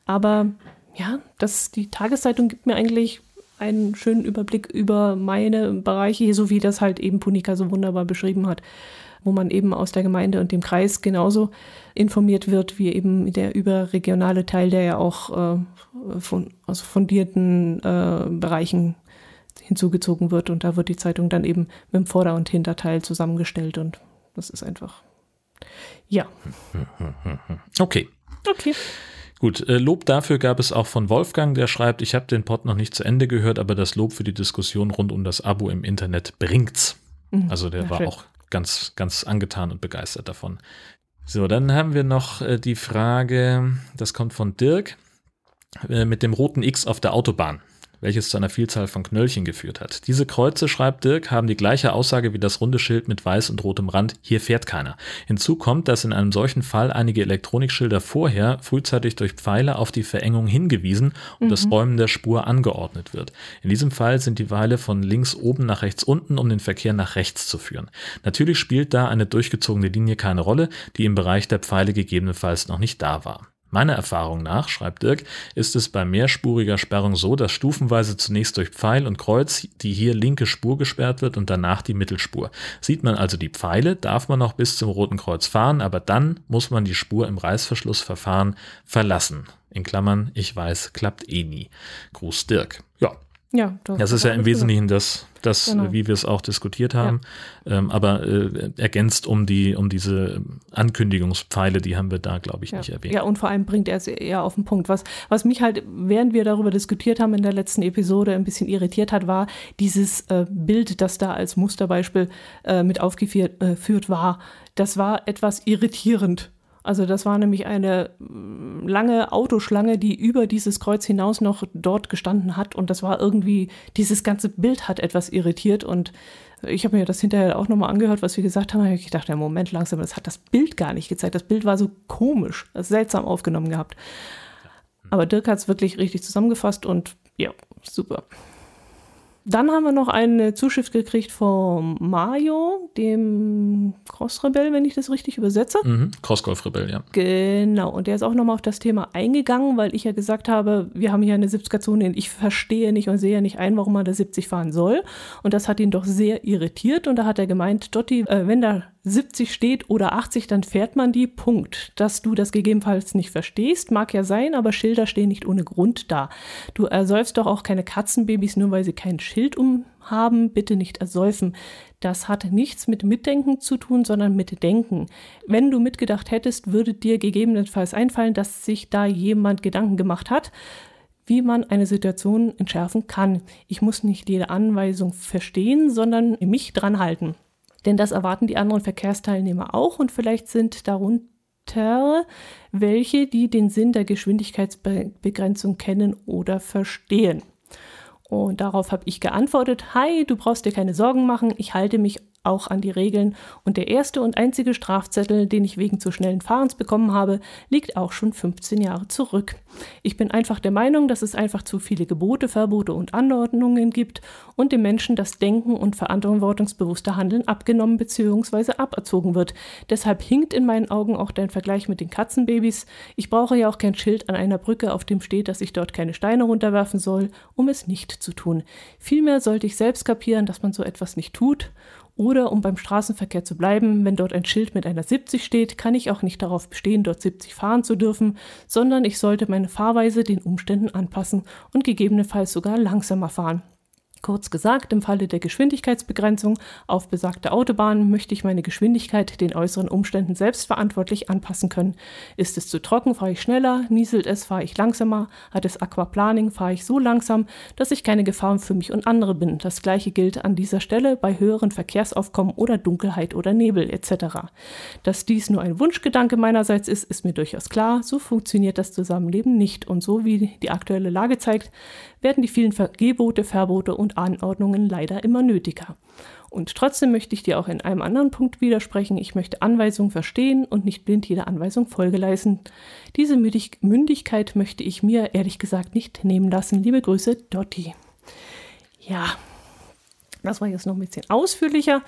aber ja, das, die Tageszeitung gibt mir eigentlich einen schönen Überblick über meine Bereiche, so wie das halt eben Punika so wunderbar beschrieben hat, wo man eben aus der Gemeinde und dem Kreis genauso informiert wird, wie eben der überregionale Teil, der ja auch äh, von, aus fundierten äh, Bereichen hinzugezogen wird. Und da wird die Zeitung dann eben mit dem Vorder- und Hinterteil zusammengestellt und das ist einfach, ja. Okay. Okay. Gut, äh, Lob dafür gab es auch von Wolfgang, der schreibt, ich habe den Pod noch nicht zu Ende gehört, aber das Lob für die Diskussion rund um das Abo im Internet bringt's. Mhm. Also der ja, war schön. auch ganz, ganz angetan und begeistert davon. So, dann haben wir noch äh, die Frage, das kommt von Dirk, äh, mit dem roten X auf der Autobahn welches zu einer Vielzahl von Knöllchen geführt hat. Diese Kreuze, schreibt Dirk, haben die gleiche Aussage wie das runde Schild mit weiß und rotem Rand, hier fährt keiner. Hinzu kommt, dass in einem solchen Fall einige Elektronikschilder vorher frühzeitig durch Pfeile auf die Verengung hingewiesen und mhm. das Räumen der Spur angeordnet wird. In diesem Fall sind die Pfeile von links oben nach rechts unten, um den Verkehr nach rechts zu führen. Natürlich spielt da eine durchgezogene Linie keine Rolle, die im Bereich der Pfeile gegebenenfalls noch nicht da war. Meiner Erfahrung nach, schreibt Dirk, ist es bei mehrspuriger Sperrung so, dass stufenweise zunächst durch Pfeil und Kreuz die hier linke Spur gesperrt wird und danach die Mittelspur. Sieht man also die Pfeile, darf man noch bis zum Roten Kreuz fahren, aber dann muss man die Spur im Reißverschlussverfahren verlassen. In Klammern, ich weiß, klappt eh nie. Gruß Dirk. Ja, ja, das, das ist ja im Wesentlichen das, das genau. wie wir es auch diskutiert haben, ja. ähm, aber äh, ergänzt um die um diese Ankündigungspfeile, die haben wir da, glaube ich, ja. nicht erwähnt. Ja, und vor allem bringt er es eher auf den Punkt. Was, was mich halt, während wir darüber diskutiert haben in der letzten Episode, ein bisschen irritiert hat, war dieses äh, Bild, das da als Musterbeispiel äh, mit aufgeführt äh, war. Das war etwas irritierend also das war nämlich eine mm, lange Autoschlange, die über dieses Kreuz hinaus noch dort gestanden hat. Und das war irgendwie, dieses ganze Bild hat etwas irritiert. Und ich habe mir das hinterher auch nochmal angehört, was wir gesagt haben. Ich dachte, ja, Moment, langsam, das hat das Bild gar nicht gezeigt. Das Bild war so komisch, seltsam aufgenommen gehabt. Aber Dirk hat es wirklich richtig zusammengefasst und ja, super. Dann haben wir noch eine Zuschrift gekriegt von Mario, dem Cross-Rebell, wenn ich das richtig übersetze. Mhm, Cross-Golf-Rebell, ja. Genau, und der ist auch nochmal auf das Thema eingegangen, weil ich ja gesagt habe, wir haben hier eine 70er-Zone und ich verstehe nicht und sehe nicht ein, warum man da 70 fahren soll. Und das hat ihn doch sehr irritiert und da hat er gemeint, Dotti, äh, wenn da 70 steht oder 80, dann fährt man die. Punkt. Dass du das gegebenenfalls nicht verstehst, mag ja sein, aber Schilder stehen nicht ohne Grund da. Du ersäufst doch auch keine Katzenbabys, nur weil sie kein Schild umhaben. Bitte nicht ersäufen. Das hat nichts mit Mitdenken zu tun, sondern mit Denken. Wenn du mitgedacht hättest, würde dir gegebenenfalls einfallen, dass sich da jemand Gedanken gemacht hat wie man eine Situation entschärfen kann. Ich muss nicht jede Anweisung verstehen, sondern mich dran halten. Denn das erwarten die anderen Verkehrsteilnehmer auch und vielleicht sind darunter welche, die den Sinn der Geschwindigkeitsbegrenzung kennen oder verstehen. Und darauf habe ich geantwortet, hi, du brauchst dir keine Sorgen machen, ich halte mich auch an die Regeln und der erste und einzige Strafzettel, den ich wegen zu schnellen Fahrens bekommen habe, liegt auch schon 15 Jahre zurück. Ich bin einfach der Meinung, dass es einfach zu viele Gebote, Verbote und Anordnungen gibt und dem Menschen das Denken und verantwortungsbewusste Handeln abgenommen bzw. aberzogen wird. Deshalb hinkt in meinen Augen auch dein Vergleich mit den Katzenbabys. Ich brauche ja auch kein Schild an einer Brücke, auf dem steht, dass ich dort keine Steine runterwerfen soll, um es nicht zu tun. Vielmehr sollte ich selbst kapieren, dass man so etwas nicht tut oder um beim Straßenverkehr zu bleiben, wenn dort ein Schild mit einer 70 steht, kann ich auch nicht darauf bestehen, dort 70 fahren zu dürfen, sondern ich sollte meine Fahrweise den Umständen anpassen und gegebenenfalls sogar langsamer fahren. Kurz gesagt, im Falle der Geschwindigkeitsbegrenzung auf besagte Autobahnen möchte ich meine Geschwindigkeit den äußeren Umständen selbstverantwortlich anpassen können. Ist es zu trocken, fahre ich schneller, nieselt es, fahre ich langsamer, hat es Aquaplaning, fahre ich so langsam, dass ich keine Gefahr für mich und andere bin. Das gleiche gilt an dieser Stelle bei höheren Verkehrsaufkommen oder Dunkelheit oder Nebel etc. Dass dies nur ein Wunschgedanke meinerseits ist, ist mir durchaus klar. So funktioniert das Zusammenleben nicht und so wie die aktuelle Lage zeigt, werden die vielen Gebote, Verbote und Anordnungen leider immer nötiger. Und trotzdem möchte ich dir auch in einem anderen Punkt widersprechen. Ich möchte Anweisungen verstehen und nicht blind jeder Anweisung Folge leisten. Diese Mündigkeit möchte ich mir ehrlich gesagt nicht nehmen lassen. Liebe Grüße, Dotti. Ja, das war jetzt noch ein bisschen ausführlicher,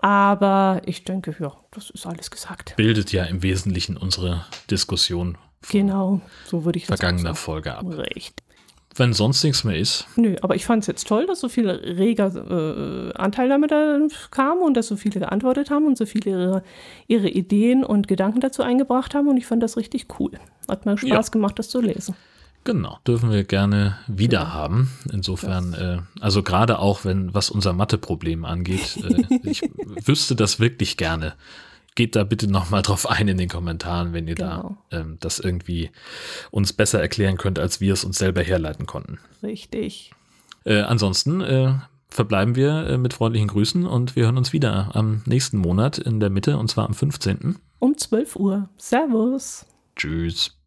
aber ich denke, ja, das ist alles gesagt. Bildet ja im Wesentlichen unsere Diskussion. Genau, so würde ich das Vergangener Folge ab. Recht wenn sonst nichts mehr ist. Nö, aber ich fand es jetzt toll, dass so viele reger äh, Anteilnahme da kamen und dass so viele geantwortet haben und so viele ihre, ihre, Ideen und Gedanken dazu eingebracht haben und ich fand das richtig cool. Hat mir Spaß ja. gemacht, das zu lesen. Genau, dürfen wir gerne wieder ja. haben. Insofern, äh, also gerade auch, wenn was unser Matheproblem angeht, äh, ich wüsste das wirklich gerne geht da bitte nochmal drauf ein in den Kommentaren, wenn ihr genau. da ähm, das irgendwie uns besser erklären könnt, als wir es uns selber herleiten konnten. Richtig. Äh, ansonsten äh, verbleiben wir äh, mit freundlichen Grüßen und wir hören uns wieder am nächsten Monat in der Mitte und zwar am 15. Um 12 Uhr. Servus. Tschüss.